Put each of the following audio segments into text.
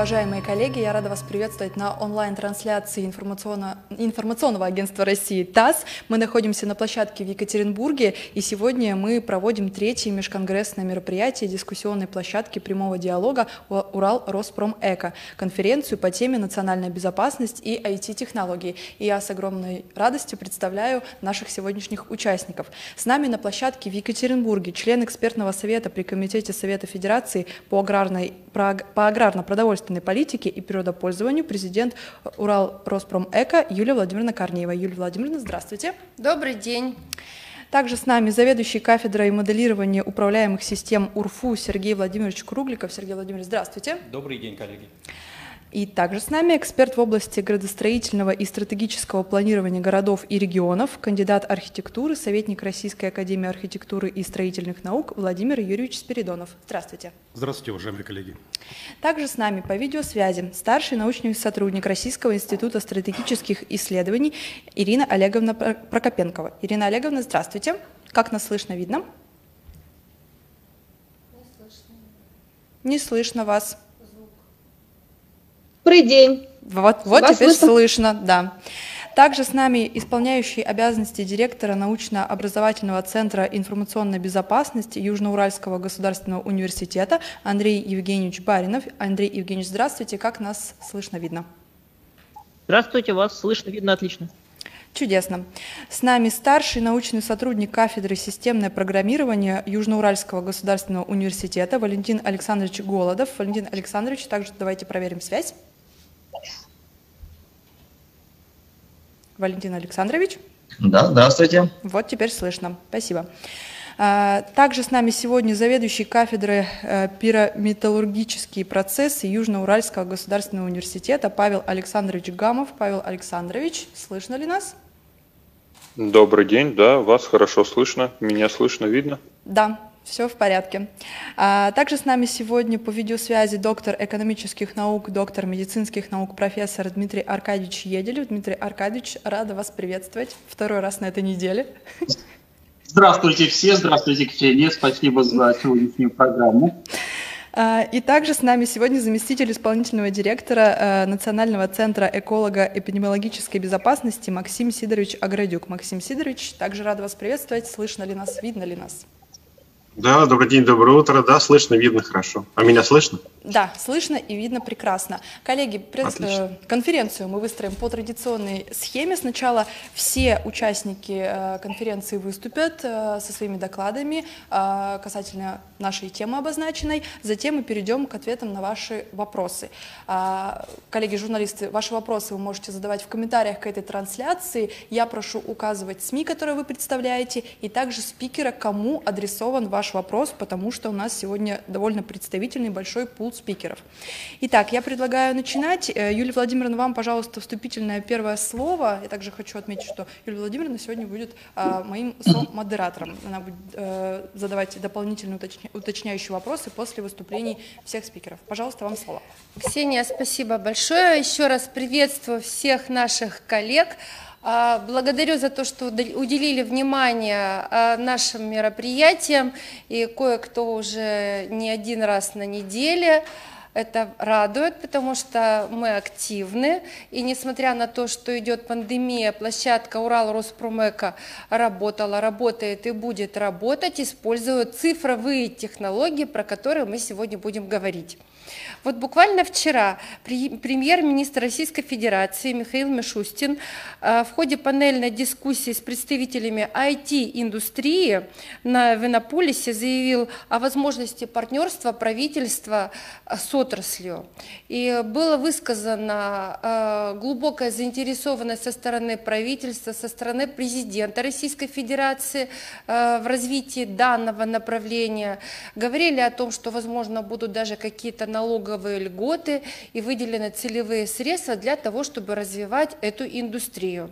уважаемые коллеги. Я рада вас приветствовать на онлайн-трансляции информационно информационного агентства России ТАСС. Мы находимся на площадке в Екатеринбурге, и сегодня мы проводим третье межконгрессное мероприятие дискуссионной площадки прямого диалога «Урал Роспром Эко» конференцию по теме «Национальная безопасность и IT-технологии». И я с огромной радостью представляю наших сегодняшних участников. С нами на площадке в Екатеринбурге член экспертного совета при Комитете Совета Федерации по аграрной по аграрно-продовольственной политике и природопользованию, президент Урал Роспром Эко Юлия Владимировна Корнеева. Юлия Владимировна, здравствуйте. Добрый день. Также с нами заведующий кафедрой моделирования управляемых систем УРФУ Сергей Владимирович Кругликов. Сергей Владимирович, здравствуйте. Добрый день, коллеги. И также с нами эксперт в области градостроительного и стратегического планирования городов и регионов, кандидат архитектуры, советник Российской академии архитектуры и строительных наук Владимир Юрьевич Спиридонов. Здравствуйте. Здравствуйте, уважаемые коллеги. Также с нами по видеосвязи старший научный сотрудник Российского института стратегических исследований Ирина Олеговна Прокопенкова. Ирина Олеговна, здравствуйте. Как нас слышно, видно? Не слышно. Не слышно вас. Добрый день. Вот, вот теперь слышно? слышно, да. Также с нами исполняющий обязанности директора научно-образовательного центра информационной безопасности Южноуральского государственного университета Андрей Евгеньевич Баринов. Андрей Евгеньевич, здравствуйте. Как нас слышно, видно? Здравствуйте, вас слышно, видно отлично. Чудесно. С нами старший научный сотрудник кафедры системное программирование Южноуральского государственного университета Валентин Александрович Голодов. Валентин Александрович, также давайте проверим связь. Валентин Александрович. Да, здравствуйте. Вот теперь слышно. Спасибо. А, также с нами сегодня заведующий кафедрой э, пирометаллургические процессы Южноуральского государственного университета Павел Александрович Гамов. Павел Александрович, слышно ли нас? Добрый день, да, вас хорошо слышно, меня слышно, видно? Да, все в порядке. А, также с нами сегодня по видеосвязи доктор экономических наук, доктор медицинских наук, профессор Дмитрий Аркадьевич Еделев. Дмитрий Аркадьевич, рада вас приветствовать второй раз на этой неделе. Здравствуйте все, здравствуйте, Ксения, спасибо за сегодняшнюю программу. А, и также с нами сегодня заместитель исполнительного директора э, Национального центра эколого-эпидемиологической безопасности Максим Сидорович Аградюк. Максим Сидорович, также рада вас приветствовать. Слышно ли нас, видно ли нас? Да, добрый день, доброе утро. Да, слышно, видно хорошо. А меня слышно? Да, слышно и видно прекрасно. Коллеги, пресс, э, конференцию мы выстроим по традиционной схеме. Сначала все участники э, конференции выступят э, со своими докладами касательно нашей темы обозначенной. Затем мы перейдем к ответам на ваши вопросы. Э, коллеги журналисты, ваши вопросы вы можете задавать в комментариях к этой трансляции. Я прошу указывать СМИ, которые вы представляете, и также спикера, кому адресован ваш вопрос, потому что у нас сегодня довольно представительный большой пул спикеров. Итак, я предлагаю начинать. Э, Юлия Владимировна, вам, пожалуйста, вступительное первое слово. Я также хочу отметить, что Юлия Владимировна сегодня будет а, моим модератором. Она будет а, задавать дополнительные уточня... уточняющие вопросы после выступлений всех спикеров. Пожалуйста, вам слово. Ксения, спасибо большое. Еще раз приветствую всех наших коллег. А, благодарю за то, что уделили внимание а, нашим мероприятиям, и кое-кто уже не один раз на неделе. Это радует, потому что мы активны, и несмотря на то, что идет пандемия, площадка Урал Роспромека работала, работает и будет работать, используя цифровые технологии, про которые мы сегодня будем говорить. Вот буквально вчера премьер-министр Российской Федерации Михаил Мишустин э, в ходе панельной дискуссии с представителями IT-индустрии на Винополисе заявил о возможности партнерства правительства э, с отраслью. И было высказано э, глубокая заинтересованность со стороны правительства, со стороны президента Российской Федерации в развитии данного направления. Говорили о том, что, возможно, будут даже какие-то налоговые налоговые льготы и выделены целевые средства для того, чтобы развивать эту индустрию.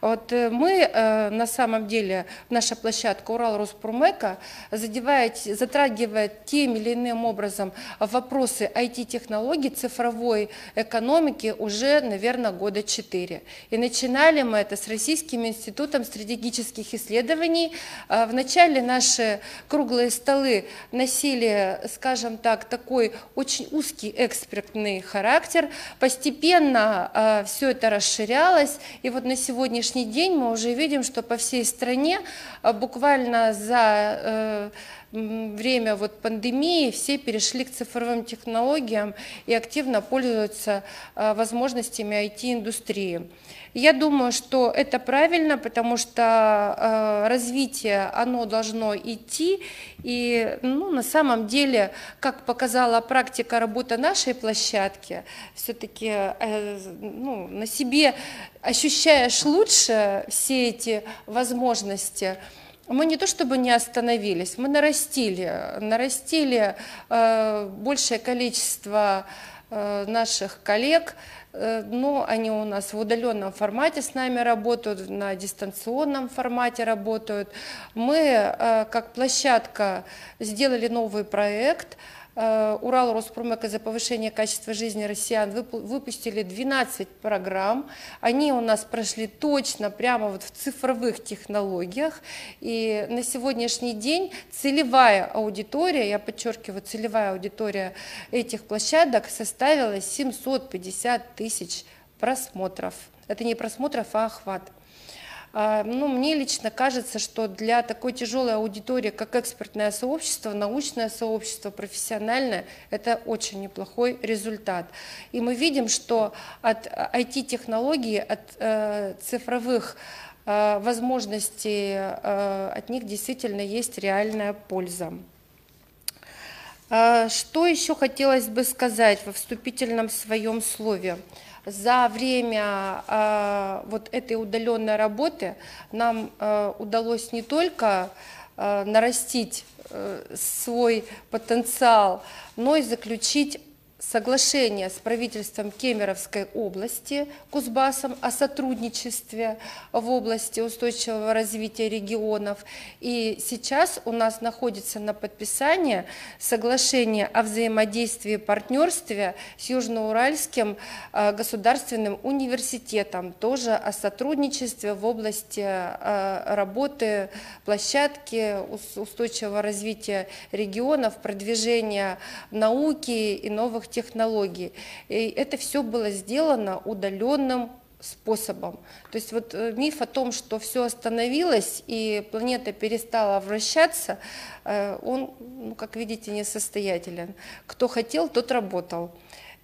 Вот мы на самом деле, наша площадка Урал Роспромека задевает, затрагивает тем или иным образом вопросы IT-технологий, цифровой экономики уже, наверное, года четыре. И начинали мы это с Российским институтом стратегических исследований. Э, вначале наши круглые столы носили, скажем так, такой очень узкий экспертный характер. Постепенно э, все это расширялось, и вот на сегодняшний день мы уже видим, что по всей стране э, буквально за э, время вот пандемии все перешли к цифровым технологиям и активно пользуются э, возможностями IT-индустрии. Я думаю, что это правильно, потому что э, развитие, оно должно идти, и ну, на самом деле, как показала практика работы нашей площадки, все-таки э, ну, на себе ощущаешь лучше все эти возможности, мы не то чтобы не остановились, мы нарастили, нарастили э, большее количество э, наших коллег, э, но они у нас в удаленном формате с нами работают, на дистанционном формате работают. Мы, э, как площадка, сделали новый проект – Урал Роспромека за повышение качества жизни россиян выпустили 12 программ. Они у нас прошли точно прямо вот в цифровых технологиях. И на сегодняшний день целевая аудитория, я подчеркиваю, целевая аудитория этих площадок составила 750 тысяч просмотров. Это не просмотров, а охват. А, ну, мне лично кажется, что для такой тяжелой аудитории, как экспертное сообщество, научное сообщество, профессиональное, это очень неплохой результат. И мы видим, что от IT-технологий, от э, цифровых э, возможностей, э, от них действительно есть реальная польза. А, что еще хотелось бы сказать во вступительном своем слове? За время э, вот этой удаленной работы нам э, удалось не только э, нарастить э, свой потенциал, но и заключить соглашение с правительством Кемеровской области, Кузбассом о сотрудничестве в области устойчивого развития регионов. И сейчас у нас находится на подписании соглашение о взаимодействии и партнерстве с Южноуральским э, государственным университетом, тоже о сотрудничестве в области э, работы площадки устойчивого развития регионов, продвижения науки и новых технологий технологий. И это все было сделано удаленным способом. То есть вот э, миф о том, что все остановилось и планета перестала вращаться, э, он, ну, как видите, несостоятелен. Кто хотел, тот работал.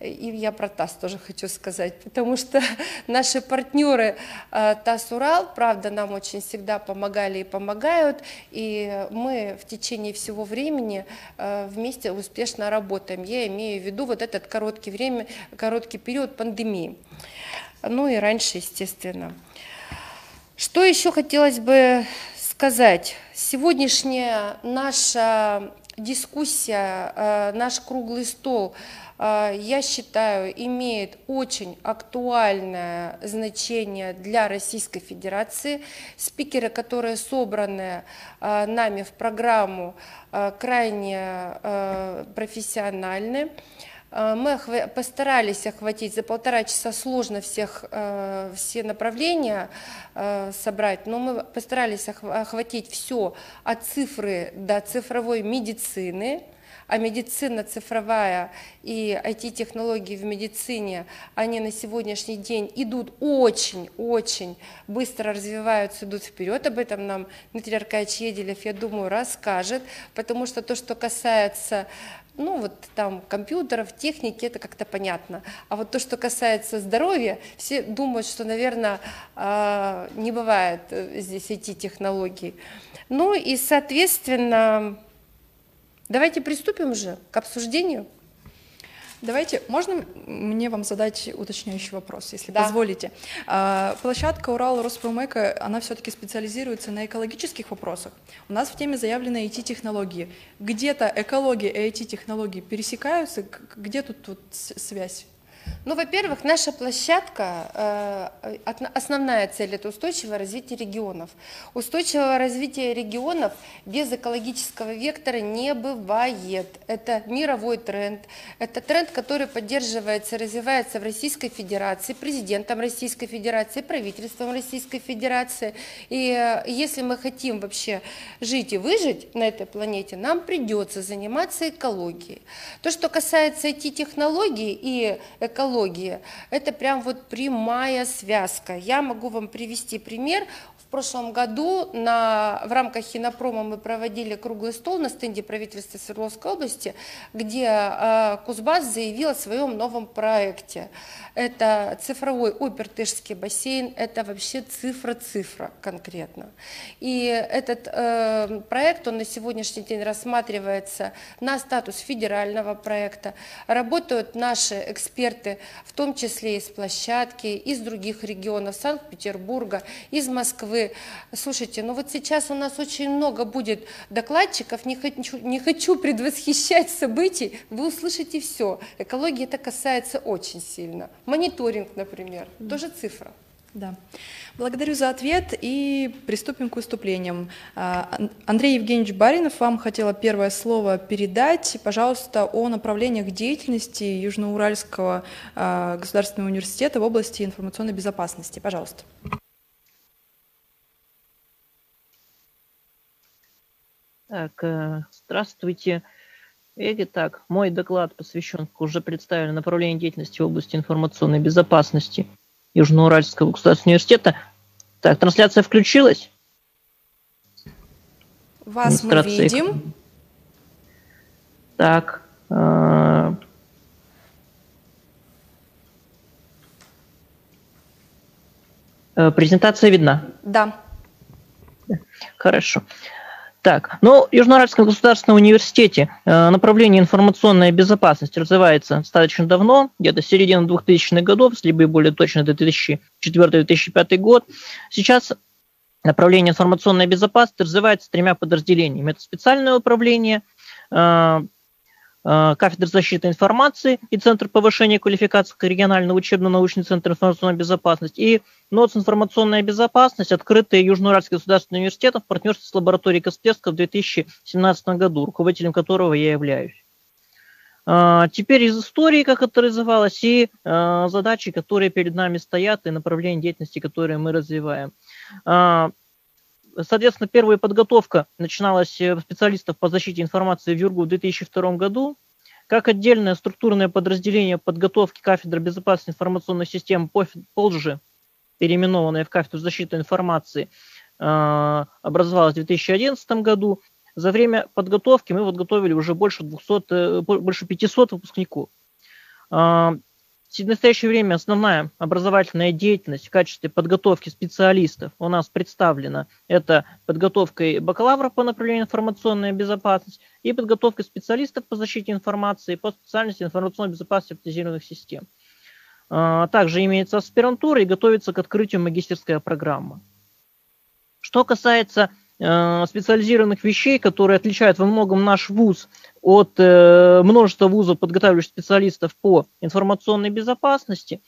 И я про ТАСС тоже хочу сказать, потому что наши партнеры э, ТАСС Урал, правда, нам очень всегда помогали и помогают, и мы в течение всего времени э, вместе успешно работаем. Я имею в виду вот этот короткий, время, короткий период пандемии. Ну и раньше, естественно. Что еще хотелось бы сказать? Сегодняшняя наша дискуссия, э, наш круглый стол – я считаю, имеет очень актуальное значение для Российской Федерации. Спикеры, которые собраны а, нами в программу, а, крайне профессиональны. Мы постарались охватить, за полтора часа сложно всех, все направления собрать, но мы постарались охватить все от цифры до цифровой медицины, а медицина цифровая и IT-технологии в медицине, они на сегодняшний день идут очень-очень быстро развиваются, идут вперед. Об этом нам Дмитрий Аркадьевич Еделев, я думаю, расскажет, потому что то, что касается ну вот там компьютеров, техники, это как-то понятно. А вот то, что касается здоровья, все думают, что, наверное, а, не бывает э, здесь IT-технологий. Ну и, соответственно, Давайте приступим же к обсуждению. Давайте, можно мне вам задать уточняющий вопрос, если да. позволите? А, площадка Урал Роспромека, она все-таки специализируется на экологических вопросах. У нас в теме заявлены IT-технологии. Где-то экология и IT-технологии пересекаются? Где тут, тут связь? Ну, во-первых, наша площадка, э, основная цель – это устойчивое развитие регионов. Устойчивого развития регионов без экологического вектора не бывает. Это мировой тренд. Это тренд, который поддерживается, развивается в Российской Федерации, президентом Российской Федерации, правительством Российской Федерации. И э, если мы хотим вообще жить и выжить на этой планете, нам придется заниматься экологией. То, что касается IT-технологий и экологии, экология. Это прям вот прямая связка. Я могу вам привести пример прошлом году на, в рамках Хинопрома мы проводили круглый стол на стенде правительства Свердловской области, где э, Кузбасс заявил о своем новом проекте. Это цифровой Опертышский бассейн, это вообще цифра-цифра конкретно. И этот э, проект, он на сегодняшний день рассматривается на статус федерального проекта. Работают наши эксперты, в том числе из площадки, из других регионов, Санкт-Петербурга, из Москвы, слушайте, ну вот сейчас у нас очень много будет докладчиков, не хочу, не хочу предвосхищать событий, вы услышите все. Экология это касается очень сильно. Мониторинг, например, mm. тоже цифра. Да. Благодарю за ответ и приступим к выступлениям. А, Андрей Евгеньевич Баринов вам хотела первое слово передать. Пожалуйста, о направлениях деятельности Южноуральского а, государственного университета в области информационной безопасности. Пожалуйста. Так, э, здравствуйте. Итак, мой доклад посвящен, как уже представили, направлению деятельности в области информационной безопасности Южноуральского государственного университета. Так, трансляция включилась? Вас мы видим. Так. Э, э, презентация видна? Да. Хорошо. Так, ну, в Южноуральском государственном университете э, направление информационная безопасность развивается достаточно давно, где-то с середины 2000-х годов, либо и более точно это 2004-2005 год. Сейчас направление информационная безопасность развивается тремя подразделениями. Это специальное управление, э, кафедры защиты информации и Центр повышения квалификации регионального учебно-научный центр информационной безопасности и НОЦ «Информационная безопасность», открытый Южноуральский государственный университет в партнерстве с лабораторией Касперска в 2017 году, руководителем которого я являюсь. Э, теперь из истории, как это развивалось, и э, задачи, которые перед нами стоят, и направления деятельности, которые мы развиваем. Соответственно, первая подготовка начиналась э, специалистов по защите информации в Юргу в 2002 году. Как отдельное структурное подразделение подготовки кафедры безопасности информационных систем позже, переименованная в кафедру защиты информации, э, образовалась в 2011 году. За время подготовки мы подготовили уже больше, 200, э, больше 500 выпускников. В настоящее время основная образовательная деятельность в качестве подготовки специалистов у нас представлена. Это подготовка бакалавра по направлению информационная безопасность и подготовка специалистов по защите информации по специальности информационной безопасности автоматизированных систем. А, также имеется аспирантура и готовится к открытию магистерская программа. Что касается специализированных вещей, которые отличают во многом наш вуз от э, множества вузов, подготавливающих специалистов по информационной безопасности,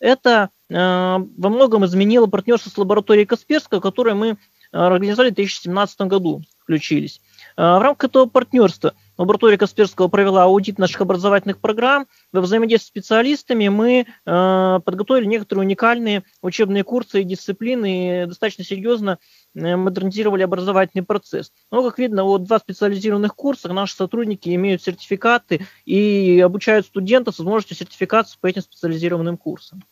это э, во многом изменило партнерство с лабораторией Касперского, которое мы организовали в 2017 году, включились. В рамках этого партнерства лаборатория Касперского провела аудит наших образовательных программ. Во взаимодействии с специалистами мы подготовили некоторые уникальные учебные курсы и дисциплины и достаточно серьезно Э, модернизировали образовательный процесс. Но, как видно, вот два специализированных курса наши сотрудники имеют сертификаты и обучают студентов с возможностью сертификации по этим специализированным курсам.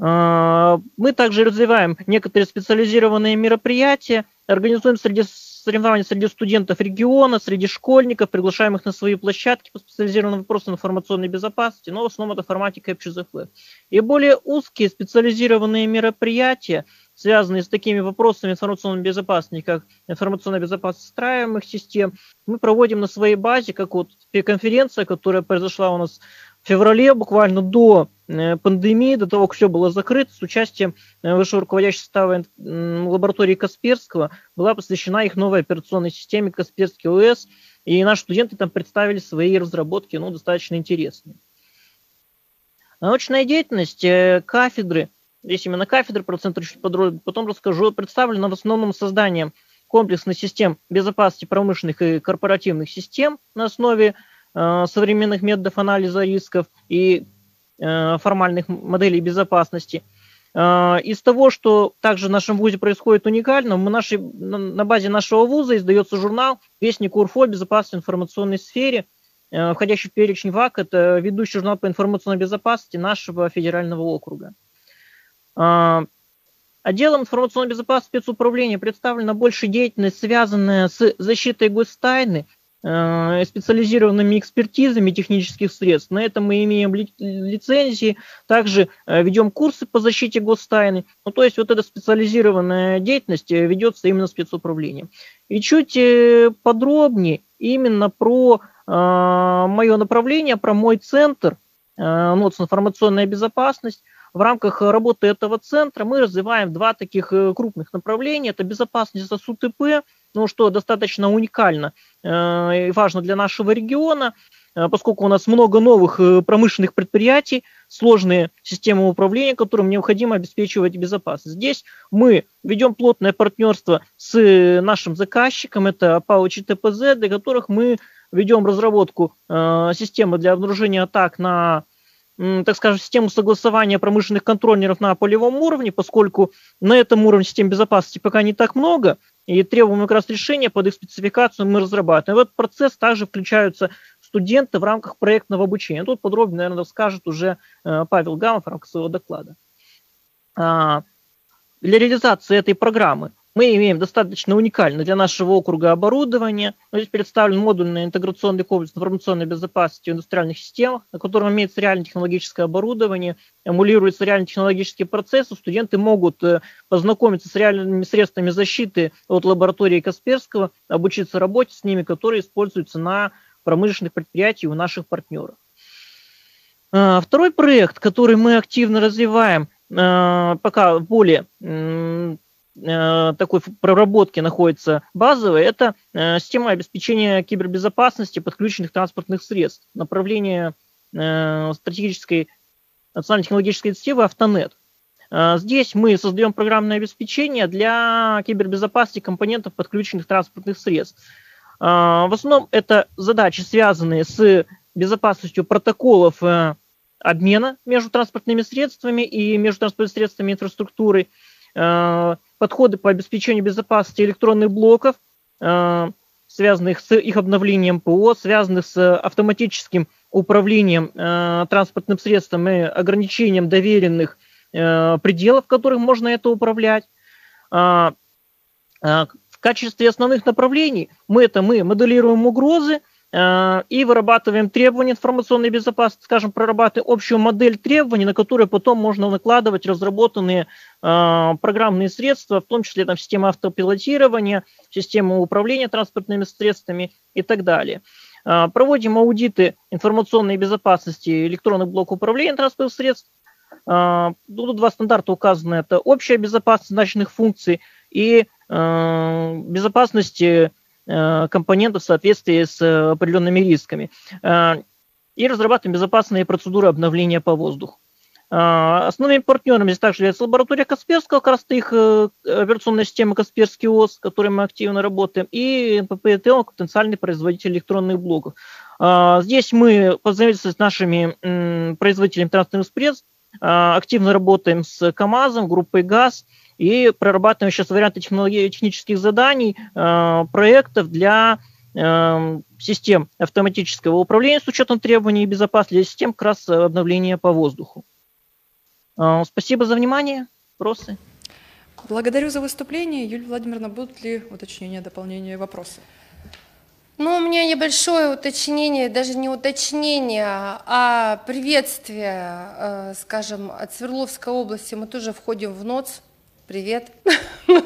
А, мы также развиваем некоторые специализированные мероприятия, организуем среди соревнования среди студентов региона, среди школьников, приглашаем их на свои площадки по специализированным вопросам информационной безопасности, но в основном это формате Capture the И более узкие специализированные мероприятия – связанные с такими вопросами информационной безопасности, как информационная безопасность встраиваемых систем, мы проводим на своей базе, как вот конференция, которая произошла у нас в феврале, буквально до э, пандемии, до того, как все было закрыто, с участием э, высшего руководящего состава лаборатории Касперского, была посвящена их новой операционной системе Касперский ОС, и наши студенты там представили свои разработки, ну, достаточно интересные. Научная деятельность э, кафедры, здесь именно кафедры, про центр чуть подробно, потом расскажу, представлена в основном созданием комплексных систем безопасности промышленных и корпоративных систем на основе э, современных методов анализа рисков и э, формальных моделей безопасности. Э, из того, что также в нашем ВУЗе происходит уникально, мы нашей, на, на базе нашего ВУЗа издается журнал «Вестник УРФО. Безопасности информационной сфере», э, входящий в перечень ВАК. Это ведущий журнал по информационной безопасности нашего федерального округа. Э, Отделом информационной безопасности спецуправления представлена больше деятельность, связанная с защитой гостайны, э, специализированными экспертизами технических средств. На это мы имеем ли, лицензии, также э, ведем курсы по защите гостайны. Ну, то есть вот эта специализированная деятельность э, ведется именно спецуправлением. И чуть подробнее именно про э, мое направление, про мой центр, э, НОЦ информационная безопасность, в рамках работы этого центра мы развиваем два таких э, крупных направления. Это безопасность сосуд ИП, ну, что достаточно уникально э, и важно для нашего региона, э, поскольку у нас много новых промышленных предприятий, сложные системы управления, которым необходимо обеспечивать безопасность. Здесь мы ведем плотное партнерство с нашим заказчиком, это ПАО ЧТПЗ, для которых мы ведем разработку системы для обнаружения атак на так скажем, систему согласования промышленных контроллеров на полевом уровне, поскольку на этом уровне систем безопасности пока не так много, и требуем как раз решения под их спецификацию мы разрабатываем. В этот процесс также включаются студенты в рамках проектного обучения. Тут подробнее, наверное, расскажет уже э, Павел Гамов в рамках своего доклада. А, для реализации этой программы мы имеем достаточно уникальное для нашего округа оборудование. Здесь представлен модульный интеграционный комплекс информационной безопасности в индустриальных системах, на котором имеется реально технологическое оборудование, эмулируется реально технологический процесс. Студенты могут э, познакомиться с реальными средствами защиты от лаборатории Касперского, обучиться работе с ними, которые используются на промышленных предприятиях у наших партнеров. А, второй проект, который мы активно развиваем, э, пока более такой проработки находится базовая, это э, система обеспечения кибербезопасности подключенных транспортных средств, направление э, стратегической национальной технологической инициативы «Автонет». Здесь мы создаем программное обеспечение для кибербезопасности компонентов подключенных транспортных средств. В основном это задачи, связанные с безопасностью протоколов обмена между транспортными средствами и между транспортными средствами и инфраструктурой, подходы по обеспечению безопасности электронных блоков, э, связанных с их обновлением ПО, связанных с автоматическим управлением э, транспортным средством и ограничением доверенных э, пределов, в которых можно это управлять. В качестве основных направлений мы это мы моделируем угрозы, и вырабатываем требования информационной безопасности, скажем, прорабатываем общую модель требований, на которые потом можно накладывать разработанные э, программные средства, в том числе там, система автопилотирования, система управления транспортными средствами и так далее. Э, проводим аудиты информационной безопасности электронных блоков управления транспортных средств. Тут два стандарта указаны. Это общая безопасность значительных функций и безопасность Э, компонентов в соответствии с э, определенными рисками. Э, и разрабатываем безопасные процедуры обновления по воздуху. Основными партнерами здесь также является лаборатория Касперского, как раз их операционная система Касперский ОС, с которой мы активно работаем, и ППТО, потенциальный производитель электронных блоков. Здесь мы познакомились с нашими производителями транспортных средств, активно работаем с КАМАЗом, группой ГАЗ, и прорабатываем сейчас варианты технических заданий, э, проектов для э, систем автоматического управления с учетом требований безопасности, для систем как раз обновления по воздуху. Спасибо за внимание. Вопросы? Благодарю за выступление. Юлия Владимировна, будут ли уточнения, дополнения, вопросы? Ну, у меня небольшое уточнение, даже не уточнение, а приветствие, скажем, от Свердловской области. Мы тоже входим в НОЦ, Привет.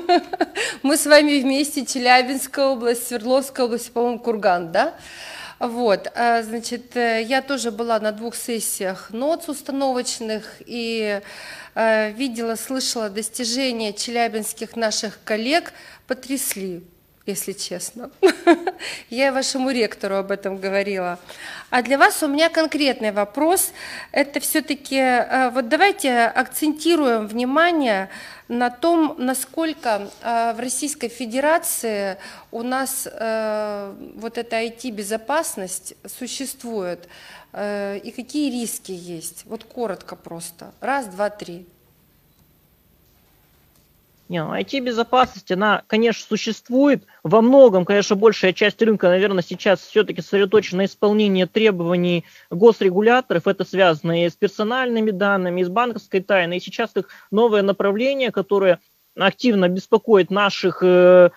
Мы с вами вместе, Челябинская область, Свердловская область, по-моему, Курган, да? Вот, а, значит, э, я тоже была на двух сессиях НОЦ установочных и э, видела, слышала достижения челябинских наших коллег, потрясли. Если честно. Я вашему ректору об этом говорила. А для вас у меня конкретный вопрос. Это все-таки, э, вот давайте акцентируем внимание на том, насколько э, в Российской Федерации у нас э, вот эта IT-безопасность существует и какие риски есть. Вот коротко просто. Раз, два, три. Не, ну, IT-безопасность, она, конечно, существует. Во многом, конечно, большая часть рынка, наверное, сейчас все-таки сосредоточена на исполнении требований госрегуляторов. Это связано и с персональными данными, и с банковской тайной. И сейчас их новое направление, которое активно беспокоит наших э,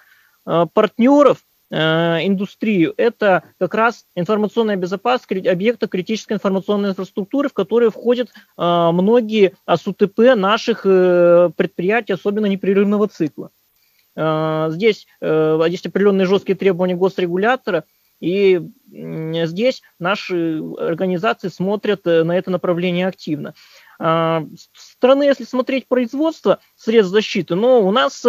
э, партнеров, индустрию, это как раз информационная безопасность объекта критической информационной инфраструктуры, в которые входят э, многие СУТП наших э, предприятий, особенно непрерывного цикла. Здесь есть определенные жесткие требования госрегулятора, и здесь наши организации смотрят на это направление активно. Страны, если смотреть производство средств защиты, но у нас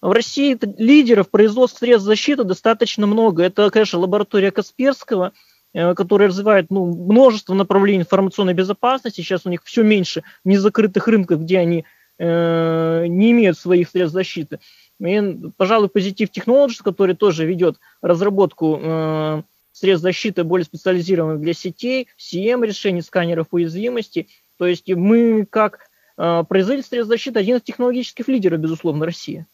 в России лидеров производства средств защиты достаточно много. Это, конечно, лаборатория Касперского, э, которая развивает ну, множество направлений информационной безопасности. Сейчас у них все меньше незакрытых рынков, где они э, не имеют своих средств защиты. И, пожалуй, Positive Technologies, который тоже ведет разработку э, средств защиты более специализированных для сетей, CM решений сканеров уязвимости. То есть мы, как э, производитель средств защиты, один из технологических лидеров, безусловно, России.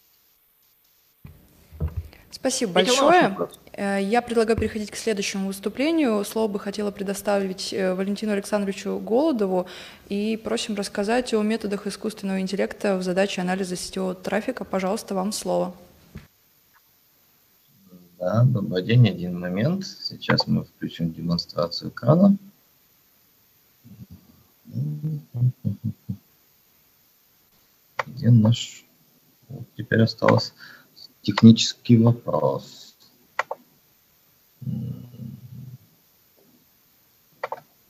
Спасибо большое. Э, я предлагаю переходить к следующему выступлению. Слово бы хотела предоставить э, Валентину Александровичу Голодову и просим рассказать о методах искусственного интеллекта в задаче анализа сетевого трафика. Пожалуйста, вам слово. Да, добрый день. Один момент. Сейчас мы включим демонстрацию экрана. Где наш... Вот теперь осталось технический вопрос.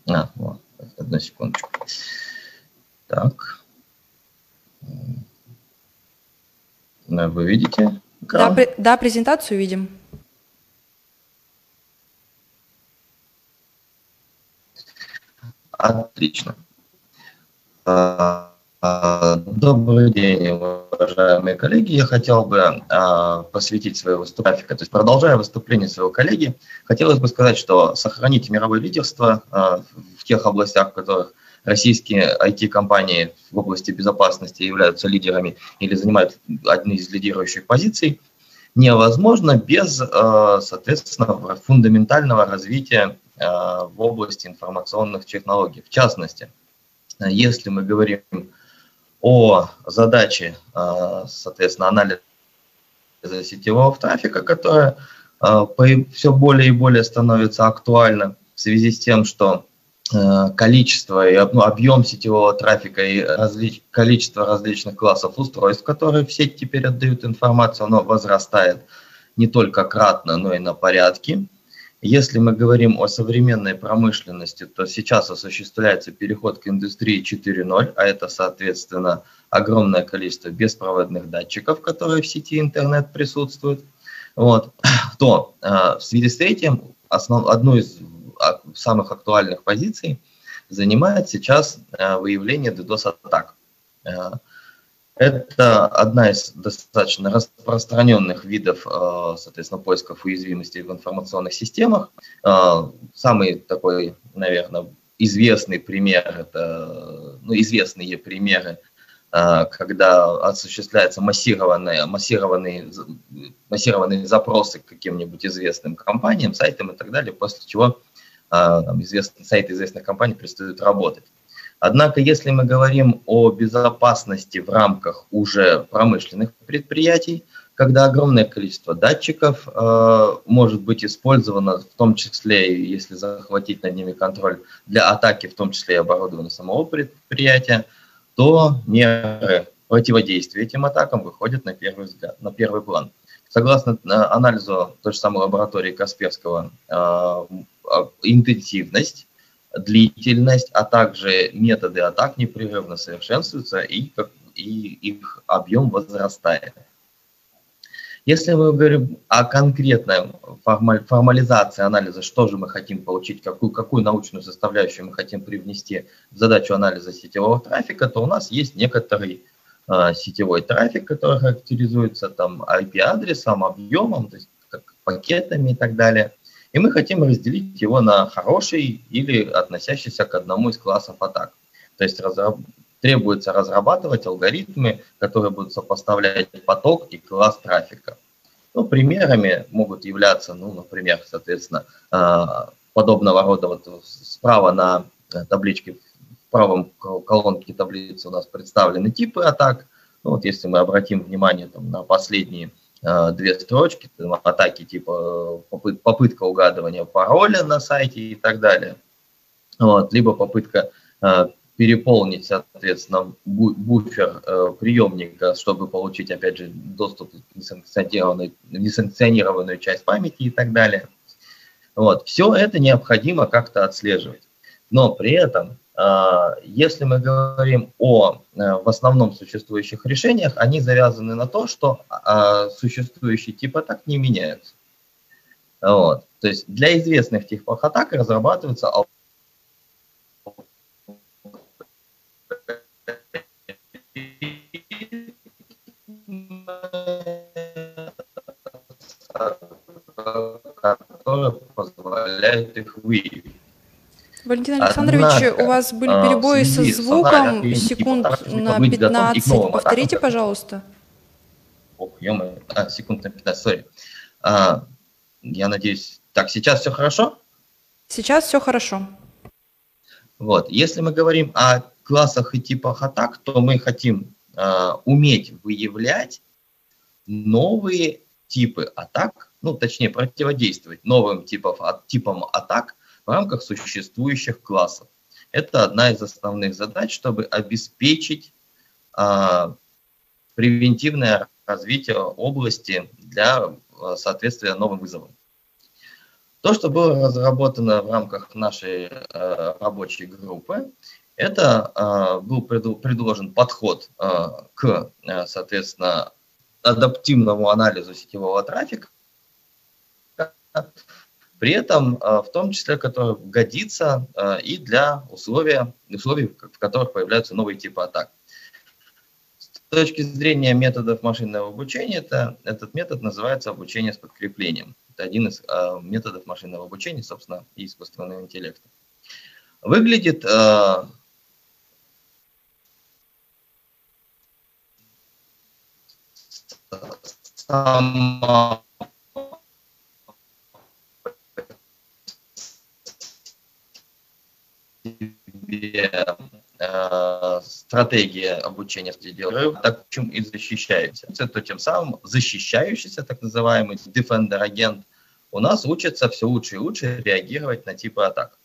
А, вот, одну секундочку. Так. Вы видите? Да, при, да, презентацию видим. Отлично. А, добрый день, уважаемые коллеги. Я хотел бы а, посвятить свое выступление, то есть продолжая выступление своего коллеги, хотелось бы сказать, что сохранить мировое лидерство а, в тех областях, в которых российские IT-компании в области безопасности являются лидерами или занимают одни из лидирующих позиций, невозможно без, соответственно, фундаментального развития в области информационных технологий. В частности, если мы говорим о задаче, а, соответственно, анализа сетевого трафика, которая а, все более и более становится актуальна в связи с тем, что а, количество и ну, объем сетевого трафика и различ, количество различных классов устройств, которые в сеть теперь отдают информацию, оно возрастает не только кратно, но и на порядки. Если мы говорим о современной промышленности, то сейчас осуществляется переход к индустрии 4.0, а это, соответственно, огромное количество беспроводных датчиков, которые в сети интернет присутствуют. Вот. То э, в связи с этим основ, одну из самых актуальных позиций занимает сейчас э, выявление DDoS-атак. Это одна из достаточно распространенных видов, э, соответственно, поисков уязвимостей в информационных системах. Э, самый такой, наверное, известный пример, это, ну, известные примеры, э, когда осуществляются массированные, массированные, массированные запросы к каким-нибудь известным компаниям, сайтам и так далее, после чего там, известные, сайты известных компаний перестают работать. Однако, если мы говорим о безопасности в рамках уже промышленных предприятий, когда огромное количество датчиков э, может быть использовано, в том числе, если захватить над ними контроль для атаки, в том числе и оборудования самого предприятия, то меры противодействия этим атакам выходят на первый взгляд, на первый план. Согласно э, анализу той же самой лаборатории Касперского, э, интенсивность длительность, а также методы атак непрерывно совершенствуются и, как, и их объем возрастает. Если мы говорим о конкретной формализации анализа, что же мы хотим получить, какую, какую научную составляющую мы хотим привнести в задачу анализа сетевого трафика, то у нас есть некоторый э, сетевой трафик, который характеризуется там IP-адресом, объемом, то есть как пакетами и так далее. И мы хотим разделить его на хороший или относящийся к одному из классов атак. То есть разраб требуется разрабатывать алгоритмы, которые будут сопоставлять поток и класс трафика. Ну, примерами могут являться, ну, например, соответственно, а, подобного рода, вот справа на табличке, в правом колонке таблицы у нас представлены типы атак. Ну, вот если мы обратим внимание там, на последние две строчки, там, атаки типа попыт, попытка угадывания пароля на сайте и так далее, вот, либо попытка а, переполнить, соответственно, буфер э, приемника, чтобы получить, опять же, доступ к несанкционированной, несанкционированную часть памяти и так далее. Вот. Все это необходимо как-то отслеживать. Но при этом, э, если мы говорим о э, в основном существующих решениях, они завязаны на то, что э, существующие типы атак не меняются. Вот. То есть для известных типов атак разрабатываются которая позволяет их выявить. Валентин Александрович, Однако, у вас были а, перебои со звуком секунд на 15. Повторите, пожалуйста. Ох, ё а, секунд на 15, сори. А, я надеюсь, так, сейчас все хорошо? Сейчас все хорошо. Вот, если мы говорим о классах и типах атак, то мы хотим э, уметь выявлять новые типы атак, ну, точнее, противодействовать новым типов, типам атак в рамках существующих классов. Это одна из основных задач, чтобы обеспечить э, превентивное развитие области для э, соответствия новым вызовам. То, что было разработано в рамках нашей э, рабочей группы, это э, был предложен подход э, к, соответственно, адаптивному анализу сетевого трафика, при этом в том числе, который годится и для условия, условий, в которых появляются новые типы атак. С точки зрения методов машинного обучения, это, этот метод называется обучение с подкреплением. Это один из методов машинного обучения, собственно, и искусственного интеллекта. Выглядит сама э, стратегия обучения в так чем и защищаемся. То тем самым защищающийся, так называемый defender-агент, у нас учится все лучше и лучше реагировать на типы атак.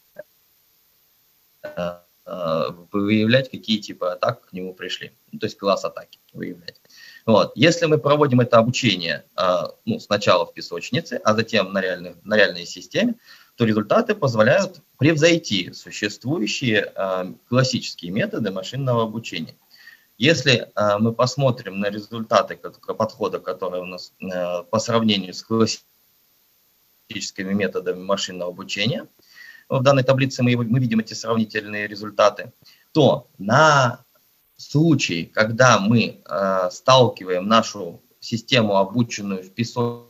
Э, э, выявлять, какие типы атак к нему пришли. Ну, то есть класс атаки выявлять. Вот. Если мы проводим это обучение а, ну, сначала в песочнице, а затем на, реальной, на реальной системе, то результаты позволяют превзойти существующие а, классические методы машинного обучения. Если а, мы посмотрим на результаты подхода, которые у нас по сравнению с классическими методами машинного обучения, в данной таблице мы, видим эти сравнительные результаты, то на случай, когда мы э, сталкиваем нашу систему, обученную в песочнице,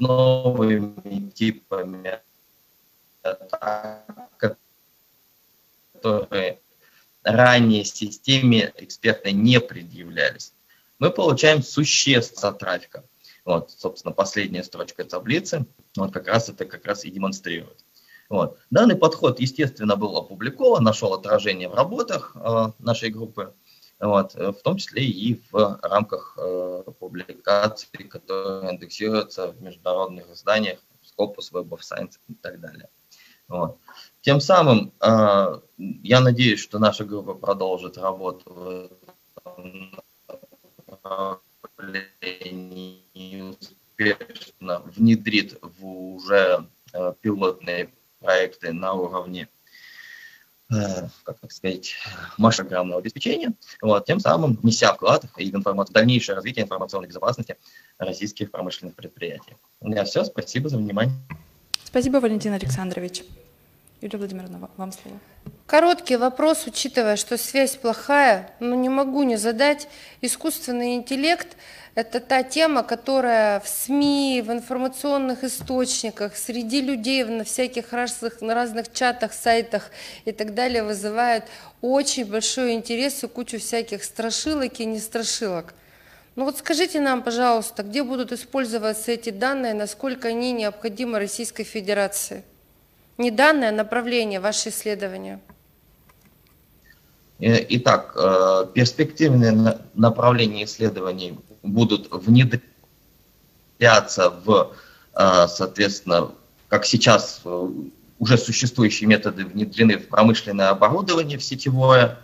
новыми типами которые ранее системе эксперта не предъявлялись, мы получаем существо трафика. Вот, собственно, последняя строчка таблицы, вот как раз это как раз и демонстрирует. Вот. Данный подход, естественно, был опубликован, нашел отражение в работах э, нашей группы, вот, в том числе и в рамках э, публикаций, которые индексируются в международных изданиях, Scopus, Web of Science и так далее. Вот. Тем самым э, я надеюсь, что наша группа продолжит работу в успешно внедрит в уже э, пилотные проекты на уровне как так сказать, программного обеспечения, вот, тем самым неся вклад в дальнейшее развитие информационной безопасности российских промышленных предприятий. У меня все. Спасибо за внимание. Спасибо, Валентин Александрович. Юлия Владимировна, вам слово. Короткий вопрос, учитывая, что связь плохая, но не могу не задать. Искусственный интеллект – это та тема, которая в СМИ, в информационных источниках, среди людей, на всяких разных, на разных чатах, сайтах и так далее вызывает очень большой интерес и кучу всяких страшилок и не страшилок. Ну вот скажите нам, пожалуйста, где будут использоваться эти данные, насколько они необходимы Российской Федерации? Не данное, а направление, ваше исследование. Э, итак, э, перспективные направления исследований будут внедряться в, э, соответственно, как сейчас уже существующие методы внедрены в промышленное оборудование, в сетевое,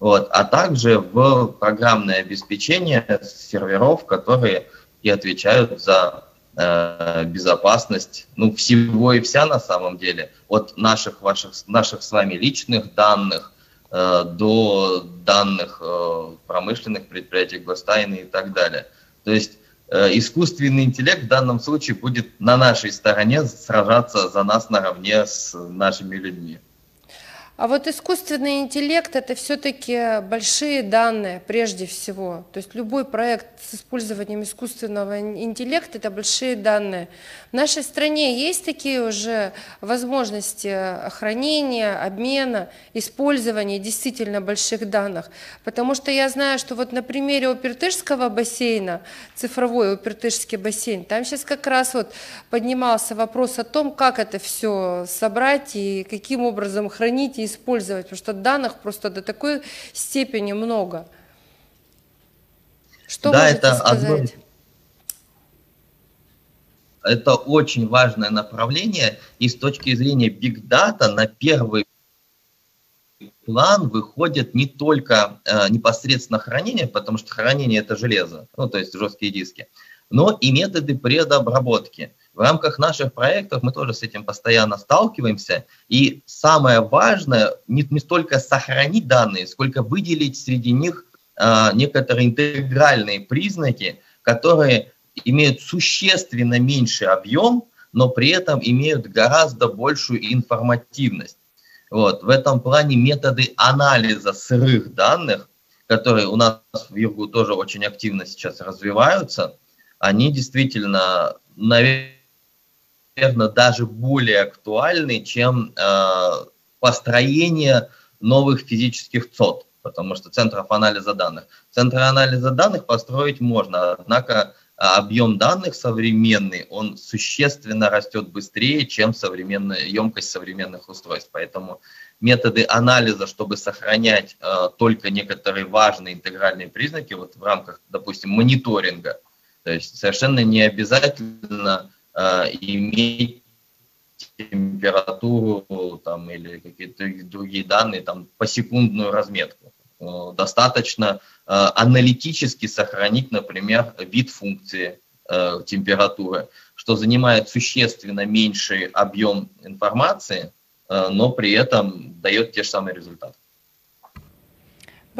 вот, а также в программное обеспечение серверов, которые и отвечают за безопасность, ну, всего и вся на самом деле, от наших, ваших, наших с вами личных данных э, до данных э, промышленных предприятий, гостайны и так далее. То есть э, искусственный интеллект в данном случае будет на нашей стороне сражаться за нас наравне с нашими людьми. А вот искусственный интеллект – это все-таки большие данные прежде всего. То есть любой проект с использованием искусственного интеллекта – это большие данные. В нашей стране есть такие уже возможности хранения, обмена, использования действительно больших данных. Потому что я знаю, что вот на примере Опертышского бассейна, цифровой Опертышский бассейн, там сейчас как раз вот поднимался вопрос о том, как это все собрать и каким образом хранить и использовать, потому что данных просто до такой степени много. Что да, это сказать? Это очень важное направление, и с точки зрения Big Data на первый план выходит не только э, непосредственно хранение, потому что хранение это железо, ну то есть жесткие диски, но и методы предобработки. В рамках наших проектов мы тоже с этим постоянно сталкиваемся. И самое важное не, не столько сохранить данные, сколько выделить среди них э, некоторые интегральные признаки, которые имеют существенно меньший объем, но при этом имеют гораздо большую информативность. Вот. В этом плане методы анализа сырых данных, которые у нас в Югу тоже очень активно сейчас развиваются, они действительно, наверное, наверное, даже более актуальны, чем э, построение новых физических ЦОД, потому что центров анализа данных. Центры анализа данных построить можно, однако объем данных современный, он существенно растет быстрее, чем современная емкость современных устройств. Поэтому методы анализа, чтобы сохранять э, только некоторые важные интегральные признаки, вот в рамках, допустим, мониторинга, то есть совершенно не обязательно Э, иметь температуру там, или какие-то другие данные, там, посекундную разметку. Э, достаточно э, аналитически сохранить, например, вид функции температуры, что занимает существенно меньший объем информации, но при этом дает те же самые результаты.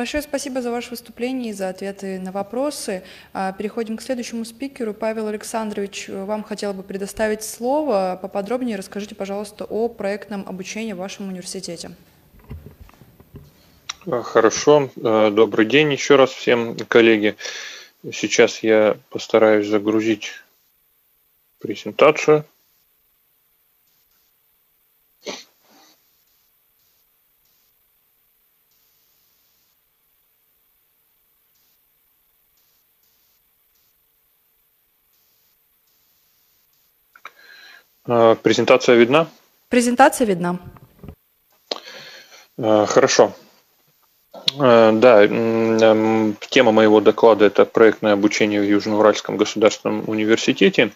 Большое спасибо за ваше выступление и за ответы на вопросы. А, переходим к следующему спикеру. Павел Александрович, вам хотел бы предоставить слово. Поподробнее расскажите, пожалуйста, о проектном обучении в вашем университете. А, хорошо. А, добрый день еще раз всем, коллеги. Сейчас я постараюсь загрузить презентацию. Презентация видна? Презентация видна. Э, хорошо. Э, да, тема моего доклада – это проектное обучение в Южноуральском государственном университете.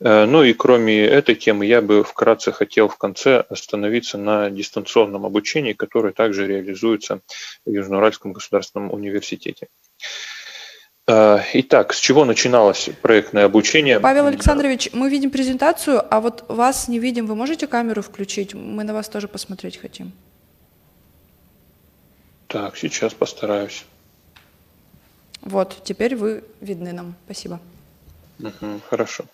Ну и кроме этой темы я бы вкратце хотел в конце остановиться на дистанционном обучении, которое также реализуется в Южноуральском государственном университете. Э, итак, с чего начиналось проектное обучение? Павел Александрович, мы видим презентацию, а вот вас не видим. Вы можете камеру включить? Мы на вас тоже посмотреть хотим. Так, сейчас постараюсь. Вот, теперь вы видны нам. Спасибо. Угу, хорошо.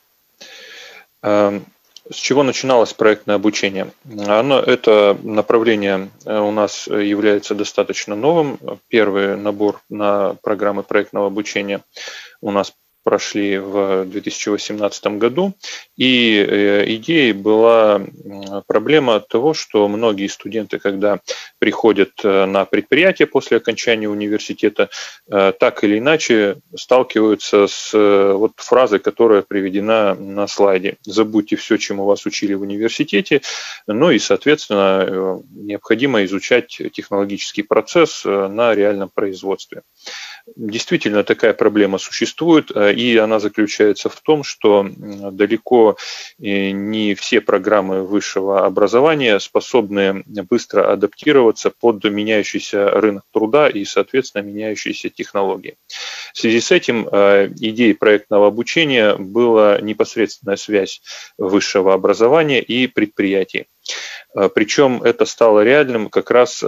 С чего начиналось проектное обучение? Оно, это направление э, у нас является достаточно новым. Первый набор на программы проектного обучения у нас прошли в 2018 году. И э, идеей была проблема того, что многие студенты, когда приходят э, на предприятие после окончания университета, э, так или иначе сталкиваются с вот фразой, которая приведена на слайде. Забудьте все, чему вас учили в университете, ну и, соответственно, необходимо изучать технологический процесс на реальном производстве. Действительно, такая проблема существует, и она заключается в том, что далеко э, не все программы высшего образования способны быстро адаптироваться под меняющийся рынок труда и, соответственно, меняющиеся технологии. В связи с этим э, идеей проектного обучения была непосредственная связь высшего образования и предприятий. Причем это стало реальным как раз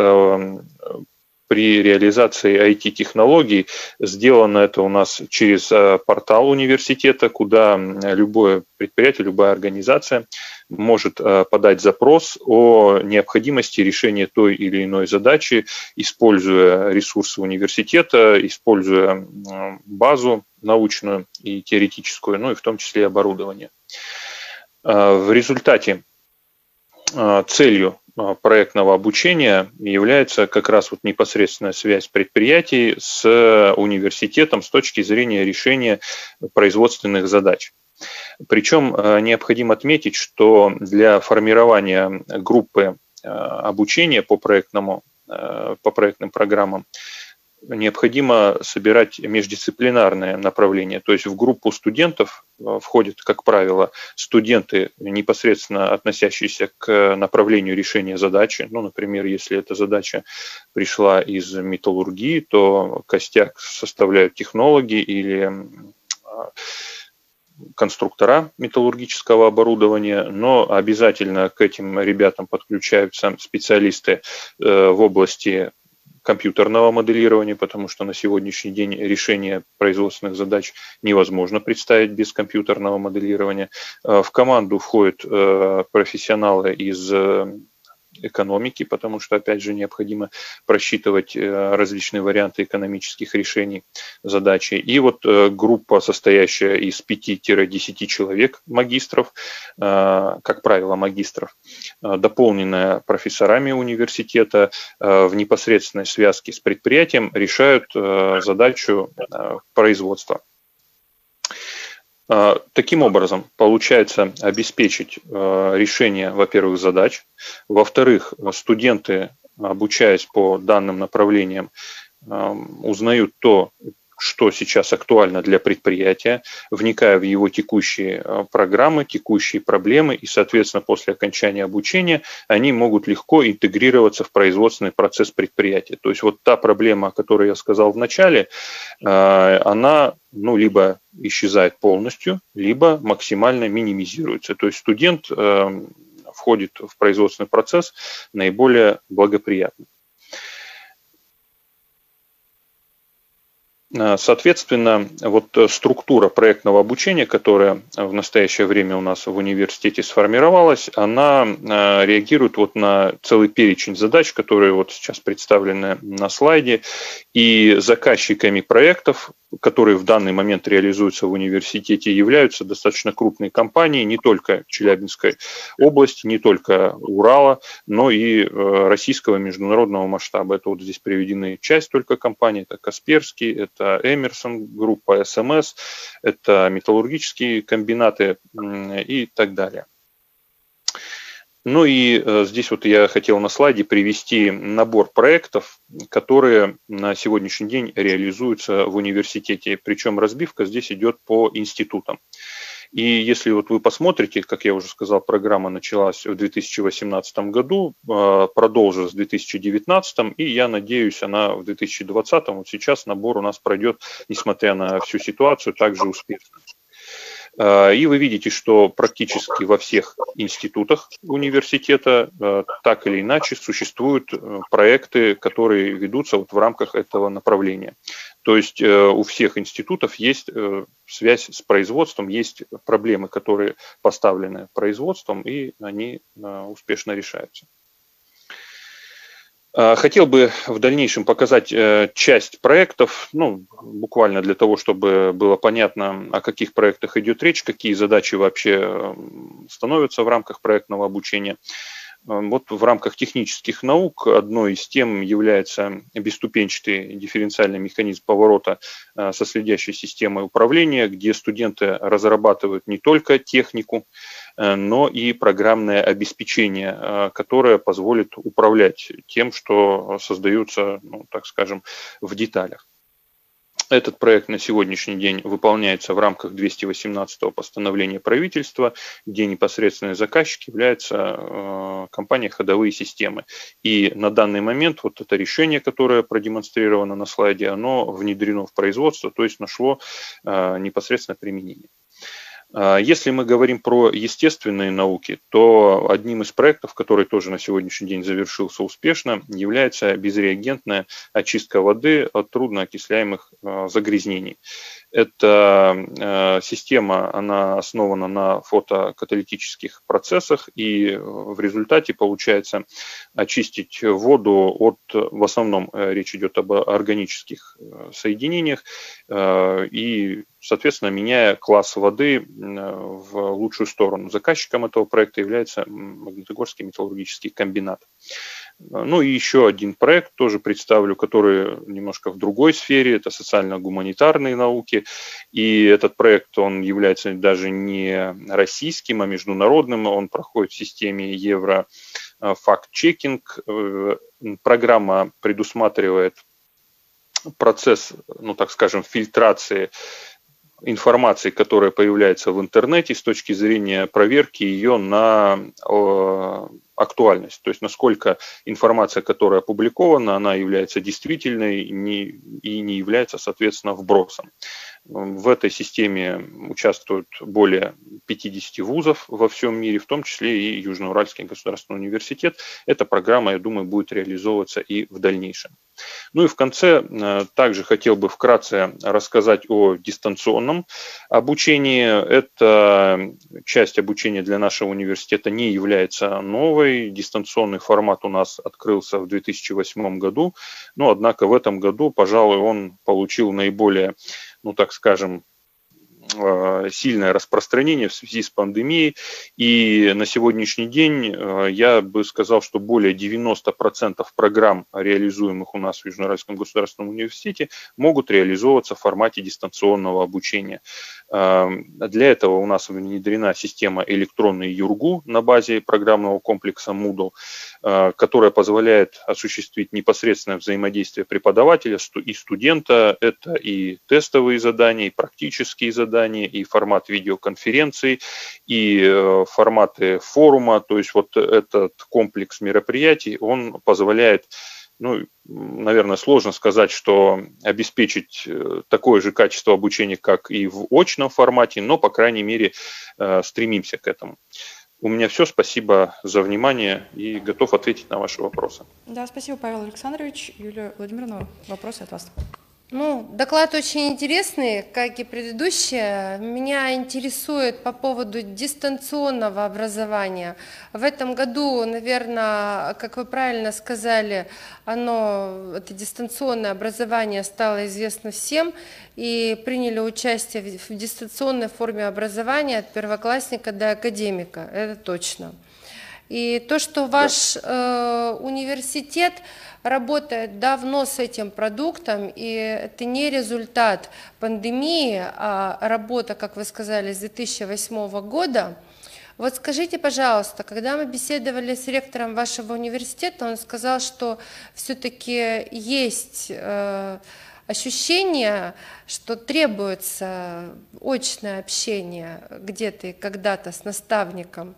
при реализации IT-технологий. Сделано это у нас через э, портал университета, куда любое предприятие, любая организация может э, подать запрос о необходимости решения той или иной задачи, используя ресурсы университета, используя базу научную и теоретическую, ну и в том числе оборудование. Э, в результате целью проектного обучения является как раз вот непосредственная связь предприятий с университетом с точки зрения решения производственных задач. Причем а, необходимо отметить, что для формирования группы а, обучения по, проектному, по проектным программам необходимо собирать междисциплинарное направление. То есть в группу студентов э, входят, как правило, студенты, непосредственно относящиеся к направлению решения задачи. Ну, например, если эта задача пришла из металлургии, то костяк составляют технологи или а, конструктора металлургического оборудования, но обязательно к этим ребятам подключаются специалисты э, в области компьютерного моделирования, потому что на сегодняшний день решение производственных задач невозможно представить без компьютерного моделирования. Э, в команду входят э, профессионалы из э, экономики, потому что, опять же, необходимо просчитывать э, различные варианты экономических решений задачи. И вот э, группа, состоящая из 5-10 человек магистров, э, как правило, магистров, дополненная профессорами университета в непосредственной связке с предприятием, решают задачу производства. А, таким образом, получается обеспечить а, решение, во-первых, задач, во-вторых, студенты, обучаясь по данным направлениям, узнают то, что сейчас актуально для предприятия, вникая в его текущие э, программы, текущие проблемы, и, соответственно, после окончания обучения они могут легко интегрироваться в производственный процесс предприятия. То есть вот та проблема, о которой я сказал в начале, э, она ну, либо исчезает полностью, либо максимально минимизируется. То есть студент э, входит в производственный процесс наиболее благоприятно. Соответственно, вот э, структура проектного обучения, которая в настоящее время у нас в университете сформировалась, она э, реагирует вот на целый перечень задач, которые вот сейчас представлены на слайде. И заказчиками проектов которые в данный момент реализуются в университете, являются достаточно крупные компании не только Челябинской области, не только Урала, но и э, российского международного масштаба. Это вот здесь приведены часть только компаний, это Касперский, это Эмерсон, группа СМС, это металлургические комбинаты и так далее. Ну и э, здесь вот я хотел на слайде привести набор проектов, которые на сегодняшний день реализуются в университете. Причем разбивка здесь идет по институтам. И если вот вы посмотрите, как я уже сказал, программа началась в 2018 году, э, продолжилась в 2019, и я надеюсь, она в 2020, вот сейчас набор у нас пройдет, несмотря на всю ситуацию, также успешно. Э, и вы видите, что практически во всех институтах университета так или иначе существуют проекты, которые ведутся вот в рамках этого направления. То есть у всех институтов есть связь с производством, есть проблемы, которые поставлены производством, и они успешно решаются. А, хотел бы в дальнейшем показать э, часть проектов, ну, буквально для того, чтобы было понятно, о каких проектах идет речь, какие задачи вообще э, становятся в рамках проектного обучения. Э, вот в рамках технических наук одной из тем является бесступенчатый дифференциальный механизм поворота со следящей системой управления, где студенты разрабатывают не только технику, Э, но и программное обеспечение, э, которое позволит управлять тем, что создаются, ну, так скажем, в деталях. Этот проект на сегодняшний день выполняется в рамках 218 постановления правительства, где непосредственный заказчик является э, компания «Ходовые системы». И на данный момент вот это решение, которое продемонстрировано на слайде, оно внедрено в производство, то есть нашло непосредственно применение. А, если мы говорим про естественные науки, то одним из проектов, который тоже на сегодняшний день завершился успешно, является безреагентная очистка воды от трудноокисляемых а, загрязнений. Эта э, система, она основана на фотокаталитических процессах, и в результате получается очистить воду от, в основном э, речь идет об органических э, соединениях, и, соответственно, меняя класс воды в лучшую сторону. Заказчиком этого проекта является Магнитогорский металлургический комбинат. Ну и еще один проект тоже представлю, который немножко в другой сфере, это социально-гуманитарные науки. И этот проект, он является даже не российским, а международным. Он проходит в системе Евро факт-чекинг. Э, программа предусматривает процесс, ну так скажем, фильтрации информации, которая появляется в интернете с точки зрения проверки ее на актуальность, то есть насколько информация, которая опубликована, она является действительной и не является, соответственно, вбросом. В этой системе участвуют более 50 вузов во всем мире, в том числе и Южноуральский государственный университет. Эта программа, я думаю, будет реализовываться и в дальнейшем. Ну и в конце э, также хотел бы вкратце рассказать о дистанционном обучении. Эта часть обучения для нашего университета не является новой. Дистанционный формат у нас открылся в 2008 году, но однако в этом году, пожалуй, он получил наиболее ну так скажем, сильное распространение в связи с пандемией. И на сегодняшний день э, я бы сказал, что более 90% программ, реализуемых у нас в Южноуральском государственном университете, могут реализовываться в формате дистанционного обучения. Эм, для этого у нас внедрена система электронный ЮРГУ на базе программного комплекса Moodle, э, которая позволяет осуществить непосредственное взаимодействие преподавателя и студента. Это и тестовые задания, и практические задания, и формат видеоконференций, и э, форматы форума. То есть вот этот комплекс мероприятий, он позволяет ну, наверное, сложно сказать, что обеспечить э, такое же качество обучения, как и в очном формате, но, по крайней мере, э, стремимся к этому. У меня все. Спасибо за внимание и готов ответить на ваши вопросы. Да, спасибо, Павел Александрович. Юлия Владимировна, вопросы от вас. Ну, доклад очень интересный, как и предыдущие. Меня интересует по поводу дистанционного образования. В этом году, наверное, как вы правильно сказали, оно, это дистанционное образование стало известно всем, и приняли участие в дистанционной форме образования от первоклассника до академика, это точно. И то, что ваш э, университет работает давно с этим продуктом, и это не результат пандемии, а работа, как вы сказали, с 2008 года. Вот скажите, пожалуйста, когда мы беседовали с ректором вашего университета, он сказал, что все-таки есть э, ощущение, что требуется очное общение где-то и когда-то с наставником.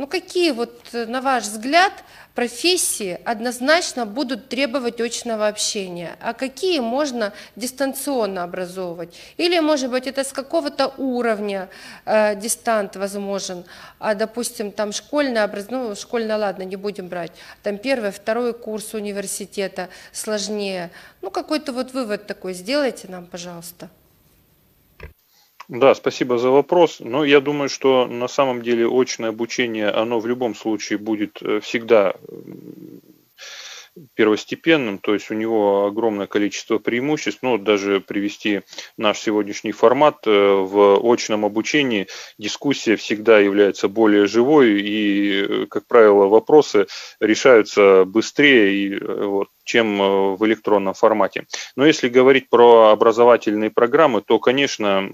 Ну какие вот, э, на ваш взгляд, профессии однозначно будут требовать очного общения, а какие можно дистанционно образовывать? Или, может быть, это с какого-то уровня э, дистант возможен, а, допустим, там школьное образование, ну, школьное, ладно, не будем брать, там первый, второй курс университета сложнее. Ну, какой-то вот вывод такой сделайте нам, пожалуйста. Да, спасибо за вопрос. Но я думаю, что на самом деле очное обучение, оно в любом случае будет э, всегда первостепенным, то есть у него огромное количество преимуществ. Ну, даже привести наш сегодняшний формат э, в очном обучении, дискуссия всегда является более живой, и, э, как правило, вопросы решаются быстрее, и, э, вот, чем в электронном формате. Но если говорить про образовательные программы, то, конечно,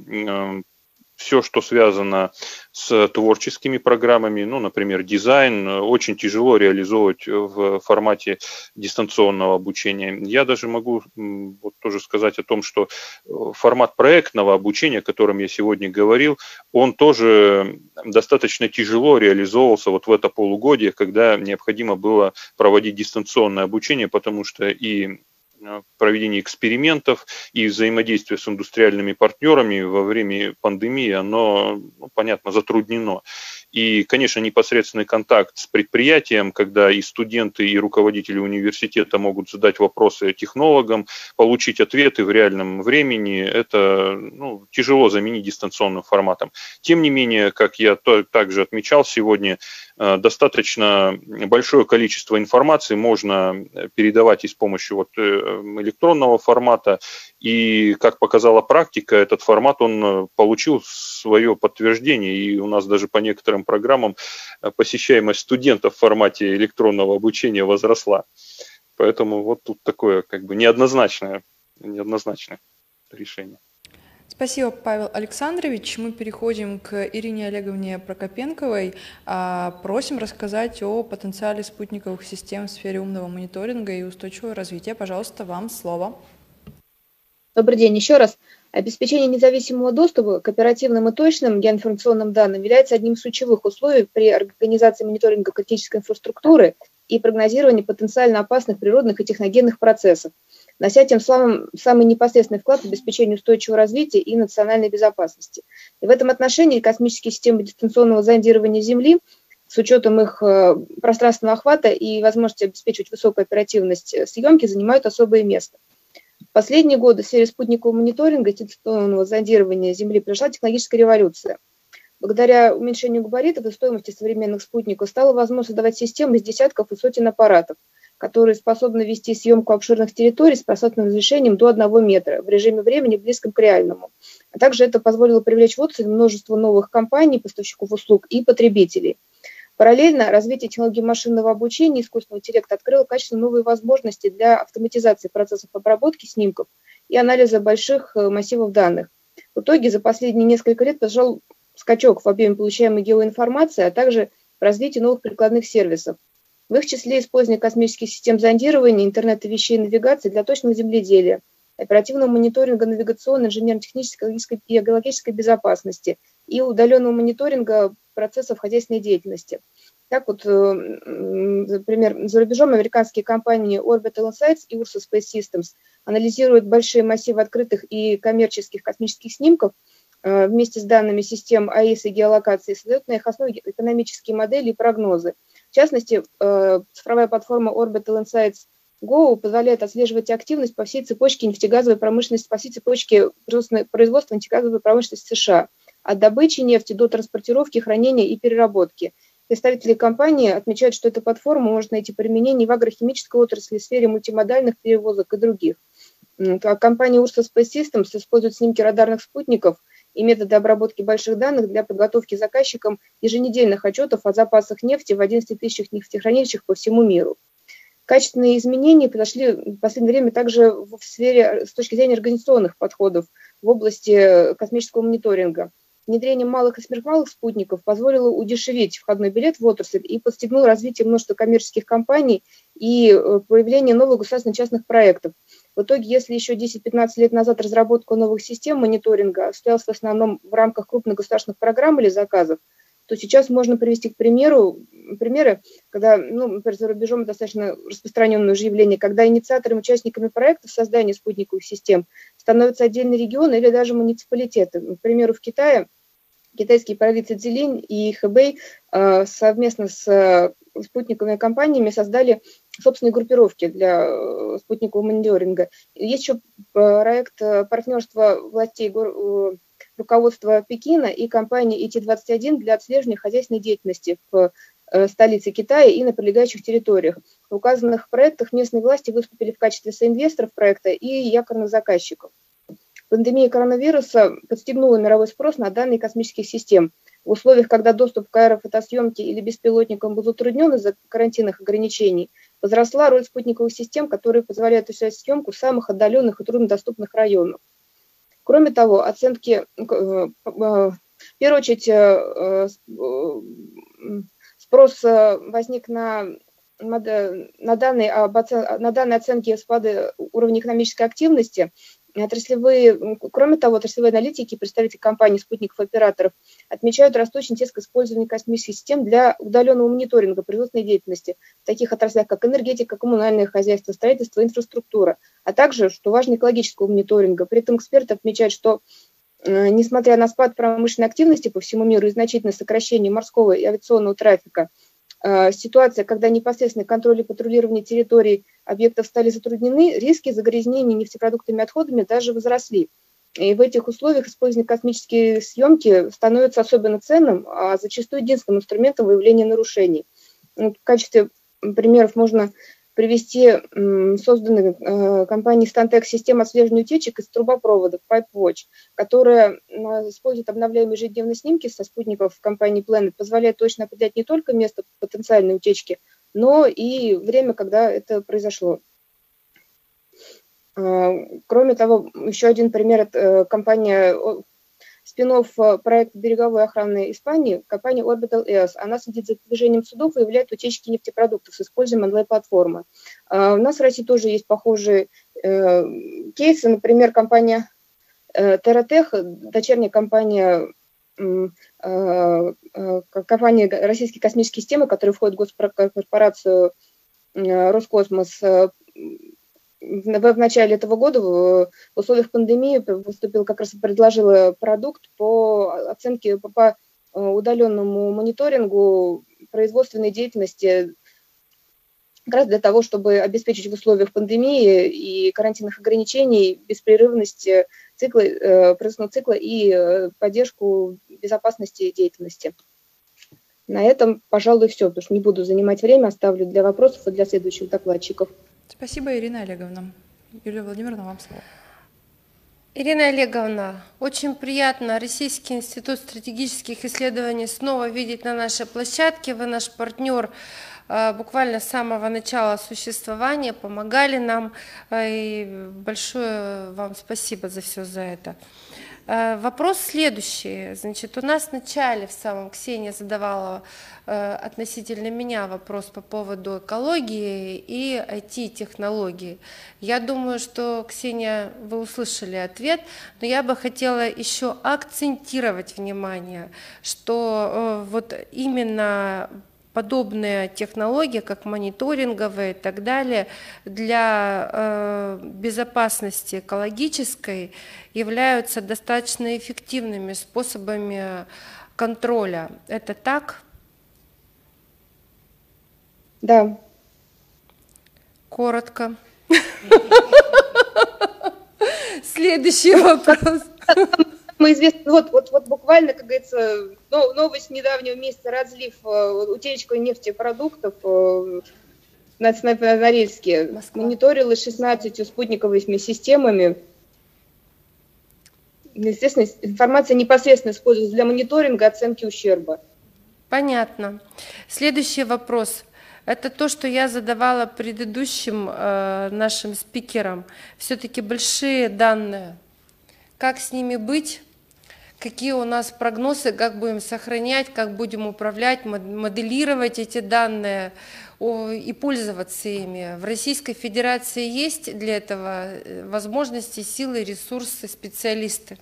все, что связано с творческими программами, ну, например, дизайн, очень тяжело реализовывать в формате дистанционного обучения. Я даже могу вот тоже сказать о том, что э, формат проектного обучения, о котором я сегодня говорил, он тоже достаточно тяжело реализовывался вот в это полугодие, когда необходимо было проводить дистанционное обучение, потому что и Э, проведение экспериментов и взаимодействие с индустриальными партнерами во время пандемии, оно, ну, понятно, затруднено. И, конечно, непосредственный контакт с предприятием, когда и студенты, и руководители университета могут задать вопросы технологам, получить ответы в реальном времени, это ну, тяжело заменить дистанционным форматом. Тем не менее, как я также отмечал сегодня, достаточно большое количество информации можно передавать и с помощью вот э, электронного формата. И, как показала практика, этот формат, он получил свое подтверждение. И у нас даже по некоторым программам э, посещаемость студентов в формате электронного обучения возросла. Поэтому вот тут такое как бы неоднозначное, неоднозначное решение. Спасибо, Павел Александрович. Мы переходим к Ирине Олеговне Прокопенковой. А, просим рассказать о потенциале спутниковых систем в сфере умного мониторинга и устойчивого развития. Пожалуйста, вам слово. Добрый день еще раз. Обеспечение независимого доступа к оперативным и точным геоинформационным данным является одним из ключевых условий при организации мониторинга критической инфраструктуры и прогнозировании потенциально опасных природных и техногенных процессов, нося тем самым самый непосредственный вклад в обеспечение устойчивого развития и национальной безопасности. И в этом отношении космические системы дистанционного зондирования Земли с учетом их э, пространственного охвата и возможности обеспечивать высокую оперативность съемки занимают особое место последние годы в сфере спутникового мониторинга и дистанционного зондирования Земли произошла технологическая революция. Благодаря уменьшению габаритов и стоимости современных спутников стало возможно создавать системы из десятков и сотен аппаратов, которые способны вести съемку обширных территорий с пространственным разрешением до 1 метра в режиме времени близком к реальному. А также это позволило привлечь в отрасль множество новых компаний, поставщиков услуг и потребителей – Параллельно развитие технологий машинного обучения и искусственного интеллекта открыло качественно новые возможности для автоматизации процессов обработки снимков и анализа больших э, массивов данных. В итоге за последние несколько лет произошел скачок в объеме получаемой геоинформации, а также в развитии новых прикладных сервисов. В их числе использование космических систем зондирования, интернета вещей и навигации для точного земледелия, оперативного мониторинга навигационной, инженерно-технической и экологической безопасности и удаленного мониторинга процессов хозяйственной деятельности. Так вот, э, например, за рубежом американские компании Orbital Insights и Ursa Space Systems анализируют большие массивы открытых и коммерческих космических снимков э, вместе с данными систем АИС и геолокации, создают на их основе экономические модели и прогнозы. Частности, э, цифровая платформа Orbital Insights Go позволяет отслеживать активность по всей цепочке нефтегазовой промышленности, по всей цепочке производства нефтегазовой промышленности США – от добычи нефти до транспортировки, хранения и переработки. Представители компании отмечают, что эта платформа может найти применение в агрохимической отрасли, в сфере мультимодальных перевозок и других. А компания Ursa Space Systems использует снимки радарных спутников и методы обработки больших данных для подготовки заказчикам еженедельных отчетов о запасах нефти в 11 тысячах нефтехранилищах по всему миру. Качественные изменения произошли в последнее время также в сфере с точки зрения организационных подходов в области космического мониторинга – внедрение малых и сверхмалых спутников позволило удешевить входной билет в отрасль и подстегнуло развитие множества коммерческих компаний и э, появление новых государственно-частных проектов. В итоге, если еще 10-15 лет назад разработка новых систем мониторинга осуществлялась в основном в рамках крупных государственных программ или заказов, то сейчас можно привести к примеру примеры, когда, ну, например, за рубежом достаточно распространенное уже явление, когда инициаторами, участниками проектов создания спутниковых систем становятся отдельные регионы или даже муниципалитеты. К примеру, в Китае китайские провинции Цзилинь и Хэбэй э, совместно с спутниковыми компаниями создали собственные группировки для э, спутникового мониторинга. Есть еще проект партнерства властей руководства Пекина и компании ИТ-21 для отслеживания хозяйственной деятельности в столице Китая и на прилегающих территориях. В указанных проектах местные власти выступили в качестве соинвесторов проекта и якорных заказчиков. Пандемия коронавируса подстегнула мировой спрос на данные космических систем. В условиях, когда доступ к аэрофотосъемке или беспилотникам был затруднен из-за карантинных ограничений, возросла роль спутниковых систем, которые позволяют осуществлять съемку самых отдаленных и труднодоступных районах. Кроме того, оценки, э, э, в первую очередь, э, спрос возник на на данные, на данные оценки спада уровня экономической активности Отраслевые, кроме того, отраслевые аналитики и представители компаний спутников операторов отмечают растущий интерес к использованию космических систем для удаленного мониторинга производственной деятельности в таких отраслях, как энергетика, коммунальное хозяйство, строительство, инфраструктура, а также, что важно, экологического мониторинга. При этом эксперты отмечают, что э, несмотря на спад промышленной активности по всему миру и значительное сокращение морского и авиационного трафика, ситуация, когда непосредственный контроль и патрулирование территорий объектов стали затруднены, риски загрязнения нефтепродуктами и отходами даже возросли. И в этих условиях использование космические съемки становится особенно ценным, а зачастую единственным инструментом выявления нарушений. В качестве примеров можно привести созданную э, компанией Stantec систему отслеживания утечек из трубопроводов PipeWatch, которая использует обновляемые ежедневные снимки со спутников компании Planet, позволяет точно определять не только место потенциальной утечки, но и время, когда это произошло. Э, кроме того, еще один пример – это э, компания спин э, проект береговой охраны Испании, компания Orbital EOS. Она следит за движением судов и выявляет утечки нефтепродуктов с использованием онлайн-платформы. А, у нас в России тоже есть похожие э, кейсы. Например, компания э, дочерняя компания компания российские космические системы, которая входит в госкорпорацию Роскосмос, в начале этого года в условиях пандемии выступил, как раз предложила продукт по оценке, по, по э, удаленному мониторингу производственной деятельности как раз для того, чтобы обеспечить в условиях пандемии и карантинных ограничений беспрерывность цикла, э, производственного цикла и э, поддержку безопасности деятельности. На этом, пожалуй, все, потому что не буду занимать время, оставлю для вопросов и для следующих докладчиков. Спасибо, Ирина Олеговна. Юлия Владимировна, вам слово. Ирина Олеговна, очень приятно Российский институт стратегических исследований снова видеть на нашей площадке. Вы наш партнер э, буквально с самого начала существования, помогали нам. Э, и большое вам спасибо за все за это. Э, вопрос следующий. Значит, у нас вначале в самом Ксения задавала э, относительно меня вопрос по поводу экологии и IT-технологий. Я думаю, что, Ксения, вы услышали ответ, но я бы хотела еще акцентировать внимание, что э, вот именно подобные технологии, как мониторинговые и так далее, для э, безопасности экологической являются достаточно эффективными способами контроля. Это так? Да. Коротко. Следующий вопрос мы известны, вот, вот, вот буквально, как говорится, новость недавнего месяца, разлив э, утечку нефтепродуктов э, на, на, на Норильске. Москва. Мониторилось 16 спутниковыми системами. Естественно, информация непосредственно используется для мониторинга оценки ущерба. Понятно. Следующий вопрос. Это то, что я задавала предыдущим э, нашим спикерам. Все-таки большие данные. Как с ними быть? Какие у нас прогнозы, как будем сохранять, как будем управлять, моделировать эти данные и пользоваться ими. В Российской Федерации есть для этого э, возможности, силы, ресурсы, специалисты?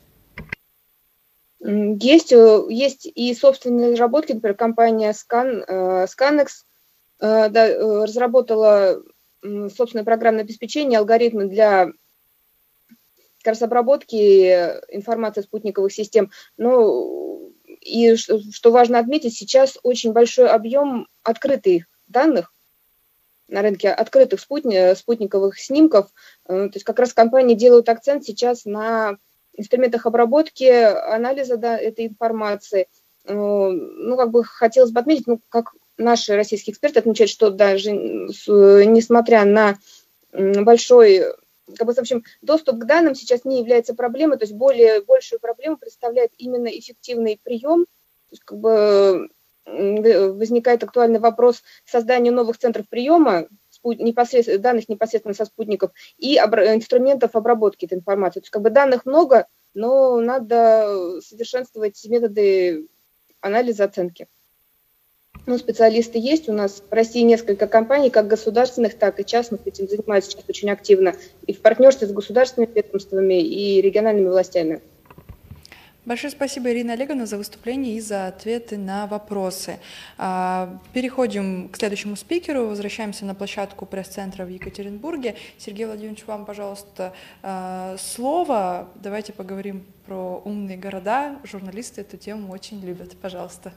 Есть, есть и собственные разработки, например, компания Scan, Scanex да, разработала собственное программное обеспечение, алгоритмы для как раз обработки информации спутниковых систем. Ну, и что, что важно отметить, сейчас очень большой объем открытых данных на рынке открытых спутни, спутниковых снимков. Э, то есть как раз компании делают акцент сейчас на инструментах обработки, анализа да, этой информации. Э, ну, как бы хотелось бы отметить, ну, как наши российские эксперты отмечают, что даже несмотря на большой как бы, в общем, доступ к данным сейчас не является проблемой, то есть более, большую проблему представляет именно эффективный прием, то есть, как бы возникает актуальный вопрос создания новых центров приема непосредственно, данных непосредственно со спутников и инструментов обработки этой информации. То есть как бы данных много, но надо совершенствовать методы анализа оценки. Ну, специалисты есть. У нас в России несколько компаний, как государственных, так и частных, этим занимаются сейчас очень активно. И в партнерстве с государственными ведомствами и региональными властями. Большое спасибо, Ирина Олеговна, за выступление и за ответы на вопросы. А, переходим к следующему спикеру. Возвращаемся на площадку пресс-центра в Екатеринбурге. Сергей Владимирович, вам, пожалуйста, а, слово. Давайте поговорим про умные города. Журналисты эту тему очень любят. Пожалуйста.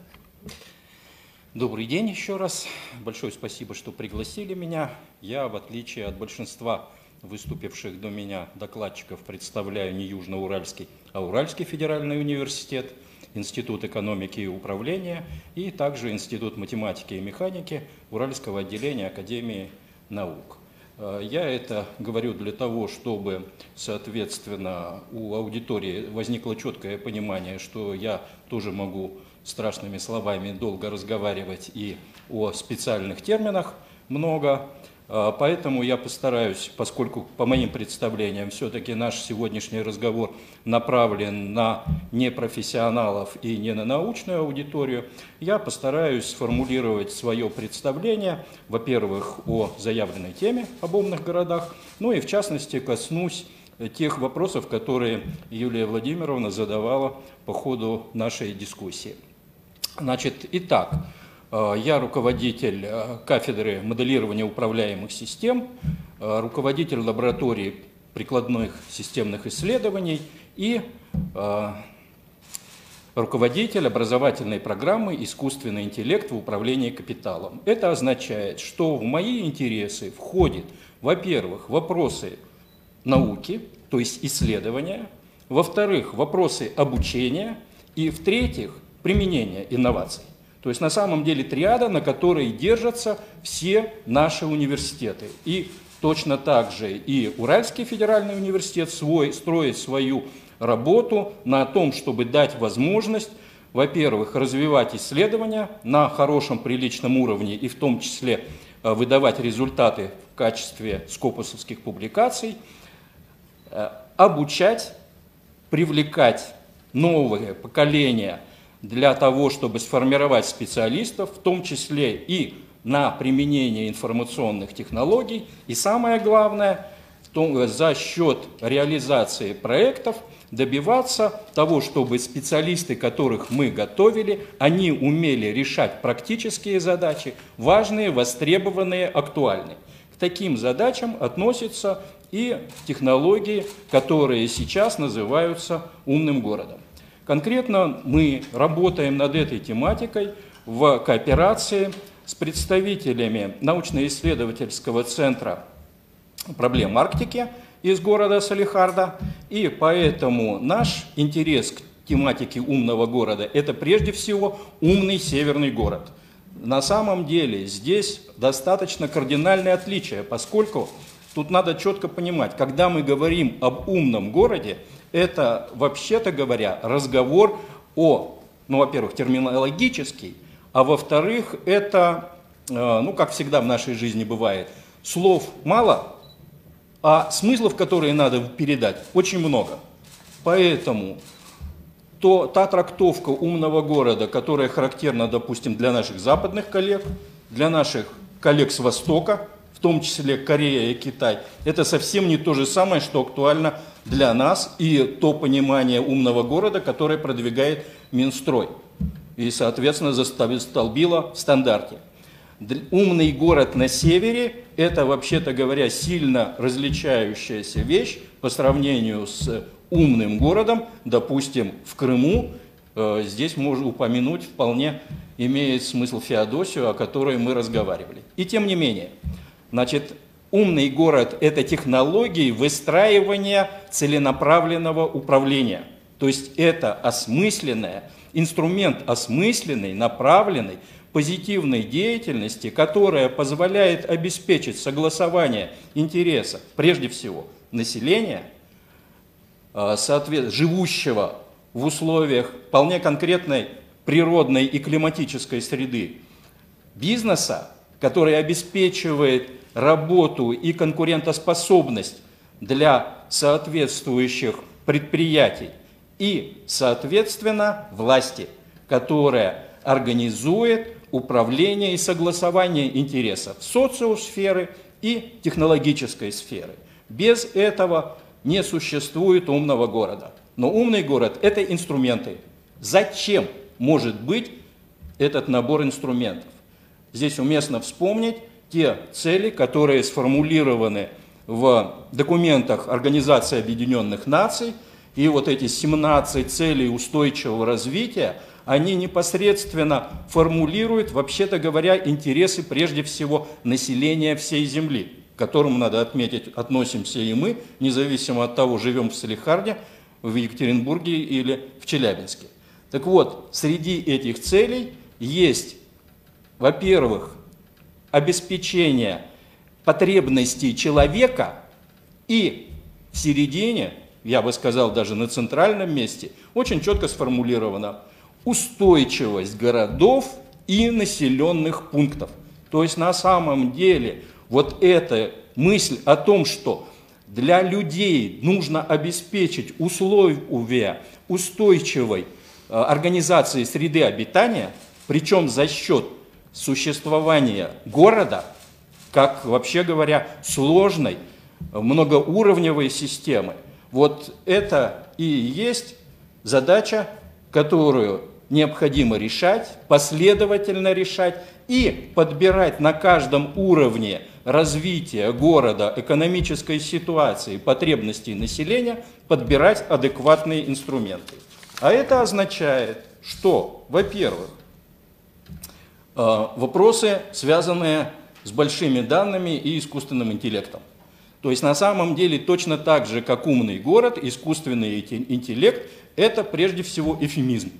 Добрый день еще раз. Большое спасибо, что пригласили меня. Я, в отличие от большинства выступивших до меня докладчиков, представляю не Южноуральский, а Уральский федеральный университет, Институт экономики и управления и также Институт математики и механики Уральского отделения Академии наук. Э, я это говорю для того, чтобы, соответственно, у аудитории возникло четкое понимание, что я тоже могу страшными словами долго разговаривать и о специальных терминах много. А, поэтому я постараюсь, поскольку по моим представлениям все-таки наш сегодняшний разговор направлен на непрофессионалов и не на научную аудиторию, я постараюсь сформулировать свое представление, во-первых, о заявленной теме об умных городах, ну и в частности коснусь тех вопросов, которые Юлия Владимировна задавала по ходу нашей дискуссии. Значит, итак, э, я руководитель э, кафедры моделирования управляемых систем, э, руководитель лаборатории прикладных системных исследований и руководитель образовательной программы «Искусственный интеллект в управлении капиталом». Это означает, что в мои интересы входят, во-первых, вопросы науки, то есть исследования, во-вторых, вопросы обучения, и в-третьих, применения инноваций. То есть на самом деле триада, на которой держатся все наши университеты. И точно так же и Уральский федеральный университет свой, строит свою работу на том, чтобы дать возможность, во-первых, развивать исследования на хорошем, приличном уровне и в том числе э, выдавать результаты в качестве скопусовских публикаций, э, обучать, привлекать новое поколение для того, чтобы сформировать специалистов, в том числе и на применение информационных технологий, и самое главное, за счет реализации проектов добиваться того, чтобы специалисты, которых мы готовили, они умели решать практические задачи, важные, востребованные, актуальные. К таким задачам относятся и технологии, которые сейчас называются умным городом. Конкретно мы работаем над этой тематикой в кооперации с представителями научно-исследовательского центра проблем Арктики из города Салихарда. И поэтому наш интерес к тематике умного города – это прежде всего умный северный город. На самом деле здесь достаточно кардинальное отличие, поскольку тут надо четко понимать, когда мы говорим об умном городе – это, вообще-то говоря, разговор о, ну, во-первых, терминологический, а во-вторых, это, э, ну, как всегда в нашей жизни бывает, слов мало, а смыслов, которые надо передать, очень много. Поэтому то, та трактовка умного города, которая характерна, допустим, для наших западных коллег, для наших коллег с Востока, в том числе Корея и Китай, это совсем не то же самое, что актуально для нас и то понимание умного города, которое продвигает Минстрой и, соответственно, застолбило в стандарте. Умный город на севере – это, вообще-то говоря, сильно различающаяся вещь по сравнению с умным городом, допустим, в Крыму. Э, здесь можно упомянуть вполне имеет смысл Феодосию, о которой мы разговаривали. И тем не менее, значит, умный город – это технологии выстраивания целенаправленного управления. То есть это осмысленное, инструмент осмысленный, направленный, позитивной деятельности, которая позволяет обеспечить согласование интересов, прежде всего, населения, а, живущего в условиях вполне конкретной природной и климатической среды, бизнеса, который обеспечивает работу и конкурентоспособность для соответствующих предприятий, и, соответственно, власти, которая организует управление и согласование интересов социосферы и технологической сферы. Без этого не существует умного города. Но умный город – это инструменты. Зачем может быть этот набор инструментов. Здесь уместно вспомнить те цели, которые сформулированы в документах Организации Объединенных Наций, и вот эти 17 целей устойчивого развития, они непосредственно формулируют, вообще-то говоря, интересы прежде всего населения всей Земли, к которому, надо отметить, относимся и мы, независимо от того, живем в Салихарде, в Екатеринбурге или в Челябинске. Так вот, среди этих целей есть, во-первых, обеспечение потребностей человека и в середине, я бы сказал даже на центральном месте, очень четко сформулировано устойчивость городов и населенных пунктов. То есть на самом деле вот эта мысль о том, что для людей нужно обеспечить условия устойчивой Э, организации среды обитания, причем за счет существования города, как, вообще говоря, сложной многоуровневой системы. Вот это и есть задача, которую необходимо решать, последовательно решать и подбирать на каждом уровне развития города, экономической ситуации, потребностей населения, подбирать адекватные инструменты. А это означает, что, во-первых, вопросы, связанные с большими данными и искусственным интеллектом. То есть на самом деле точно так же, как умный город, искусственный интеллект – это прежде всего эфемизм.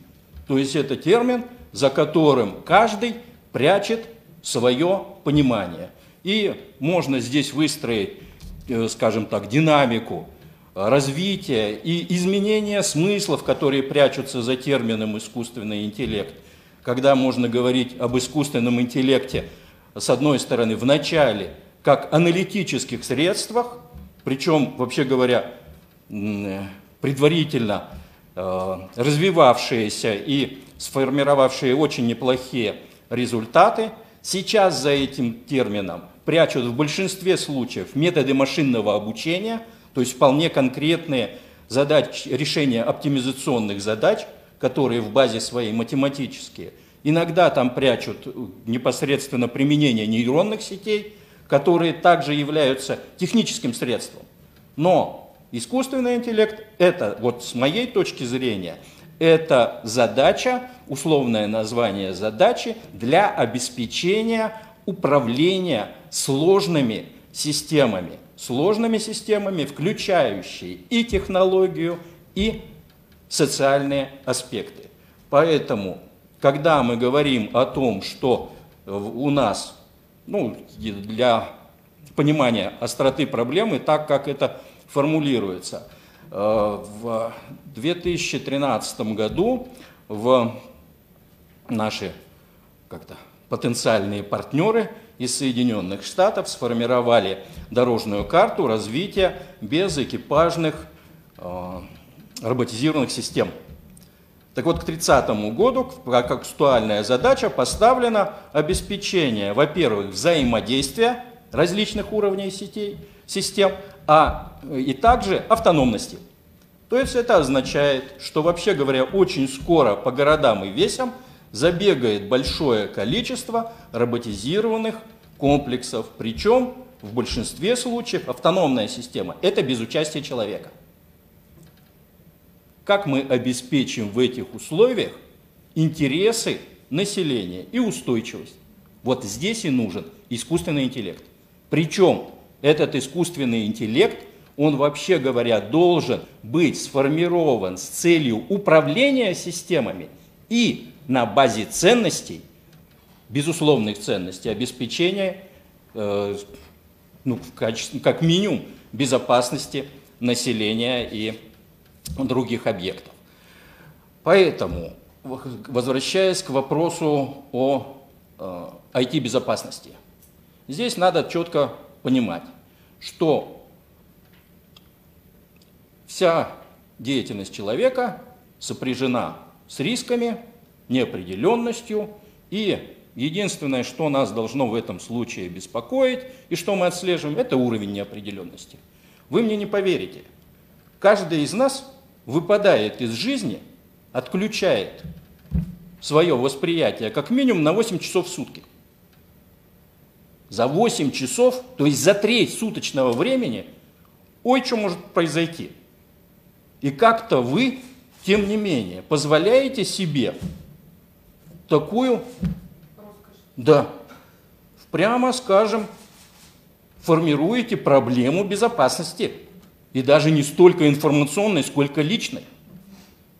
То есть это термин, за которым каждый прячет свое понимание. И можно здесь выстроить, э, скажем так, динамику развития и изменения смыслов, которые прячутся за термином искусственный интеллект. Когда можно говорить об искусственном интеллекте, с одной стороны, в начале, как аналитических средствах, причем, вообще говоря, предварительно э, развивавшиеся и сформировавшие очень неплохие результаты, сейчас за этим термином прячут в большинстве случаев методы машинного обучения – то есть вполне конкретные задачи, решения оптимизационных задач, которые в базе своей математические. Иногда там прячут непосредственно применение нейронных сетей, которые также являются техническим средством. Но искусственный интеллект – это, вот с моей точки зрения, это задача, условное название задачи для обеспечения управления сложными системами – сложными системами, включающие и технологию, и социальные аспекты. Поэтому, когда мы говорим о том, что у нас, ну, для понимания остроты проблемы, так как это формулируется, э, в 2013 году в наши как-то потенциальные партнеры – из Соединенных Штатов сформировали дорожную карту развития безэкипажных э, роботизированных систем. Так вот, к 30 году как актуальная задача поставлена обеспечение, во-первых, взаимодействия различных уровней сетей, систем, а и также автономности. То есть это означает, что вообще говоря, очень скоро по городам и весям забегает большое количество роботизированных комплексов, причем в большинстве случаев автономная система – это без участия человека. Как мы обеспечим в этих условиях интересы населения и устойчивость? Вот здесь и нужен искусственный интеллект. Причем этот искусственный интеллект, он вообще говоря, должен быть сформирован с целью управления системами и на базе ценностей, безусловных ценностей, обеспечения, э, ну, в качестве, как минимум, безопасности населения и других объектов. Поэтому, возвращаясь к вопросу о э, IT-безопасности, здесь надо четко понимать, что вся деятельность человека сопряжена с рисками, неопределенностью, и единственное, что нас должно в этом случае беспокоить, и что мы отслеживаем, это уровень неопределенности. Вы мне не поверите, каждый из нас выпадает из жизни, отключает свое восприятие как минимум на 8 часов в сутки. За 8 часов, то есть за треть суточного времени, ой, что может произойти. И как-то вы, тем не менее, позволяете себе такую, да, прямо скажем, формируете проблему безопасности – и даже не столько информационной, сколько личной.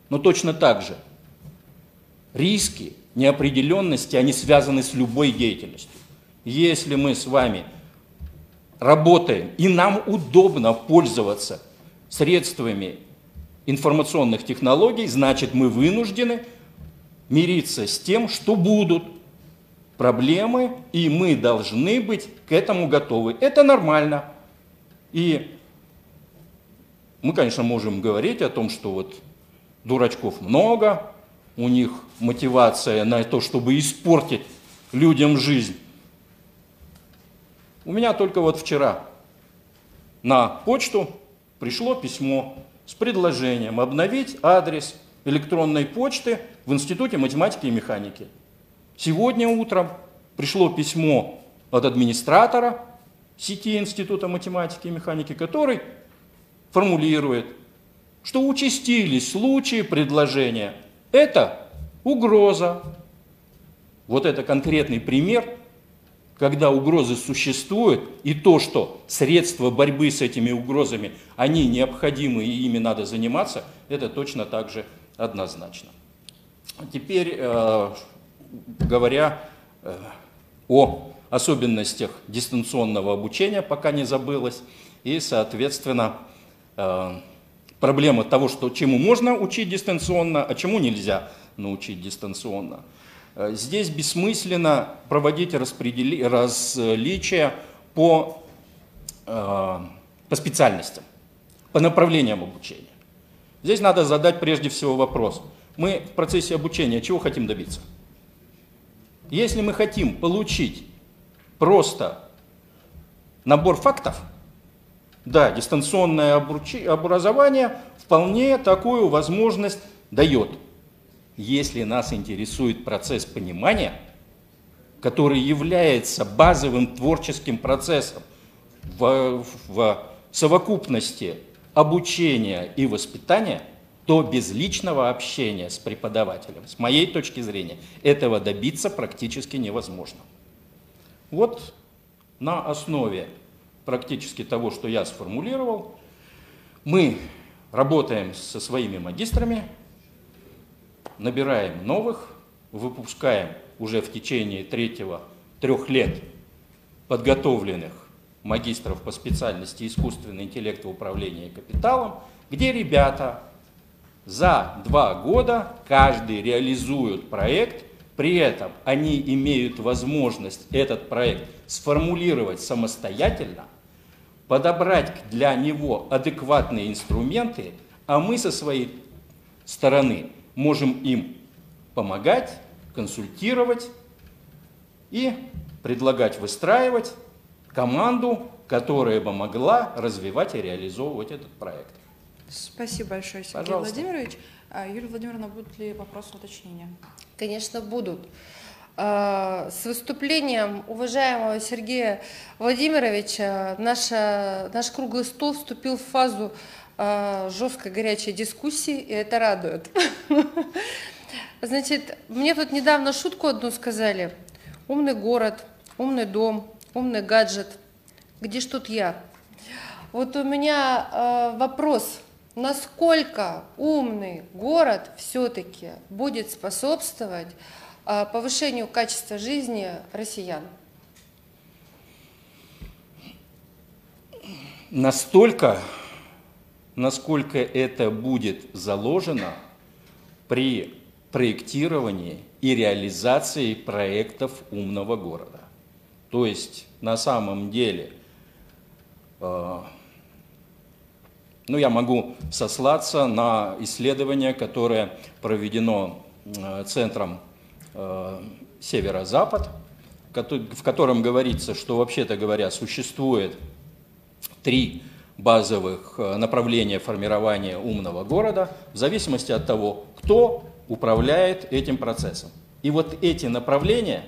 Но точно так же риски, неопределенности, они связаны с любой деятельностью. Если мы с вами работаем, и нам удобно пользоваться средствами информационных технологий, значит мы вынуждены мириться с тем, что будут проблемы, и мы должны быть к этому готовы. Это нормально. И мы, конечно, можем говорить о том, что вот дурачков много, у них мотивация на то, чтобы испортить людям жизнь. У меня только вот вчера на почту пришло письмо с предложением обновить адрес электронной почты в Институте математики и механики. Сегодня утром пришло письмо от администратора сети Института математики и механики, который формулирует, что участились случаи предложения. Это угроза. Вот это конкретный пример, когда угрозы существуют, и то, что средства борьбы с этими угрозами, они необходимы и ими надо заниматься, это точно так же однозначно. Теперь, э, говоря э, о особенностях дистанционного обучения, пока не забылось, и, соответственно, проблема того, что чему можно учить дистанционно, а чему нельзя научить дистанционно. Э, здесь бессмысленно проводить распредели... различия по, э, по специальностям, по направлениям обучения. Здесь надо задать прежде всего вопрос. Мы в процессе обучения чего хотим добиться? Если мы хотим получить просто набор фактов – да, дистанционное образование вполне такую возможность дает. Если нас интересует процесс понимания, который является базовым творческим процессом в, в совокупности обучения и воспитания, то без личного общения с преподавателем, с моей точки зрения, этого добиться практически невозможно. Вот на основе практически того, что я сформулировал. Мы работаем со своими магистрами, набираем новых, выпускаем уже в течение третьего, трех лет подготовленных магистров по специальности искусственный интеллект и управление капиталом, где ребята за два года каждый реализуют проект, при этом они имеют возможность этот проект сформулировать самостоятельно – подобрать для него адекватные инструменты, а мы со своей стороны можем им помогать, консультировать и предлагать выстраивать команду, которая бы могла развивать и реализовывать этот проект. Спасибо большое, Сергей Пожалуйста. Владимирович. А, Юлия Владимировна, будут ли вопросы, уточнения? Конечно, будут. А, С выступлением уважаемого Сергея Владимировича наша, наш круглый стол вступил в фазу а, жесткой горячей дискуссии, и это радует. Значит, мне тут недавно шутку одну сказали. Умный город, умный дом, умный гаджет. Где ж тут я? Вот у меня э, вопрос. Насколько умный город все-таки будет способствовать э, повышению качества жизни россиян? Настолько, насколько это будет заложено при проектировании и реализации проектов умного города. То есть на самом деле, э, ну я могу сослаться на исследование, которое проведено э, Центром Северо-Запад, кото- в котором говорится, что вообще-то говоря существует три базовых э, направления формирования умного города в зависимости от того, кто управляет этим процессом. И вот эти направления,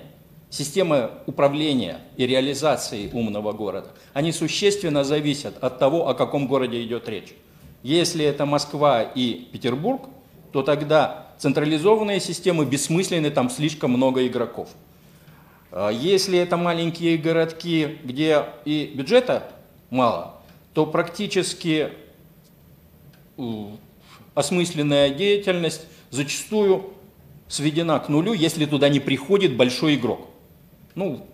система управления и реализации умного города, они существенно зависят от того, о каком городе идет речь. Если это Москва и Петербург, то тогда централизованные системы бессмысленны, там слишком много игроков. А Если это маленькие городки, где и бюджета мало, то практически осмысленная деятельность зачастую сведена к нулю, если туда не приходит большой игрок. Ну,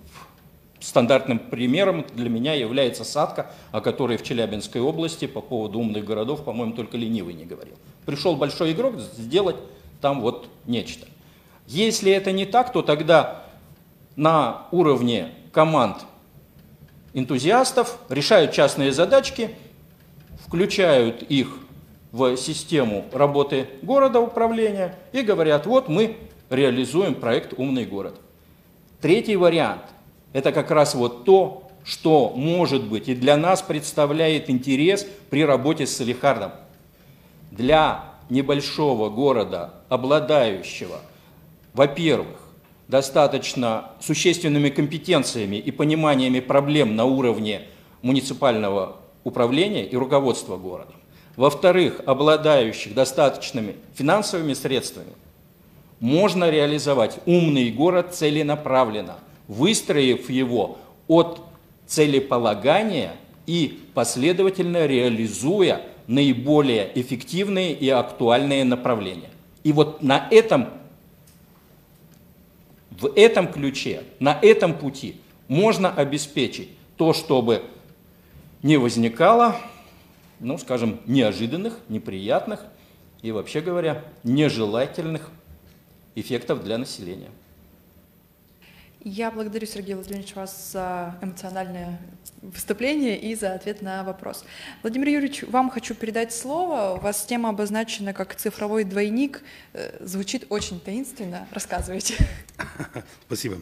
стандартным примером для меня является Садка, о которой в Челябинской области по поводу умных городов, по-моему, только ленивый не говорил. Пришел большой игрок сделать там вот нечто. Если это не так, то тогда на уровне команд энтузиастов решают частные задачки, включают их в систему работы города управления и говорят, вот мы реализуем проект «Умный город». Третий вариант – это как раз вот то, что может быть и для нас представляет интерес при работе с Салихардом. Для небольшого города, обладающего, во-первых, достаточно существенными компетенциями и пониманиями проблем на уровне муниципального управления и руководства городом. Во-вторых, обладающих достаточными финансовыми средствами, можно реализовать умный город целенаправленно, выстроив его от целеполагания и последовательно реализуя наиболее эффективные и актуальные направления. И вот на этом, в этом ключе, на этом пути можно обеспечить то, чтобы не возникало, ну, скажем, неожиданных, неприятных и, вообще говоря, нежелательных эффектов для населения. Я благодарю, Сергей Владимирович, вас за эмоциональное выступление и за ответ на вопрос. Владимир Юрьевич, вам хочу передать слово. У вас тема обозначена как цифровой двойник. Э, Звучит очень таинственно. Рассказывайте. Спасибо.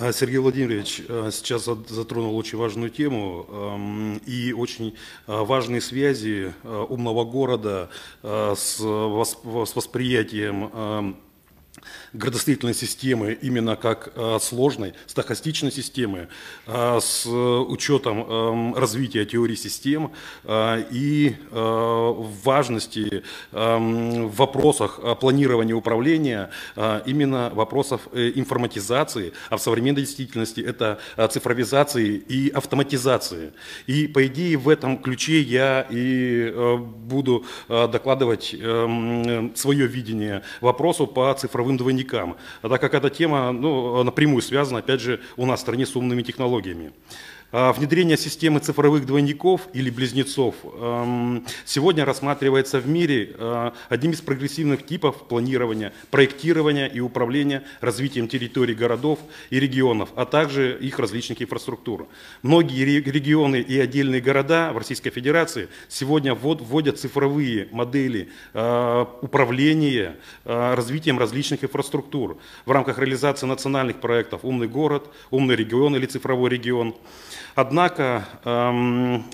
А, Сергей Владимирович а, сейчас зат- затронул очень важную тему и очень а, важные связи умного города с вос- с восприятием градостроительной системы именно как э, сложной, стохастичной системы э, с учетом э, развития теории систем э, и э, важности э, в вопросах э, планирования управления э, именно вопросов э, информатизации, а в современной действительности это э, цифровизации и автоматизации. И по идее в этом ключе я и э, буду э, докладывать эм, свое видение вопросу по цифровым двойникам, а так как эта тема ну, напрямую связана, опять же, у нас в стране с умными технологиями. А, Внедрение системы цифровых двойников или близнецов эм, сегодня рассматривается в мире э, одним из прогрессивных типов планирования, проектирования и управления развитием территорий городов и регионов, а также их различных инфраструктур. Многие ре- регионы и отдельные города в Российской Федерации сегодня ввод- вводят цифровые модели э, управления э, развитием различных инфраструктур в рамках реализации национальных проектов «Умный город», «Умный регион» или «Цифровой регион». Однако эм,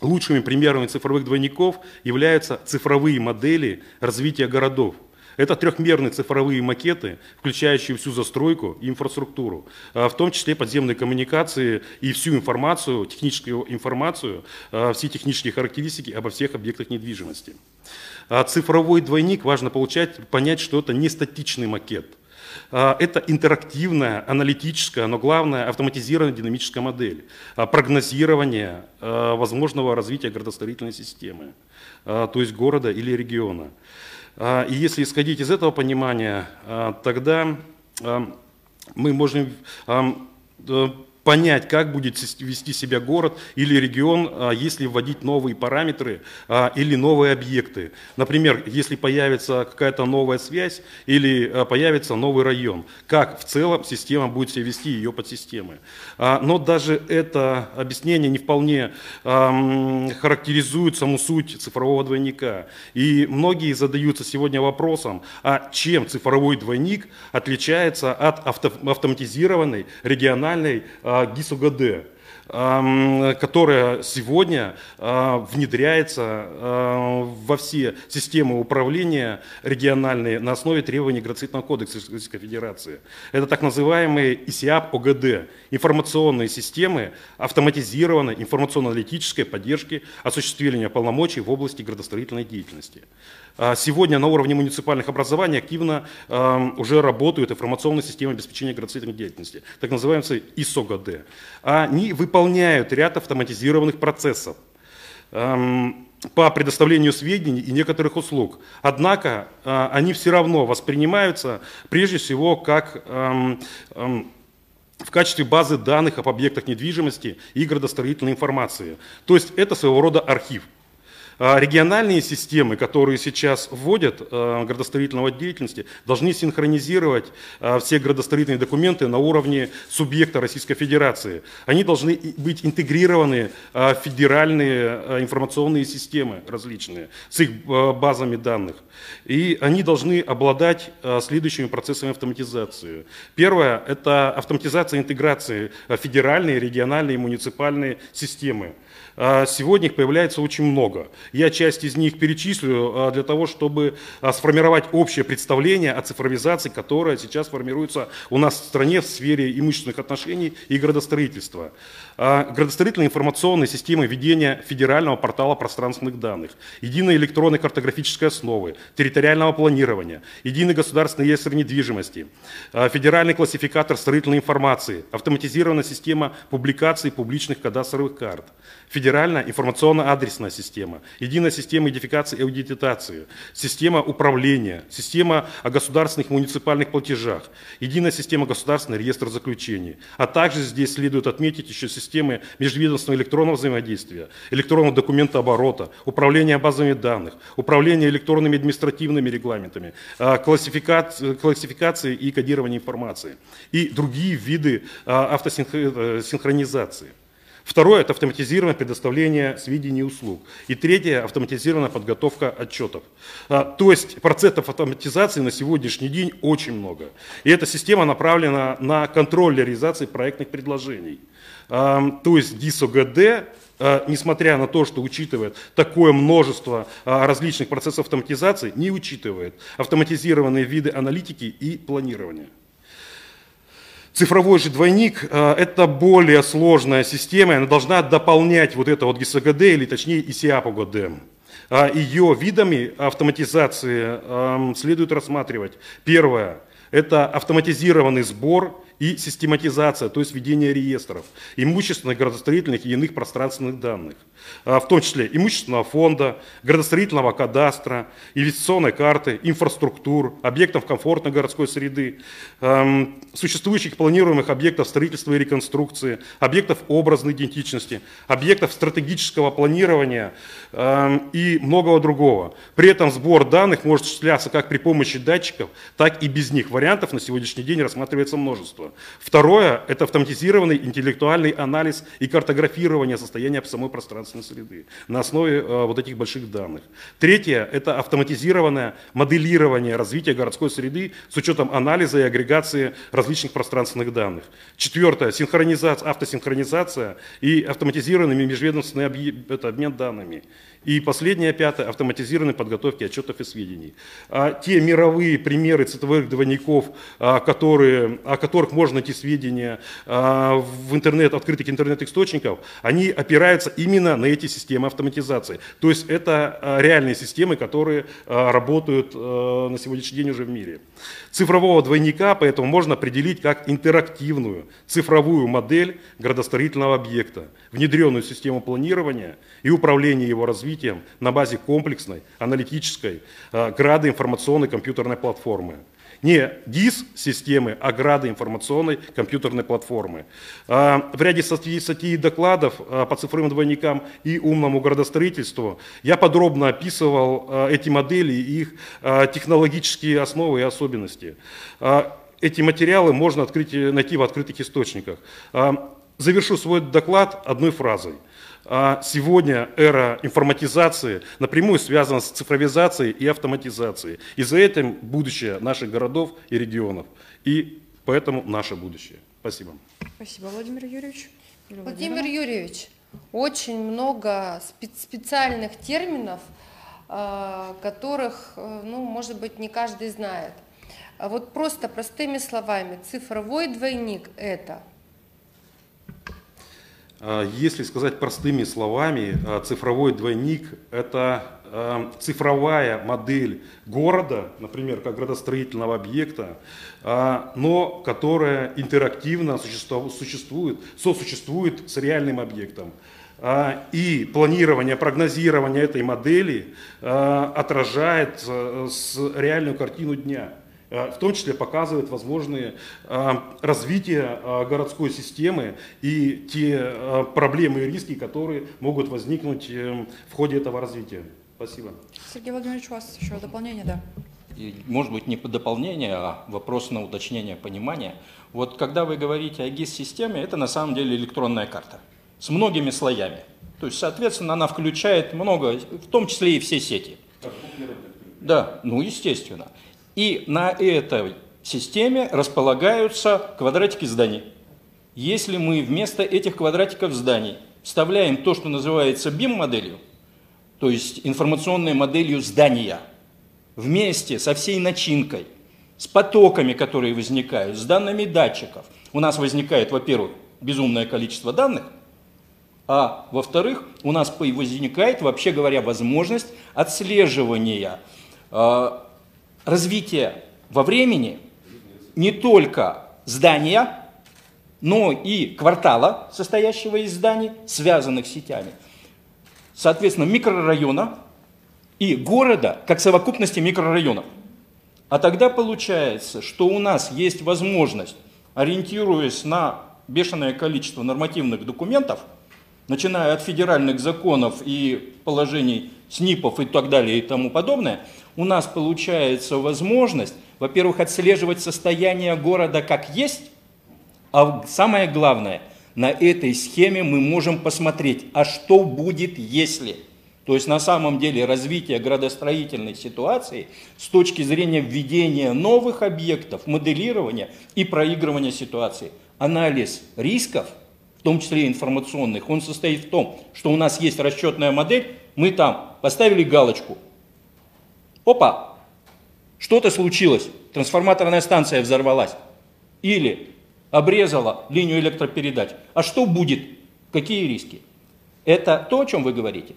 лучшими примерами цифровых двойников являются цифровые модели развития городов – это трехмерные цифровые макеты, включающие всю застройку и инфраструктуру, а, в том числе подземные коммуникации и всю информацию, техническую информацию, а, все технические характеристики обо всех объектах недвижимости. А цифровой двойник важно получать, понять, что это не статичный макет. Это интерактивная, аналитическая, но главное автоматизированная динамическая модель прогнозирования возможного развития градостроительной системы, то есть города или региона. А, и если исходить из этого понимания, а, тогда а, мы можем понять, как будет вести себя город или регион, а, если вводить новые параметры а, или новые объекты. Например, если появится какая-то новая связь или а, появится новый район, как в целом система будет себя вести, ее подсистемы. Но даже это объяснение не вполне характеризует саму суть цифрового двойника. И многие задаются сегодня вопросом, а чем цифровой двойник отличается от автоматизированной региональной ГИС-УГД, которая сегодня а, внедряется а, во все системы управления региональные на основе требований Грацитного кодекса Российской Федерации. Это так называемые ИСИАП ОГД, информационные системы автоматизированной информационно-аналитической поддержки осуществления полномочий в области градостроительной деятельности. А сегодня на уровне муниципальных образований активно уже работают информационные системы обеспечения градостроительной деятельности, так называемые ИСОГД. Они выполняют ряд автоматизированных процессов по предоставлению сведений и некоторых услуг. Однако а, они все равно воспринимаются прежде всего как в качестве базы данных об объектах недвижимости и градостроительной информации. То есть это своего рода архив. А региональные системы, которые сейчас вводят э, градостроительного деятельности, должны синхронизировать э, все градостроительные документы на уровне субъекта Российской Федерации. Они должны быть интегрированы э, в федеральные информационные системы различные с их базами данных. И они должны обладать следующими процессами автоматизации. Первое – это автоматизация интеграции федеральные, региональные и муниципальные системы. Сегодня их появляется очень много. Я часть из них перечислю а, для того, чтобы а, сформировать общее представление о цифровизации, которая сейчас формируется у нас в стране в сфере имущественных отношений и градостроительства. Градостроительная информационная система ведения федерального портала пространственных данных, единой электронной картографической основы, территориального планирования, единый государственный реестр недвижимости, федеральный классификатор строительной информации, автоматизированная система публикации публичных кадастровых карт, федеральная информационно-адресная система, единая система идентификации и аудитации, система управления, система о государственных муниципальных платежах, единая система государственного реестра заключений. А также здесь следует отметить еще системы межведомственного электронного взаимодействия, электронного документооборота, управления базами данных, управления электронными административными регламентами, а, классификации и кодирования информации и другие виды а, автосинхронизации. Второе – это автоматизированное предоставление сведений и услуг. И третье – автоматизированная подготовка отчетов. А, то есть процессов автоматизации на сегодняшний день очень много. И эта система направлена на контроль реализации проектных предложений. А, то есть ДИСОГД а, несмотря на то, что учитывает такое множество различных процессов автоматизации, не учитывает автоматизированные виды аналитики и планирования. Цифровой же двойник э, – это более сложная система, она должна дополнять вот это вот ГИСГД, или точнее ИСИАП-ОГД. А Ее видами автоматизации эм, следует рассматривать. Первое – это автоматизированный сбор и систематизация, то есть ведение реестров имущественных, градостроительных и иных пространственных данных, а, в том числе имущественного фонда, градостроительного кадастра, инвестиционной карты, инфраструктур, объектов комфортной городской среды, существующих планируемых объектов строительства и реконструкции, объектов образной идентичности, объектов стратегического планирования и многого другого. При этом сбор данных может осуществляться как при помощи датчиков, так и без них. Вариантов на сегодняшний день рассматривается множество. Второе – это автоматизированный интеллектуальный анализ и картографирование состояния самой пространственной среды на основе э, вот этих больших данных. Третье – это автоматизированное моделирование развития городской среды с учетом анализа и агрегации различных пространственных данных. Четвертое – синхронизация, автосинхронизация и автоматизированный межведомственный обмен данными. И последнее, пятое, автоматизированной подготовки отчетов и сведений. А те мировые примеры цветовых двойников, а, которые, о которых можно найти сведения а, в интернет, открытых интернет-источников, они опираются именно на эти системы автоматизации. То есть это а, реальные системы, которые а, работают на сегодняшний день уже в мире. Цифрового двойника поэтому можно определить как интерактивную цифровую модель градостроительного объекта, внедренную систему планирования и управления его развитием на базе комплексной, аналитической, градоинформационной компьютерной платформы. Не ГИС-системы, а грады информационной компьютерной платформы. Э, в ряде статей, и докладов э, по цифровым двойникам и умному градостроительству я подробно описывал эти модели и их технологические основы и особенности. Эти материалы можно открыть, найти в открытых источниках. Завершу свой доклад одной фразой – а сегодня эра информатизации напрямую связана с цифровизацией и автоматизацией. И за этим будущее наших городов и регионов. И поэтому наше будущее. Спасибо. Спасибо, Владимир Юрьевич. Владимир Юрьевич, очень много специальных терминов, а, которых, э, ну, может быть, не каждый знает. А вот просто простыми словами, цифровой двойник – это – если сказать простыми словами, а, цифровой двойник – это а, цифровая модель города, например, как градостроительного объекта, но которая интерактивно существует, сосуществует с реальным объектом. И планирование, прогнозирование этой модели отражает реальную картину дня. Э, в том числе показывает возможные э, развития э, городской системы и те проблемы и риски, которые могут возникнуть в ходе этого развития. Спасибо. Сергей Владимирович, у вас еще дополнение, да? И, может быть, не по дополнение, а вопрос на уточнение понимания. Вот когда вы говорите о ГИС-системе, это на самом деле электронная карта с многими слоями. То есть, соответственно, она включает много, в том числе и все сети. Да, ну естественно. И на этой системе располагаются квадратики зданий. Если мы вместо этих квадратиков зданий вставляем то, что называется BIM-моделью, то есть информационной моделью здания, вместе со всей начинкой, с потоками, которые возникают, с данными датчиков, у нас возникает, во-первых, безумное количество данных, а во-вторых, у нас возникает, вообще говоря, возможность отслеживания а, развитие во времени не только здания, но и квартала, состоящего из зданий, связанных сетями. Соответственно, микрорайона и города как совокупности микрорайонов. А тогда получается, что у нас есть возможность, ориентируясь на бешеное количество нормативных документов, начиная от федеральных законов и положений СНИПов и так далее и тому подобное, у нас получается возможность, во-первых, отслеживать состояние города как есть, а самое главное, на этой схеме мы можем посмотреть, а что будет, если. То есть на самом деле развитие градостроительной ситуации с точки зрения введения новых объектов, моделирования и проигрывания ситуации. Анализ рисков, в том числе информационных, он состоит в том, что у нас есть расчетная модель, мы там поставили галочку. Опа, что-то случилось, трансформаторная станция взорвалась. Или обрезала линию электропередач. А что будет? Какие риски? Это то, о чем вы говорите?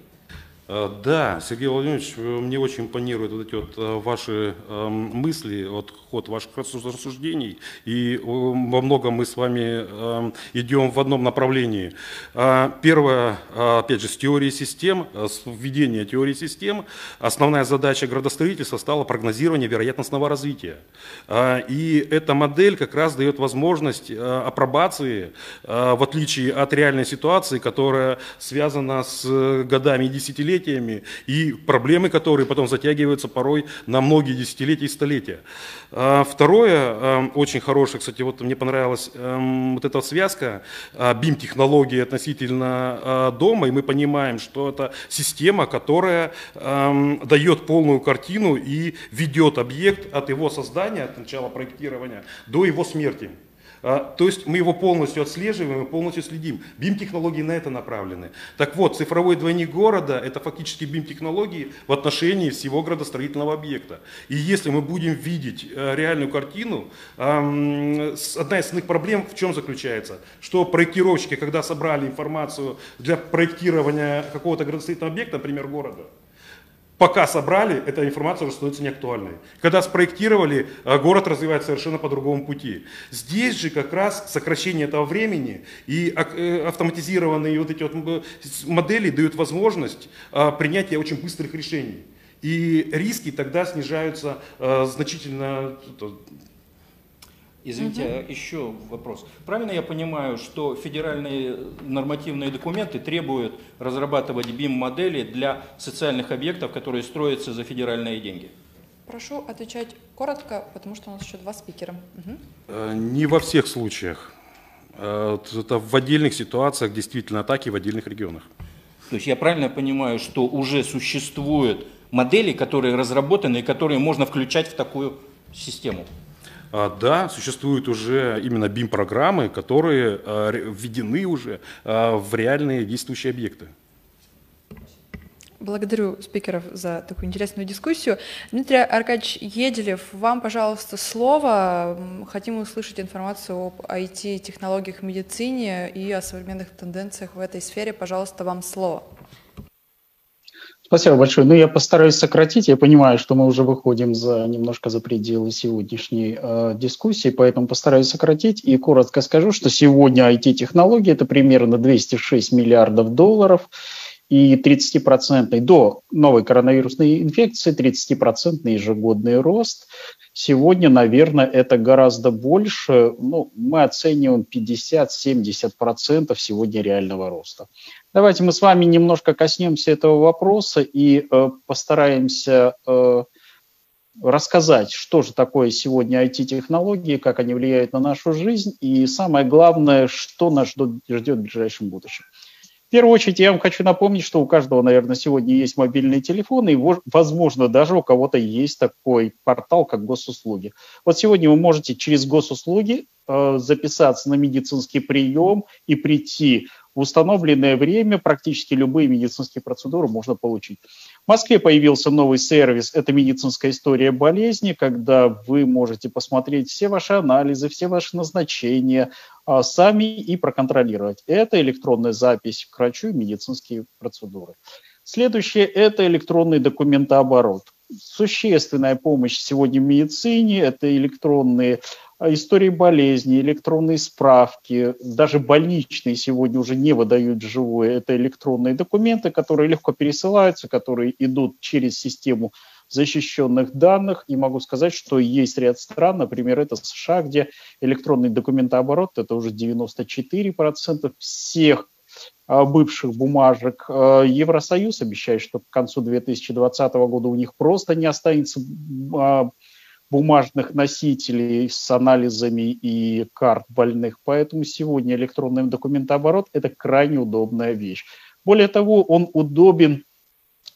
Э, да, Сергей Владимирович, э, мне очень импонируют вот эти вот э, ваши мысли, вот ход ваших рассуждений, и во многом мы с вами эм, идем в одном направлении. Первое, опять же, с теории систем, с введения теории систем, основная задача градостроительства стала прогнозирование вероятностного развития. И эта модель как раз дает возможность апробации, в отличие от реальной ситуации, которая связана с годами и десятилетиями, десятилетиями, и проблемы, которые потом затягиваются порой на многие десятилетия и столетия. А, второе, очень хорошее, кстати, вот мне понравилась эм, вот эта связка BIM-технологии относительно дома, и мы понимаем, что это система, которая эм, дает полную картину и ведет объект от его создания, от начала проектирования, до его смерти. А, то есть мы его полностью отслеживаем и полностью следим. BIM-технологии на это направлены. Так вот, цифровой двойник города – это фактически BIM-технологии в отношении всего градостроительного объекта. И если мы будем видеть э, реальную картину, одна из основных проблем в чем заключается? Что проектировщики, когда собрали информацию для проектирования какого-то градостроительного объекта, например, города, пока собрали, эта информация уже становится неактуальной. Когда спроектировали, э, город развивается совершенно по другому пути. Здесь же как раз сокращение этого времени и э, автоматизированные вот эти вот модели дают возможность э, принятия очень быстрых решений. И риски тогда снижаются значительно Извините, угу. еще вопрос. Правильно я понимаю, что федеральные нормативные документы требуют разрабатывать BIM-модели для социальных объектов, которые строятся за федеральные деньги? Прошу отвечать коротко, потому что у нас еще два спикера. Угу. Не во всех случаях. Э, это в отдельных ситуациях действительно атаки в отдельных регионах. То есть я правильно понимаю, что уже существуют модели, которые разработаны и которые можно включать в такую систему? А, да, существуют уже именно BIM-программы, которые а, введены уже а, в реальные действующие объекты. Благодарю спикеров за такую интересную дискуссию. Дмитрий Аркадьевич Еделев, вам, пожалуйста, слово. Хотим услышать информацию об IT-технологиях в медицине и о современных тенденциях в этой сфере. Пожалуйста, вам слово. Спасибо большое. Ну, я постараюсь сократить. Я понимаю, что мы уже выходим за немножко за пределы сегодняшней э, дискуссии, поэтому постараюсь сократить и коротко скажу, что сегодня IT-технологии – это примерно 206 миллиардов долларов и 30% до новой коронавирусной инфекции 30% ежегодный рост. Сегодня, наверное, это гораздо больше. Ну, мы оцениваем 50-70% сегодня реального роста. Давайте мы с вами немножко коснемся этого вопроса и э, постараемся э, рассказать, что же такое сегодня IT-технологии, как они влияют на нашу жизнь и самое главное, что нас ждет в ближайшем будущем. В первую очередь я вам хочу напомнить, что у каждого, наверное, сегодня есть мобильный телефон, и, возможно, даже у кого-то есть такой портал, как госуслуги. Вот сегодня вы можете через госуслуги э, записаться на медицинский прием и прийти в установленное время практически любые медицинские процедуры можно получить. В Москве появился новый сервис, это медицинская история болезни, когда вы можете посмотреть все ваши анализы, все ваши назначения а, сами и проконтролировать. Это электронная запись к врачу и медицинские процедуры. Следующее – это электронный документооборот. Существенная помощь сегодня в медицине – это электронные а, истории болезни, электронные справки, даже больничные сегодня уже не выдают живое. Это электронные документы, которые легко пересылаются, которые идут через систему защищенных данных. И могу сказать, что есть ряд стран, например, это США, где электронный документооборот – это уже 94% всех бывших бумажек. А, Евросоюз обещает, что к концу 2020 года у них просто не останется бумажных носителей с анализами и карт больных. Поэтому сегодня электронный документооборот – это крайне удобная вещь. Более того, он удобен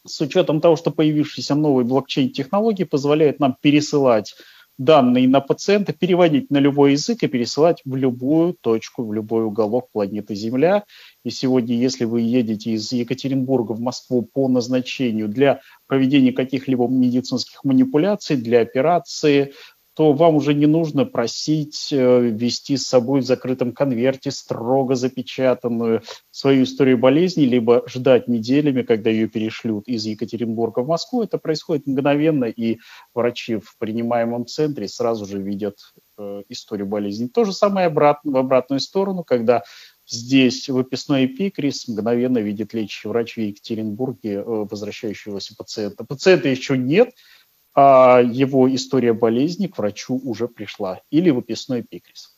с учетом того, что появившиеся новые блокчейн-технологии позволяют нам пересылать данные на пациента, переводить на любой язык и пересылать в любую точку, в любой уголок планеты Земля. И сегодня, если вы едете из Екатеринбурга в Москву по назначению для проведения каких-либо медицинских манипуляций, для операции, то вам уже не нужно просить э, вести с собой в закрытом конверте строго запечатанную свою историю болезни, либо ждать неделями, когда ее перешлют из Екатеринбурга в Москву. Это происходит мгновенно, и врачи в принимаемом центре сразу же видят э, историю болезни. То же самое обратно, в обратную сторону, когда Здесь выписной эпикриз мгновенно видит лечащий врач в Екатеринбурге э, возвращающегося пациента. Пациента еще нет, а его история болезни к врачу уже пришла, или выписной эпикриз.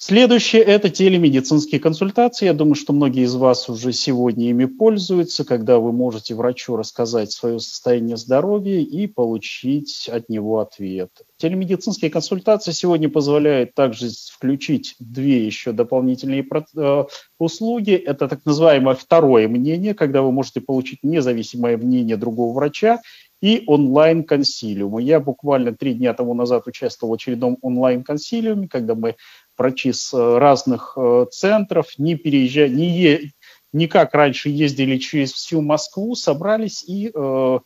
Следующее – это телемедицинские консультации. Я думаю, что многие из вас уже сегодня ими пользуются, когда вы можете врачу рассказать свое состояние здоровья и получить от него ответ. Телемедицинские консультации сегодня позволяют также включить две еще дополнительные э, услуги. Это так называемое второе мнение, когда вы можете получить независимое мнение другого врача и онлайн-консилиумы. Я буквально три дня тому назад участвовал в очередном онлайн-консилиуме, когда мы врачи с э, разных э, центров, не переезжая, не, е, не как раньше ездили через всю Москву, собрались и э,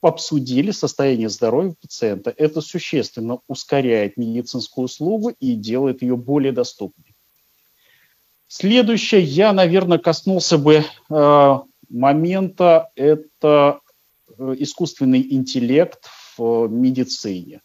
обсудили состояние здоровья пациента. Это существенно ускоряет медицинскую услугу и делает ее более доступной. Следующее, я, наверное, коснулся бы э, момента, это искусственный интеллект в медицине.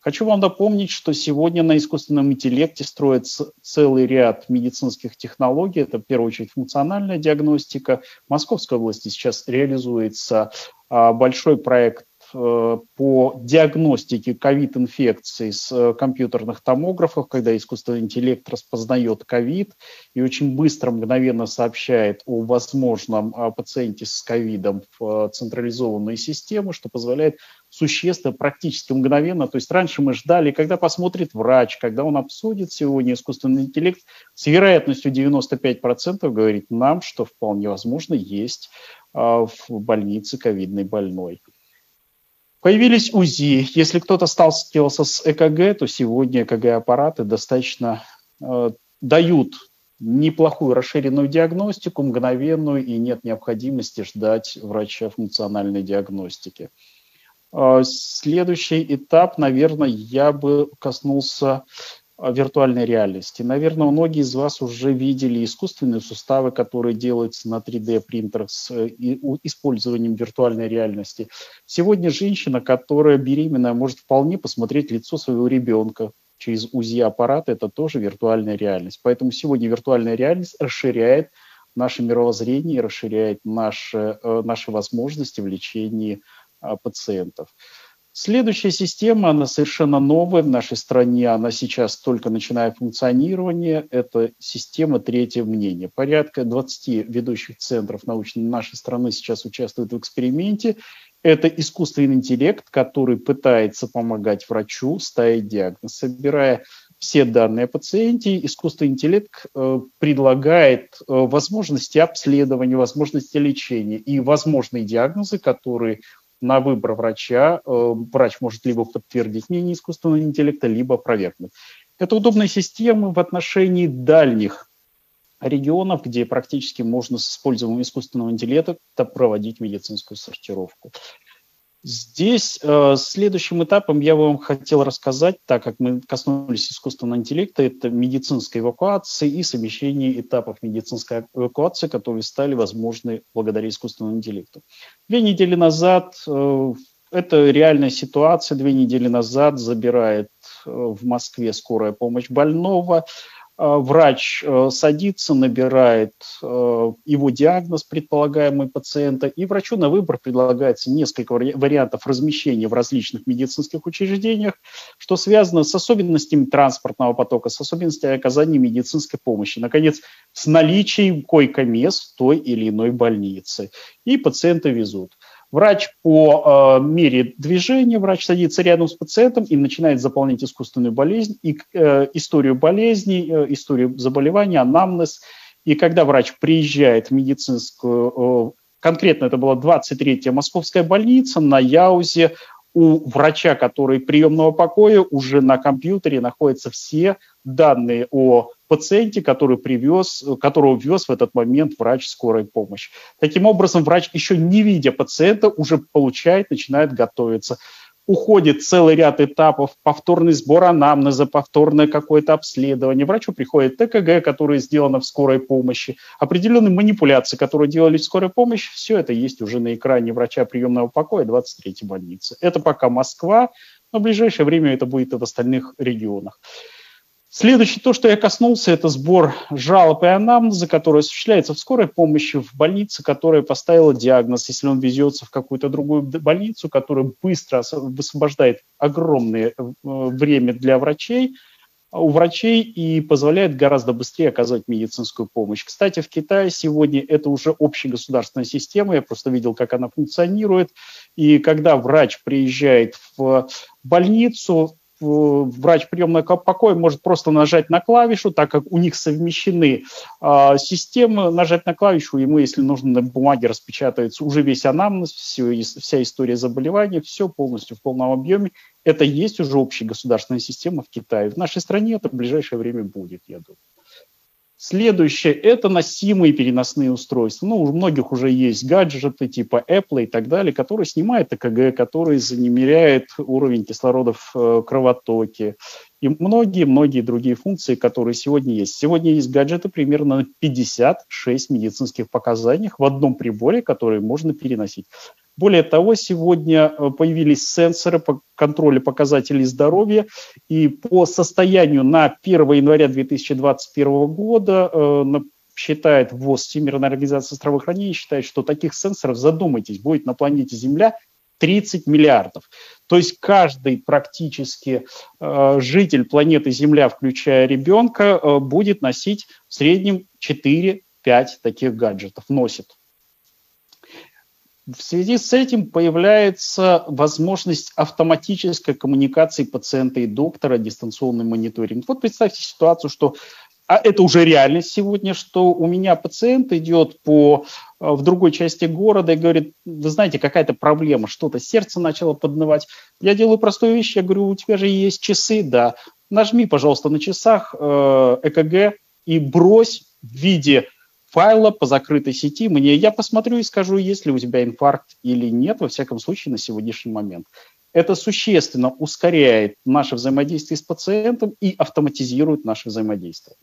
Хочу вам напомнить, что сегодня на искусственном интеллекте строится целый ряд медицинских технологий. Это, в первую очередь, функциональная диагностика. В Московской области сейчас реализуется а, большой проект Э, по диагностике ковид-инфекций с э, компьютерных томографов, когда искусственный интеллект распознает ковид и очень быстро, мгновенно сообщает о возможном э, пациенте с ковидом в централизованную систему, что позволяет существенно, практически мгновенно. То есть раньше мы ждали, когда посмотрит врач, когда он обсудит сегодня искусственный интеллект, с вероятностью 95% говорит нам, что вполне возможно есть в больнице ковидный больной. Появились УЗИ. Если кто-то сталкивался с ЭКГ, то сегодня ЭКГ-аппараты достаточно э, дают неплохую расширенную диагностику, мгновенную, и нет необходимости ждать врача функциональной диагностики. Э, следующий этап, наверное, я бы коснулся виртуальной реальности. Наверное, многие из вас уже видели искусственные суставы, которые делаются на 3D-принтерах с э, использованием виртуальной реальности. Сегодня женщина, которая беременная, может вполне посмотреть лицо своего ребенка через УЗИ-аппарат. Это тоже виртуальная реальность. Поэтому сегодня виртуальная реальность расширяет наше мировоззрение, расширяет наши, э, наши возможности в лечении а, пациентов. Следующая система, она совершенно новая в нашей стране, она сейчас только начинает функционирование, это система третьего мнения. Порядка 20 ведущих центров научной нашей страны сейчас участвуют в эксперименте. Это искусственный интеллект, который пытается помогать врачу ставить диагноз. Собирая все данные о пациенте, искусственный интеллект э, предлагает э, возможности обследования, возможности лечения и возможные диагнозы, которые на выбор врача э, врач может либо подтвердить мнение искусственного интеллекта, либо опровергнуть. Это удобная система в отношении дальних регионов, где практически можно с использованием искусственного интеллекта проводить медицинскую сортировку. Здесь э, следующим этапом я вам хотел рассказать, так как мы коснулись искусственного интеллекта, это медицинская эвакуация и совмещение этапов медицинской эвакуации, которые стали возможны благодаря искусственному интеллекту. Две недели назад, э, это реальная ситуация, две недели назад забирает э, в Москве скорая помощь больного, Э, врач э, садится, набирает э, его диагноз предполагаемый пациента, и врачу на выбор предлагается несколько вариантов размещения в различных медицинских учреждениях, что связано с особенностями транспортного потока, с особенностями оказания медицинской помощи, наконец, с наличием койко-мест в той или иной больнице. И пациента везут. Врач по э, мере движения, врач садится рядом с пациентом и начинает заполнять искусственную болезнь, и, э, историю болезни, э, историю заболевания, анамнез. И когда врач приезжает в медицинскую, э, конкретно это была 23-я московская больница, на Яузе у врача, который приемного покоя, уже на компьютере находятся все данные о пациенте, который привез, которого ввез в этот момент врач скорой помощи. Таким образом, врач, еще не видя пациента, уже получает, начинает готовиться. Уходит целый ряд этапов, повторный сбор анамнеза, повторное какое-то обследование. Врачу приходит ТКГ, которое сделано в скорой помощи, определенные манипуляции, которые делались в скорой помощи. Все это есть уже на экране врача приемного покоя 23-й больницы. Это пока Москва, но в ближайшее время это будет и в остальных регионах. Следующее, то, что я коснулся, это сбор жалоб и анамнеза, который осуществляется в скорой помощи в больнице, которая поставила диагноз, если он везется в какую-то другую больницу, которая быстро высвобождает огромное э, время для врачей, у врачей и позволяет гораздо быстрее оказывать медицинскую помощь. Кстати, в Китае сегодня это уже общегосударственная система, я просто видел, как она функционирует. И когда врач приезжает в больницу, врач приемного покоя может просто нажать на клавишу, так как у них совмещены э, системы, нажать на клавишу, ему, если нужно, на бумаге распечатается уже весь анамнез, все, вся история заболевания, все полностью в полном объеме. Это есть уже общая государственная система в Китае. В нашей стране это в ближайшее время будет, я думаю. Следующее – это носимые переносные устройства. Ну, у многих уже есть гаджеты типа Apple и так далее, которые снимают ЭКГ, которые замеряют уровень кислорода в э, кровотоке и многие-многие другие функции, которые сегодня есть. Сегодня есть гаджеты примерно на 56 медицинских показаниях в одном приборе, которые можно переносить. Более того, сегодня э, появились сенсоры по контролю показателей здоровья, и по состоянию на 1 января 2021 года э, считает ВОЗ, Всемирная организация здравоохранения, считает, что таких сенсоров, задумайтесь, будет на планете Земля 30 миллиардов. То есть каждый практически э, житель планеты Земля, включая ребенка, э, будет носить в среднем 4-5 таких гаджетов, носит. В связи с этим появляется возможность автоматической коммуникации пациента и доктора, дистанционный мониторинг. Вот представьте ситуацию, что а это уже реальность сегодня, что у меня пациент идет по, э, в другой части города и говорит, вы знаете, какая-то проблема, что-то сердце начало поднывать. Я делаю простую вещь, я говорю, у тебя же есть часы, да, нажми, пожалуйста, на часах э, ЭКГ и брось в виде файла по закрытой сети мне, я посмотрю и скажу, есть ли у тебя инфаркт или нет, во всяком случае, на сегодняшний момент. Это существенно ускоряет наше взаимодействие с пациентом и автоматизирует наше взаимодействие.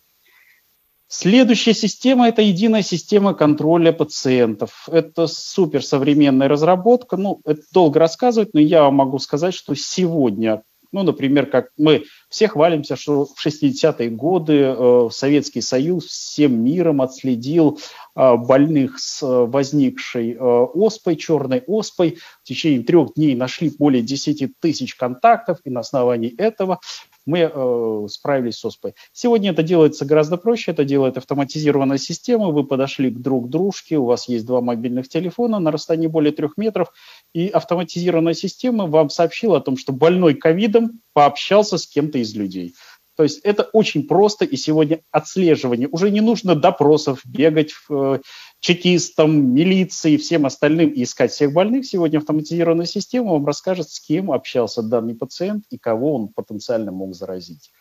Следующая система – это единая система контроля пациентов. Это суперсовременная разработка. Ну, это долго рассказывать, но я могу сказать, что сегодня ну, например, как мы все хвалимся, что в 60-е годы э, Советский Союз всем миром отследил э, больных с э, возникшей оспой, черной оспой. В течение трех дней нашли более 10 тысяч контактов, и на основании этого мы э, справились с ОСПой. Сегодня это делается гораздо проще, это делает автоматизированная система, вы подошли к друг дружке, у вас есть два мобильных телефона на расстоянии более трех метров, и автоматизированная система вам сообщила о том, что больной ковидом пообщался с кем-то из людей. То есть это очень просто, и сегодня отслеживание. Уже не нужно допросов бегать э, чекистам, милиции, всем остальным и искать всех больных. Сегодня автоматизированная система вам расскажет, с кем общался данный пациент и кого он потенциально мог заразить.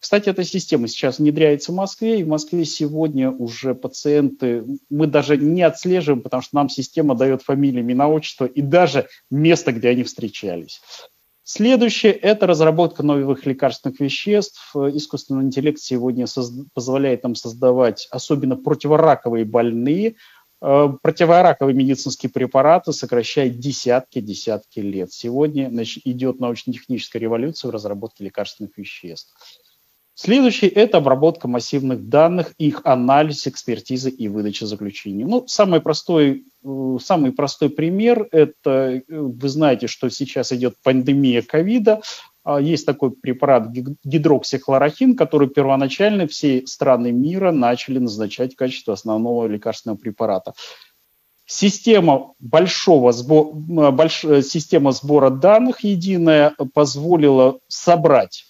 Кстати, эта система сейчас внедряется в Москве, и в Москве сегодня уже пациенты, мы даже не отслеживаем, потому что нам система дает фамилии, имена, отчество и даже место, где они встречались. Следующее – это разработка новых лекарственных веществ. Искусственный интеллект сегодня позволяет нам создавать особенно противораковые больные, э, противораковые медицинские препараты, сокращая десятки-десятки лет. Сегодня значит, идет научно-техническая революция в разработке лекарственных веществ. Следующий – это обработка массивных данных, их анализ, экспертиза и выдача заключений. Ну, самый простой, э, самый простой пример – это, э, вы знаете, что сейчас идет пандемия ковида, а, есть такой препарат гидроксихлорохин, который первоначально все страны мира начали назначать в качестве основного лекарственного препарата. Система большого сбора, больш, система сбора данных единая позволила собрать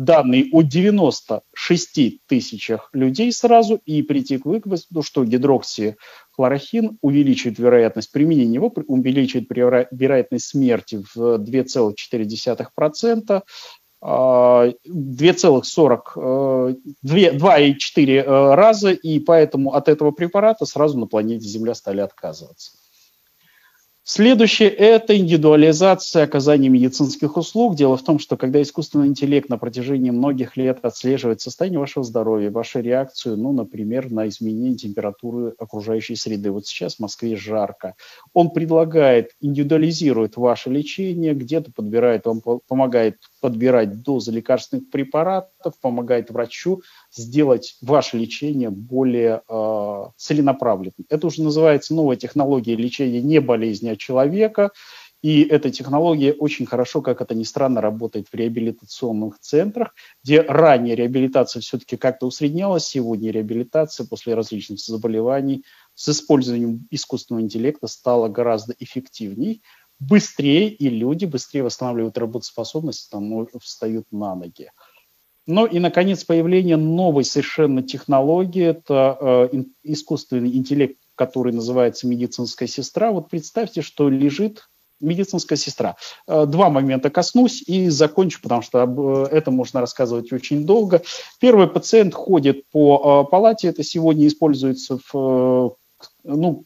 данные о 96 тысячах людей сразу и прийти к выводу, что гидроксихлорохин увеличивает вероятность применения его, увеличивает вероятность смерти в 2,4%, 2,40, 2,4 раза, и поэтому от этого препарата сразу на планете Земля стали отказываться. Следующее – это индивидуализация оказания медицинских услуг. Дело в том, что когда искусственный интеллект на протяжении многих лет отслеживает состояние вашего здоровья, вашу реакцию, ну, например, на изменение температуры окружающей среды. Вот сейчас в Москве жарко. Он предлагает, индивидуализирует ваше лечение, где-то подбирает, вам помогает подбирать дозы лекарственных препаратов, помогает врачу сделать ваше лечение более э, целенаправленным. Это уже называется новая технология лечения не болезни, а человека. И эта технология очень хорошо, как это ни странно, работает в реабилитационных центрах, где ранее реабилитация все-таки как-то усреднялась, сегодня реабилитация после различных заболеваний с использованием искусственного интеллекта стала гораздо эффективней, быстрее, и люди быстрее восстанавливают работоспособность, там, встают на ноги. Ну и, наконец, появление новой совершенно технологии, это э, искусственный интеллект, который называется медицинская сестра. Вот представьте, что лежит медицинская сестра. Э, два момента коснусь и закончу, потому что э, этом можно рассказывать очень долго. Первый пациент ходит по э, палате, это сегодня используется в ну,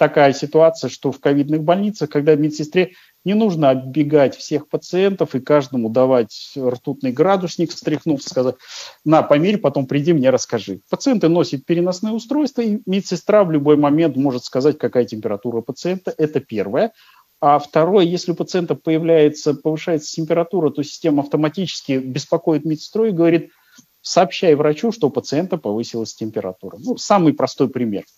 такая ситуация, что в ковидных больницах, когда медсестре не нужно оббегать всех пациентов и каждому давать ртутный градусник, встряхнув, сказать, на, померь, потом приди мне расскажи. Пациенты носят переносные устройства, и медсестра в любой момент может сказать, какая температура пациента. Это первое. А второе, если у пациента появляется, повышается температура, то система автоматически беспокоит медсестру и говорит, сообщай врачу, что у пациента повысилась температура. Ну, самый простой пример –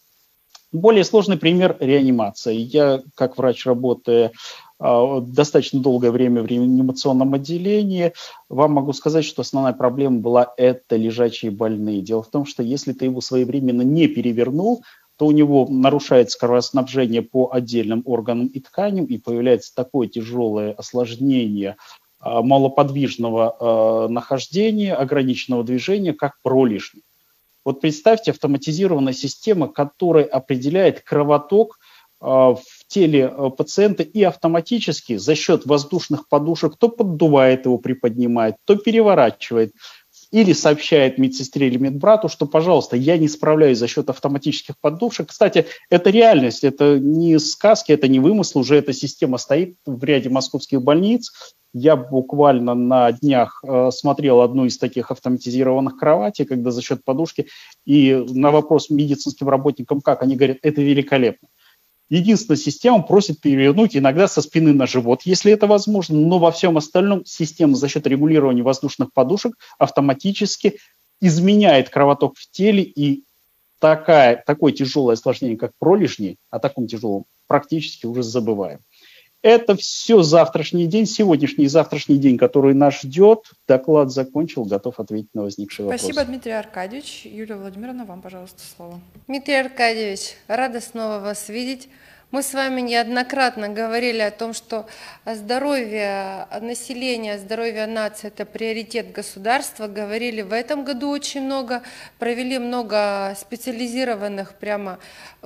более сложный пример – реанимация. Я, как врач, работая а, достаточно долгое время в реанимационном отделении, вам могу сказать, что основная проблема была – это лежачие больные. Дело в том, что если ты его своевременно не перевернул, то у него нарушается кровоснабжение по отдельным органам и тканям, и появляется такое тяжелое осложнение а, малоподвижного а, нахождения, ограниченного движения, как пролежни. Вот представьте автоматизированная система, которая определяет кровоток а, в теле а, пациента и автоматически за счет воздушных подушек то поддувает его, приподнимает, то переворачивает, или сообщает медсестре или медбрату, что, пожалуйста, я не справляюсь за счет автоматических подушек. Кстати, это реальность, это не сказки, это не вымысл, уже эта система стоит в ряде московских больниц. Я буквально на днях э, смотрел одну из таких автоматизированных кроватей, когда за счет подушки, и на вопрос медицинским работникам, как они говорят, это великолепно. Единственная система просит перевернуть иногда со спины на живот, если это возможно, но во всем остальном система за счет регулирования воздушных подушек автоматически изменяет кровоток в теле, и такая, такое тяжелое осложнение, как пролежни, о таком тяжелом практически уже забываем. Это все завтрашний день, сегодняшний и завтрашний день, который нас ждет. Доклад закончил, готов ответить на возникшие вопросы. Спасибо, Дмитрий Аркадьевич. Юлия Владимировна, вам, пожалуйста, слово. Дмитрий Аркадьевич, рада снова вас видеть. Мы с вами неоднократно говорили о том, что здоровье населения, здоровье нации – это приоритет государства. Говорили в этом году очень много, провели много специализированных прямо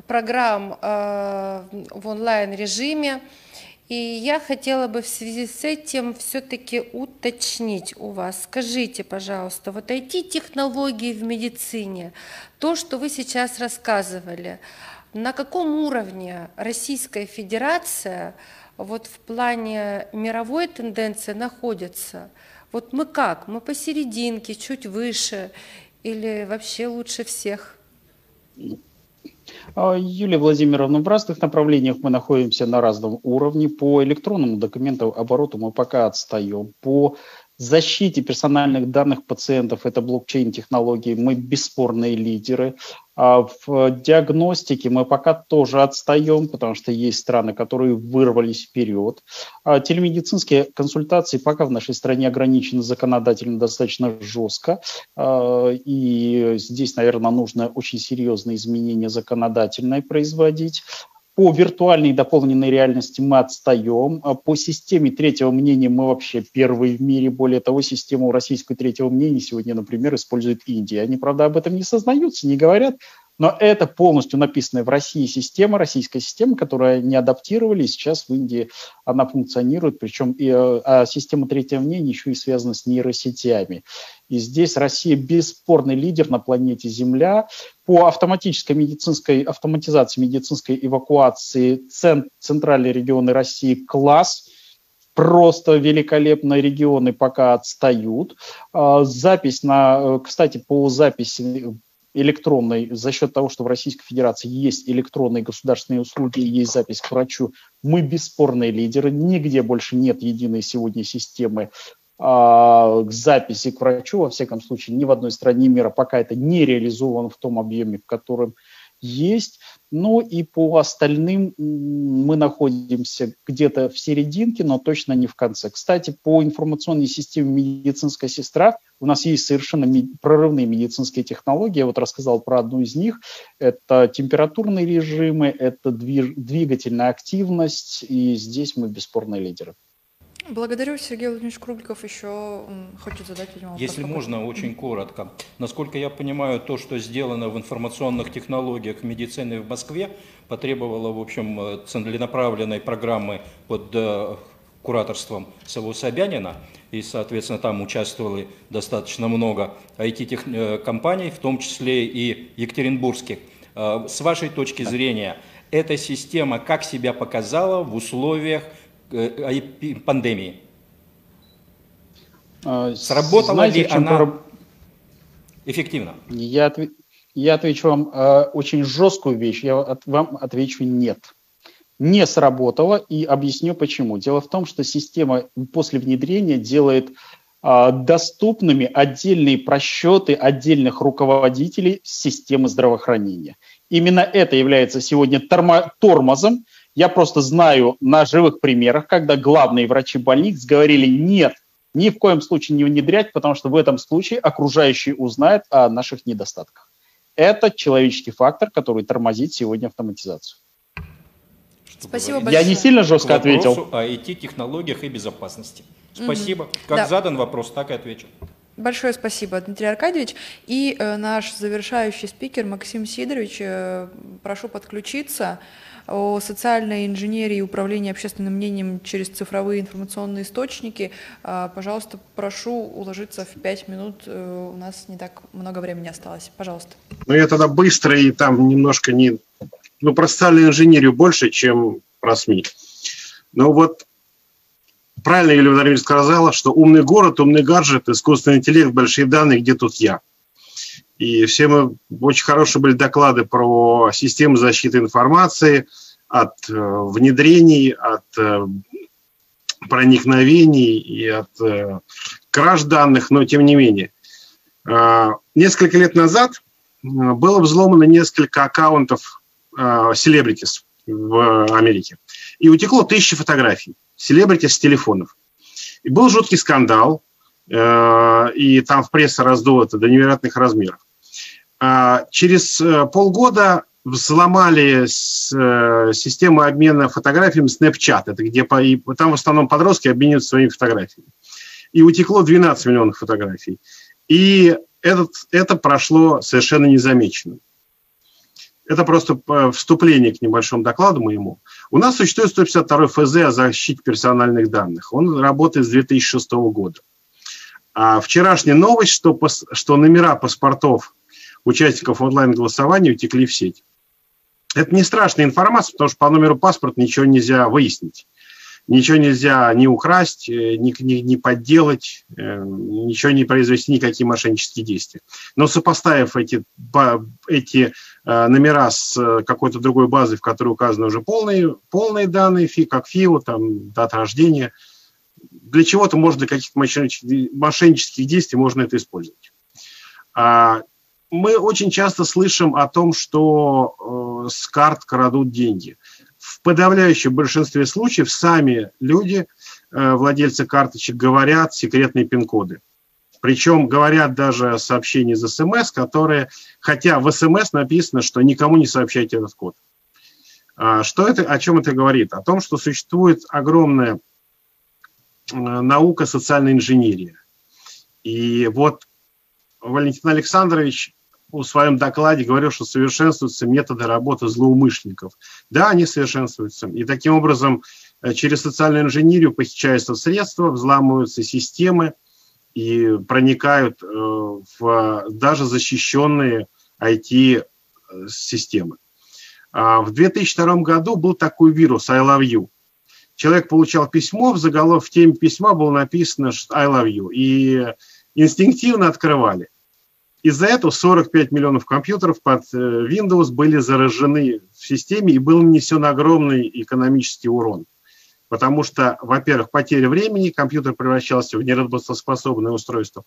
программ э, в онлайн-режиме. И я хотела бы в связи с этим все-таки уточнить у вас. Скажите, пожалуйста, вот IT-технологии в медицине, то, что вы сейчас рассказывали, на каком уровне Российская Федерация вот в плане мировой тенденции находится? Вот мы как? Мы посерединке, чуть выше или вообще лучше всех? А, Юлия Владимировна, в разных направлениях мы находимся на разном уровне. По электронному документообороту мы пока отстаем. По защите персональных данных пациентов, это блокчейн-технологии, мы бесспорные лидеры. А в диагностике мы пока тоже отстаем, потому что есть страны, которые вырвались вперед. А телемедицинские консультации пока в нашей стране ограничены законодательно достаточно жестко. А, и здесь, наверное, нужно очень серьезные изменения законодательные производить. По виртуальной и дополненной реальности мы отстаем. А по системе третьего мнения мы вообще первые в мире. Более того, систему российского третьего мнения сегодня, например, использует Индия. Они, правда, об этом не сознаются, не говорят, но это полностью написанная в России система, российская система, которая не адаптировали, и сейчас в Индии она функционирует, причем и, э, а система третьего мнения еще и связана с нейросетями. И здесь Россия бесспорный лидер на планете Земля по автоматической медицинской, автоматизации медицинской эвакуации цент, центральные регионы России класс, просто великолепные регионы пока отстают. А, запись на, э, кстати, по записи электронной, за счет того, что в Российской Федерации есть электронные государственные услуги и есть запись к врачу, мы бесспорные лидеры. Нигде больше нет единой сегодня системы а, к записи к врачу, во всяком случае, ни в одной стране мира пока это не реализовано в том объеме, в котором есть. Ну и по остальным мы находимся где-то в серединке, но точно не в конце. Кстати, по информационной системе медицинская сестра у нас есть совершенно прорывные медицинские технологии. Я вот рассказал про одну из них. Это температурные режимы, это двигательная активность, и здесь мы бесспорные лидеры. Благодарю. Сергей Владимирович Кругликов еще хочет задать, видимо, вопрос. Если можно, очень коротко. Насколько я понимаю, то, что сделано в информационных технологиях медицины в Москве, потребовало, в общем, э, целенаправленной программы под э, кураторством Саву Собянина, и, соответственно, там участвовали достаточно много IT-компаний, в том числе и екатеринбургских. Э, с вашей точки зрения, эта система как себя показала в условиях Э, пандемии? А, Сработала Знаете, ли она пор... эффективно? Я, отв... я отвечу вам э, очень жесткую вещь. Я от... вам отвечу нет. Не сработало и объясню почему. Дело в том, что система после внедрения делает э, доступными отдельные просчеты отдельных руководителей системы здравоохранения. Именно это является сегодня тормо... тормозом, я просто знаю на живых примерах, когда главные врачи больниц говорили нет, ни в коем случае не внедрять, потому что в этом случае окружающие узнают о наших недостатках. Это человеческий фактор, который тормозит сегодня автоматизацию. Спасибо большое. Я не сильно жестко К ответил. о IT-технологиях и безопасности. Спасибо. Mm-hmm. Как да. задан вопрос, так и отвечу. Большое спасибо, Дмитрий Аркадьевич. И э, наш завершающий спикер Максим Сидорович, э, прошу подключиться о социальной инженерии и управлении общественным мнением через цифровые информационные источники. А, пожалуйста, прошу уложиться в пять минут. Э, у нас не так много времени осталось. Пожалуйста. Ну, я тогда быстро и там немножко не... Ну, про социальную инженерию больше, чем про СМИ. Ну, вот правильно Юлия Владимировна сказала, что умный город, умный гаджет, искусственный интеллект, большие данные, где тут я? И все мы, очень хорошие были доклады про систему защиты информации от э, внедрений, от э, проникновений и от э, краж данных, но тем не менее. Несколько лет назад было взломано несколько аккаунтов селебритис в Америке. И утекло тысячи фотографий селебритис с телефонов. И был жуткий скандал, и там в пресса раздуло до невероятных размеров. А, через э, полгода взломали э, систему обмена фотографиями Snapchat, это где по, и, там в основном подростки обмениваются своими фотографиями. И утекло 12 миллионов фотографий. И этот, это прошло совершенно незамеченным. Это просто э, вступление к небольшому докладу моему. У нас существует 152 ФЗ о защите персональных данных. Он работает с 2006 года. А вчерашняя новость, что, что номера паспортов участников онлайн-голосования утекли в сеть. Это не страшная информация, потому что по номеру паспорта ничего нельзя выяснить. Ничего нельзя ни украсть, э, ни, ни, ни подделать, э, ничего не произвести, никакие мошеннические действия. Но сопоставив эти, эти э, номера с какой-то другой базой, в которой указаны уже полные, полные данные, как ФИО, там, дата рождения, для чего-то можно, для каких-то мошеннических действий можно это использовать. А мы очень часто слышим о том, что э, с карт крадут деньги. В подавляющем большинстве случаев сами люди, э, владельцы карточек, говорят секретные пин-коды. Причем говорят даже сообщения из СМС, которые, хотя в СМС написано, что никому не сообщайте этот код. А что это, о чем это говорит? О том, что существует огромная э, наука социальной инженерии. И вот Валентин Александрович в своем докладе говорил, что совершенствуются методы работы злоумышленников. Да, они совершенствуются. И таким образом э, через социальную инженерию похищаются средства, взламываются системы и проникают э, в даже защищенные IT-системы. А в 2002 году был такой вирус I love you. Человек получал письмо, в заголовке в теме письма было написано I love you. И инстинктивно открывали. Из-за этого 45 миллионов компьютеров под э, Windows были заражены в системе и был нанесен огромный экономический урон. Потому что, во-первых, потеря времени, компьютер превращался в неработоспособное устройство.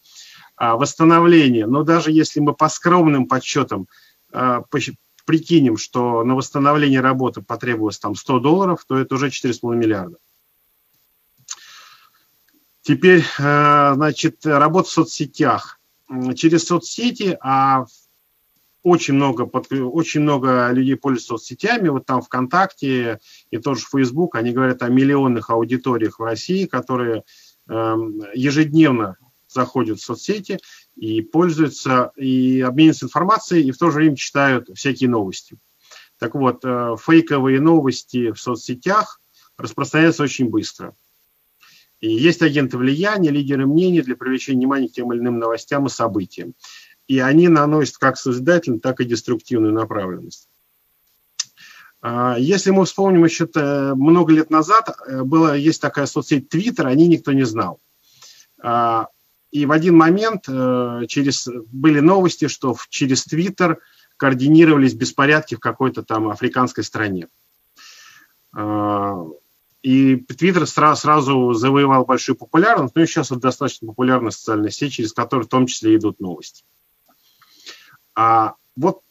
А восстановление, но даже если мы по скромным подсчетам а, прикинем, что на восстановление работы потребовалось там 100 долларов, то это уже 4,5 миллиарда. Теперь, э, значит, работа в соцсетях. Через соцсети, а очень много, очень много людей пользуются соцсетями, вот там ВКонтакте и тоже Facebook, они говорят о миллионных аудиториях в России, которые эм, ежедневно заходят в соцсети и пользуются, и обмениваются информацией, и в то же время читают всякие новости. Так вот, э, фейковые новости в соцсетях распространяются очень быстро. И есть агенты влияния, лидеры мнений для привлечения внимания к тем или иным новостям и событиям. И они наносят как созидательную, так и деструктивную направленность. А, если мы вспомним еще много лет назад, э, было, есть такая соцсеть Twitter, о ней никто не знал. И в один момент э, через, были новости, что через Твиттер координировались беспорядки в какой-то там африканской стране. А, и Твиттер сразу, сразу завоевал большую популярность, но и сейчас это достаточно популярная социальная сеть, через которую в том числе идут новости. А вот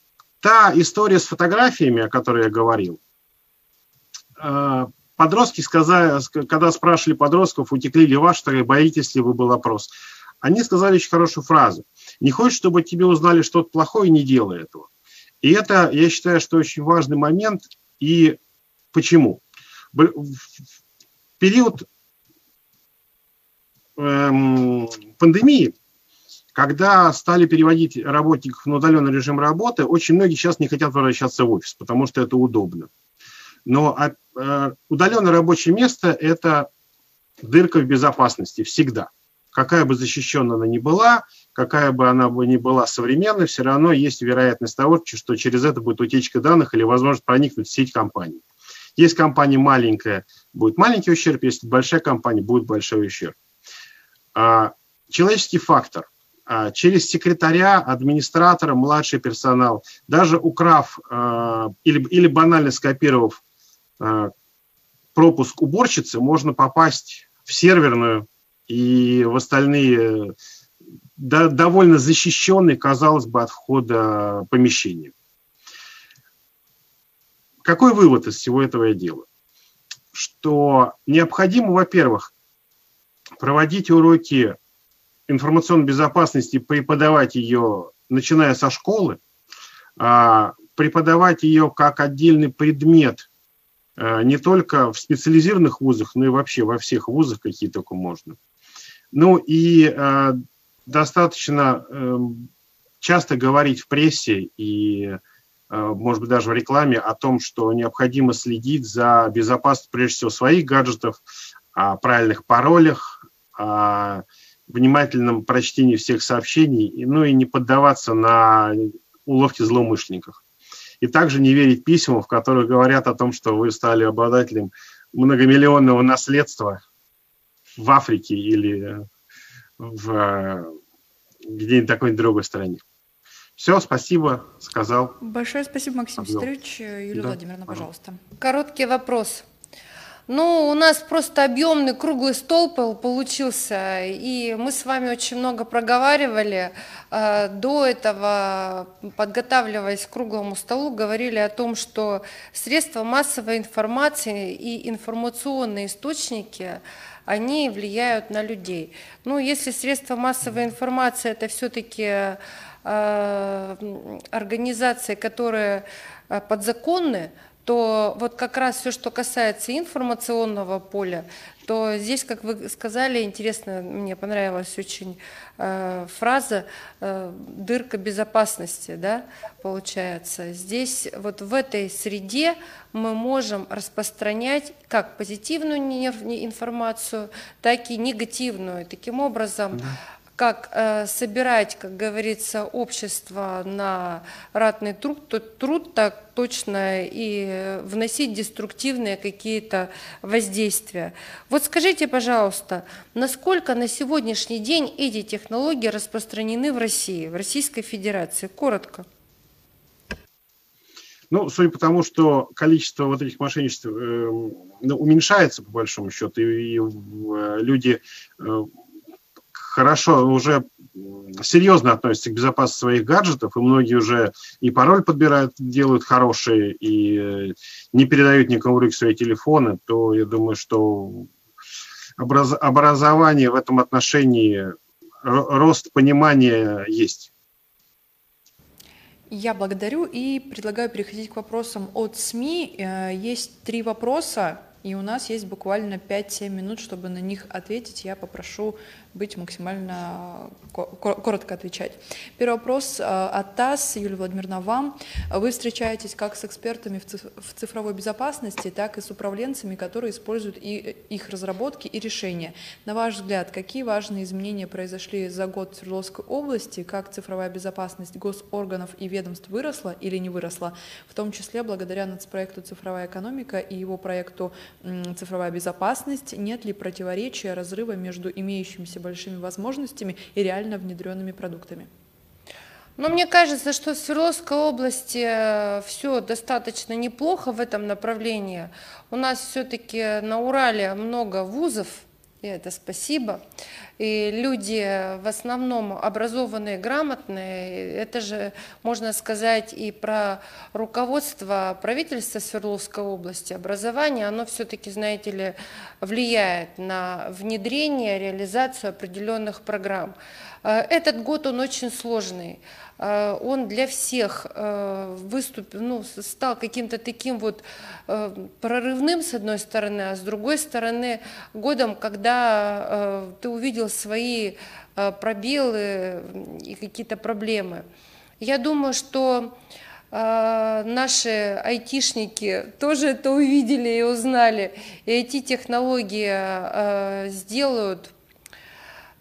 та история с фотографиями, о которой я говорил, э, подростки сказали, когда спрашивали подростков, утекли ли ваши, боитесь ли вы, был опрос. Они сказали очень хорошую фразу. Не хочешь, чтобы тебе узнали что-то плохое, не делай этого. И это, я считаю, что очень важный момент. И почему? В период эм, пандемии, когда стали переводить работников на удаленный режим работы, очень многие сейчас не хотят возвращаться в офис, потому что это удобно. Но э, удаленное рабочее место – это дырка в безопасности всегда какая бы защищенная она ни была, какая бы она бы ни была современной, все равно есть вероятность того, что через это будет утечка данных или возможность проникнуть в сеть компании. Если компания маленькая, будет маленький ущерб, если большая компания, будет большой ущерб. А, человеческий фактор. А, через секретаря, администратора, младший персонал, даже украв а, или, или банально скопировав пропуск уборщицы, можно попасть в серверную и в остальные да, довольно защищенные, казалось бы, от входа помещения. Какой вывод из всего этого я делаю? Что необходимо, во-первых, проводить уроки информационной безопасности, преподавать ее, начиная со школы, а, преподавать ее как отдельный предмет а, не только в специализированных вузах, но и вообще во всех вузах, какие только можно. Ну и э, достаточно э, часто говорить в прессе и, э, может быть, даже в рекламе о том, что необходимо следить за безопасностью, прежде всего, своих гаджетов, о правильных паролях, о внимательном прочтении всех сообщений, ну и не поддаваться на уловки злоумышленников. И также не верить письмам, в которых говорят о том, что вы стали обладателем многомиллионного наследства, в Африке или в где-нибудь такой другой стране. Все, спасибо, сказал. Большое спасибо, Максим Сидорович. Юлия да. Владимировна, пожалуйста. Короткий вопрос. Ну, у нас просто объемный круглый стол получился, и мы с вами очень много проговаривали. Э, до этого, подготавливаясь к круглому столу, говорили о том, что средства массовой информации и информационные источники – они влияют на людей. Ну, если средства массовой информации это все-таки э, организации, которые э, подзаконны, то вот как раз все, что касается информационного поля, то здесь, как вы сказали, интересно, мне понравилась очень э, фраза э, «дырка безопасности», да, получается. Здесь вот в этой среде мы можем распространять как позитивную информацию, так и негативную. Таким образом, да как э, собирать, как говорится, общество на ратный труд, то труд так точно и вносить деструктивные какие-то воздействия. Вот скажите, пожалуйста, насколько на сегодняшний день эти технологии распространены в России, в Российской Федерации? Коротко. Ну, судя по тому, что количество вот этих мошенничеств э, уменьшается, по большому счету, и, и э, люди э, хорошо уже серьезно относятся к безопасности своих гаджетов, и многие уже и пароль подбирают, делают хорошие, и не передают никому руки свои телефоны, то я думаю, что образ, образование в этом отношении, рост понимания есть. Я благодарю и предлагаю переходить к вопросам от СМИ. Э, есть три вопроса, и у нас есть буквально 5-7 минут, чтобы на них ответить. Я попрошу быть максимально коротко отвечать. Первый вопрос э, от ТАСС, Юлия Владимировна, вам. Вы встречаетесь как с экспертами в цифровой безопасности, так и с управленцами, которые используют и их разработки и решения. На ваш взгляд, какие важные изменения произошли за год в Свердловской области, как цифровая безопасность госорганов и ведомств выросла или не выросла, в том числе благодаря нацпроекту «Цифровая экономика» и его проекту «Цифровая безопасность», нет ли противоречия, разрыва между имеющимися большими возможностями и реально внедренными продуктами. Но мне кажется, что в Свердловской области э, все достаточно неплохо в этом направлении. У нас все-таки на Урале много вузов, и это спасибо. И люди в основном образованные, грамотные. Это же, можно сказать, и про руководство правительства Свердловской области. Образование, оно все-таки, знаете ли, влияет на внедрение, реализацию определенных программ. Э, этот год он очень сложный. Э, он для всех э, выступил, ну, стал каким-то таким вот прорывным с одной стороны, а с другой стороны годом, когда ты увидел свои пробелы и какие-то проблемы. Я думаю, что наши айтишники тоже это увидели и узнали, и эти технологии сделают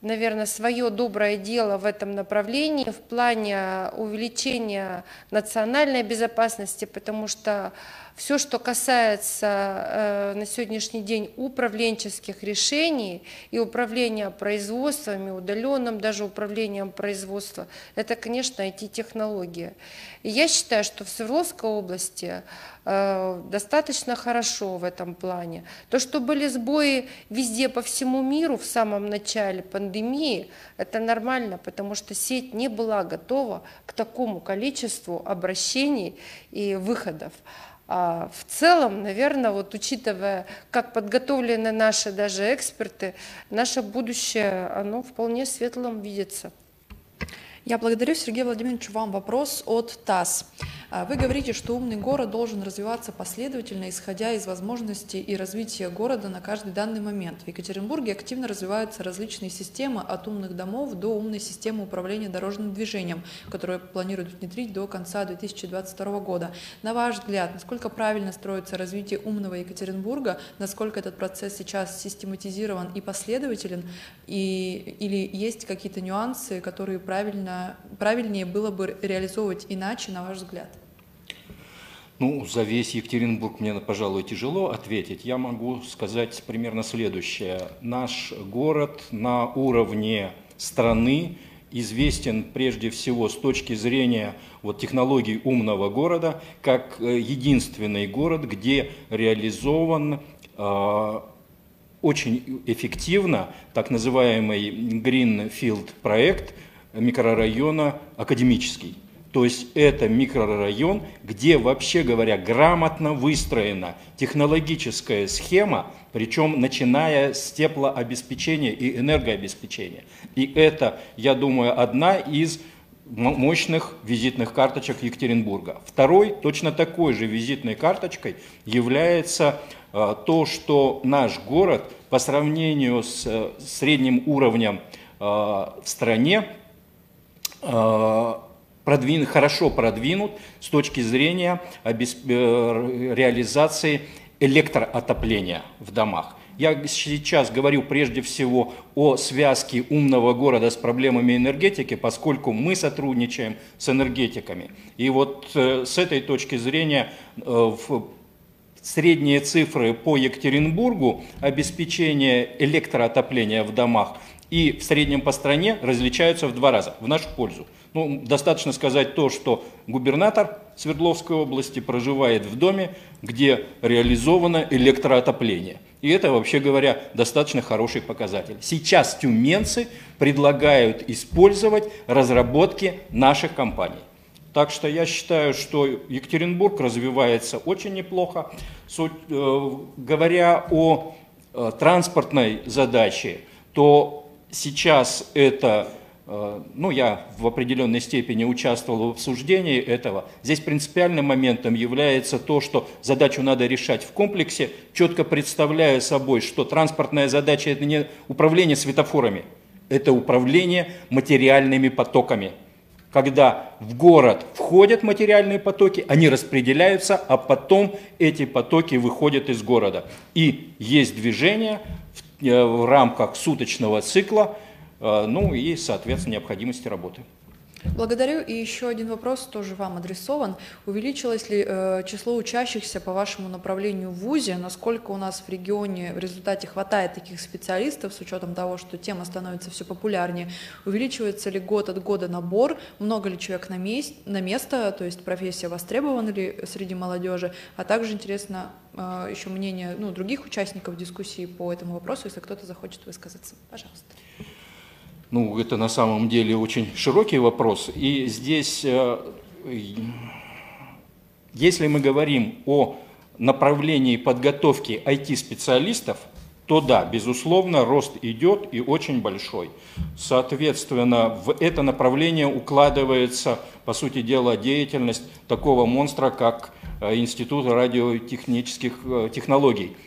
наверное, свое доброе дело в этом направлении в плане увеличения национальной безопасности, потому что все, что касается э, на сегодняшний день управленческих решений и управления производствами, удаленным даже управлением производства, это, конечно, IT-технология. И я считаю, что в Свердловской области э, достаточно хорошо в этом плане. То, что были сбои везде по всему миру в самом начале пандемии, это нормально, потому что сеть не была готова к такому количеству обращений и выходов. А в целом, наверное, вот учитывая, как подготовлены наши даже эксперты, наше будущее, оно вполне светлым видится. Я благодарю, Сергей Владимирович, вам вопрос от ТАСС. А, вы говорите, что умный город должен развиваться последовательно, исходя из возможностей и развития города на каждый данный момент. В Екатеринбурге активно развиваются различные системы от умных домов до умной системы управления дорожным движением, которую планируют внедрить до конца 2022 года. На ваш взгляд, насколько правильно строится развитие умного Екатеринбурга, насколько этот процесс сейчас систематизирован и последователен, и, или есть какие-то нюансы, которые правильно, правильнее было бы реализовывать иначе, на ваш взгляд? Ну, за весь Екатеринбург мне, пожалуй, тяжело ответить. Я могу сказать примерно следующее. Наш город на уровне страны известен прежде всего с точки зрения вот, технологий умного города, как э, единственный город, где реализован э, очень эффективно так называемый Greenfield проект микрорайона академический. То есть это микрорайон, где, вообще говоря, грамотно выстроена технологическая схема, причем начиная с теплообеспечения и энергообеспечения. И это, я думаю, одна из мощных визитных карточек Екатеринбурга. Второй, точно такой же визитной карточкой является э, то, что наш город по сравнению с э, средним уровнем э, в стране продвин, хорошо продвинут с точки зрения. Э, реализации электроотопления в домах. Я сейчас говорю прежде всего о связке умного города с проблемами энергетики, поскольку мы сотрудничаем с энергетиками. И вот э, с этой точки зрения э, средние цифры по Екатеринбургу обеспечения электроотопления в домах и в среднем по стране различаются в два раза, в нашу пользу. Ну, достаточно сказать то, что губернатор Свердловской области проживает в доме, где реализовано электроотопление. И это, вообще говоря, достаточно хороший показатель. Сейчас тюменцы предлагают использовать разработки наших компаний. Так что я считаю, что Екатеринбург развивается очень неплохо. Суть, э, говоря о э, транспортной задаче, то сейчас это Э, ну, я в определенной степени участвовал в обсуждении этого. Здесь принципиальным моментом является то, что задачу надо решать в комплексе, четко представляя собой, что транспортная задача – это не управление светофорами, это управление материальными потоками. Когда в город входят материальные потоки, они распределяются, а потом эти потоки выходят из города. И есть движение в, в рамках суточного цикла – Э, ну и, соответственно, необходимости работы. Благодарю. И еще один вопрос тоже вам адресован. Увеличилось ли э, число учащихся по вашему направлению в ВУЗе? Насколько у нас в регионе в результате хватает таких специалистов с учетом того, что тема становится все популярнее? Увеличивается ли год от года набор? Много ли человек на, мест, на место? То есть профессия востребована ли среди молодежи? А также интересно э, еще мнение ну, других участников дискуссии по этому вопросу, если кто-то захочет высказаться. Пожалуйста. Ну, это на самом деле очень широкий вопрос. И здесь, э, если мы говорим о направлении подготовки IT-специалистов, то да, безусловно, рост идет и очень большой. Соответственно, в это направление укладывается, по сути дела, деятельность такого монстра, как э, Институт радиотехнических э, технологий,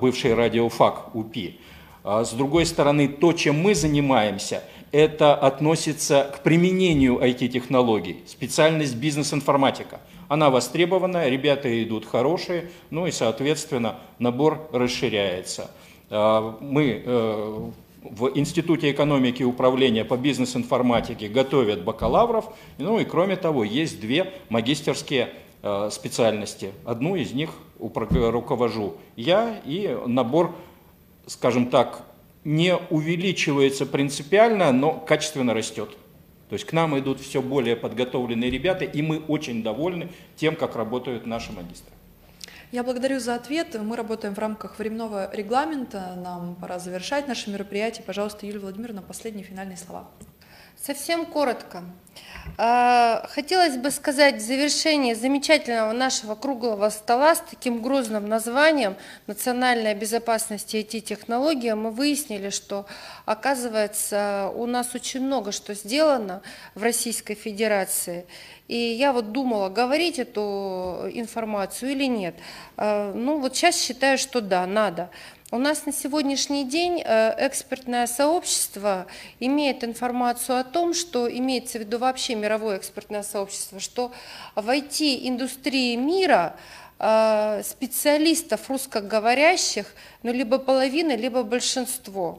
бывший радиофак УПИ. А с другой стороны, то, чем мы занимаемся, это относится к применению IT-технологий, специальность бизнес-информатика. Она востребована, ребята идут хорошие, ну и, соответственно, набор расширяется. А, мы э, в Институте экономики и управления по бизнес-информатике готовят бакалавров, ну и кроме того, есть две магистерские э, специальности. Одну из них руковожу я и набор скажем так, не увеличивается принципиально, но качественно растет. То есть к нам идут все более подготовленные ребята, и мы очень довольны тем, как работают наши магистры. Я благодарю за ответ. Мы работаем в рамках временного регламента. Нам пора завершать наше мероприятие. Пожалуйста, Юлия Владимировна, последние финальные слова. Совсем коротко. А, хотелось бы сказать в завершении замечательного нашего круглого стола с таким грозным названием «Национальная безопасность и IT-технология» мы выяснили, что, оказывается, у нас очень много что сделано в Российской Федерации. И я вот думала, говорить эту информацию или нет. А, ну вот сейчас считаю, что да, надо. У нас на сегодняшний день э, экспертное сообщество имеет информацию о том, что имеется в виду вообще мировое экспертное сообщество, что в IT-индустрии мира э, специалистов русскоговорящих, ну, либо половина, либо большинство.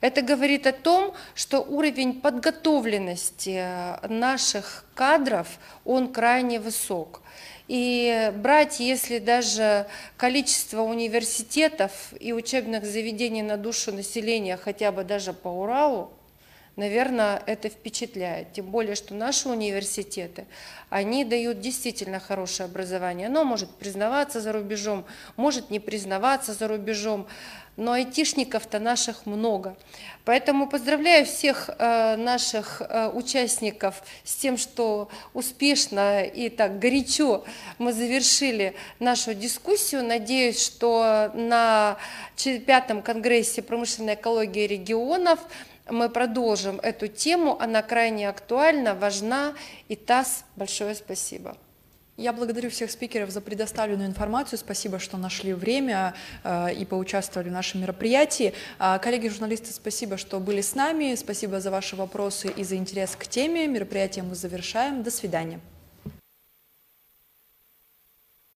Это говорит о том, что уровень подготовленности наших кадров, он крайне высок. И брать, если даже количество университетов и учебных заведений на душу населения хотя бы даже по Уралу, наверное, это впечатляет. Тем более, что наши университеты, они дают действительно хорошее образование. Оно может признаваться за рубежом, может не признаваться за рубежом но айтишников-то наших много. Поэтому поздравляю всех э, наших э, участников с тем, что успешно и так горячо мы завершили нашу дискуссию. Надеюсь, что на пятом конгрессе промышленной экологии регионов мы продолжим эту тему. Она крайне актуальна, важна. И ТАСС большое спасибо. Я благодарю всех спикеров за предоставленную информацию. Спасибо, что нашли время э, и поучаствовали в нашем мероприятии. А, коллеги журналисты, спасибо, что были с нами. Спасибо за ваши вопросы и за интерес к теме. Мероприятие мы завершаем. До свидания.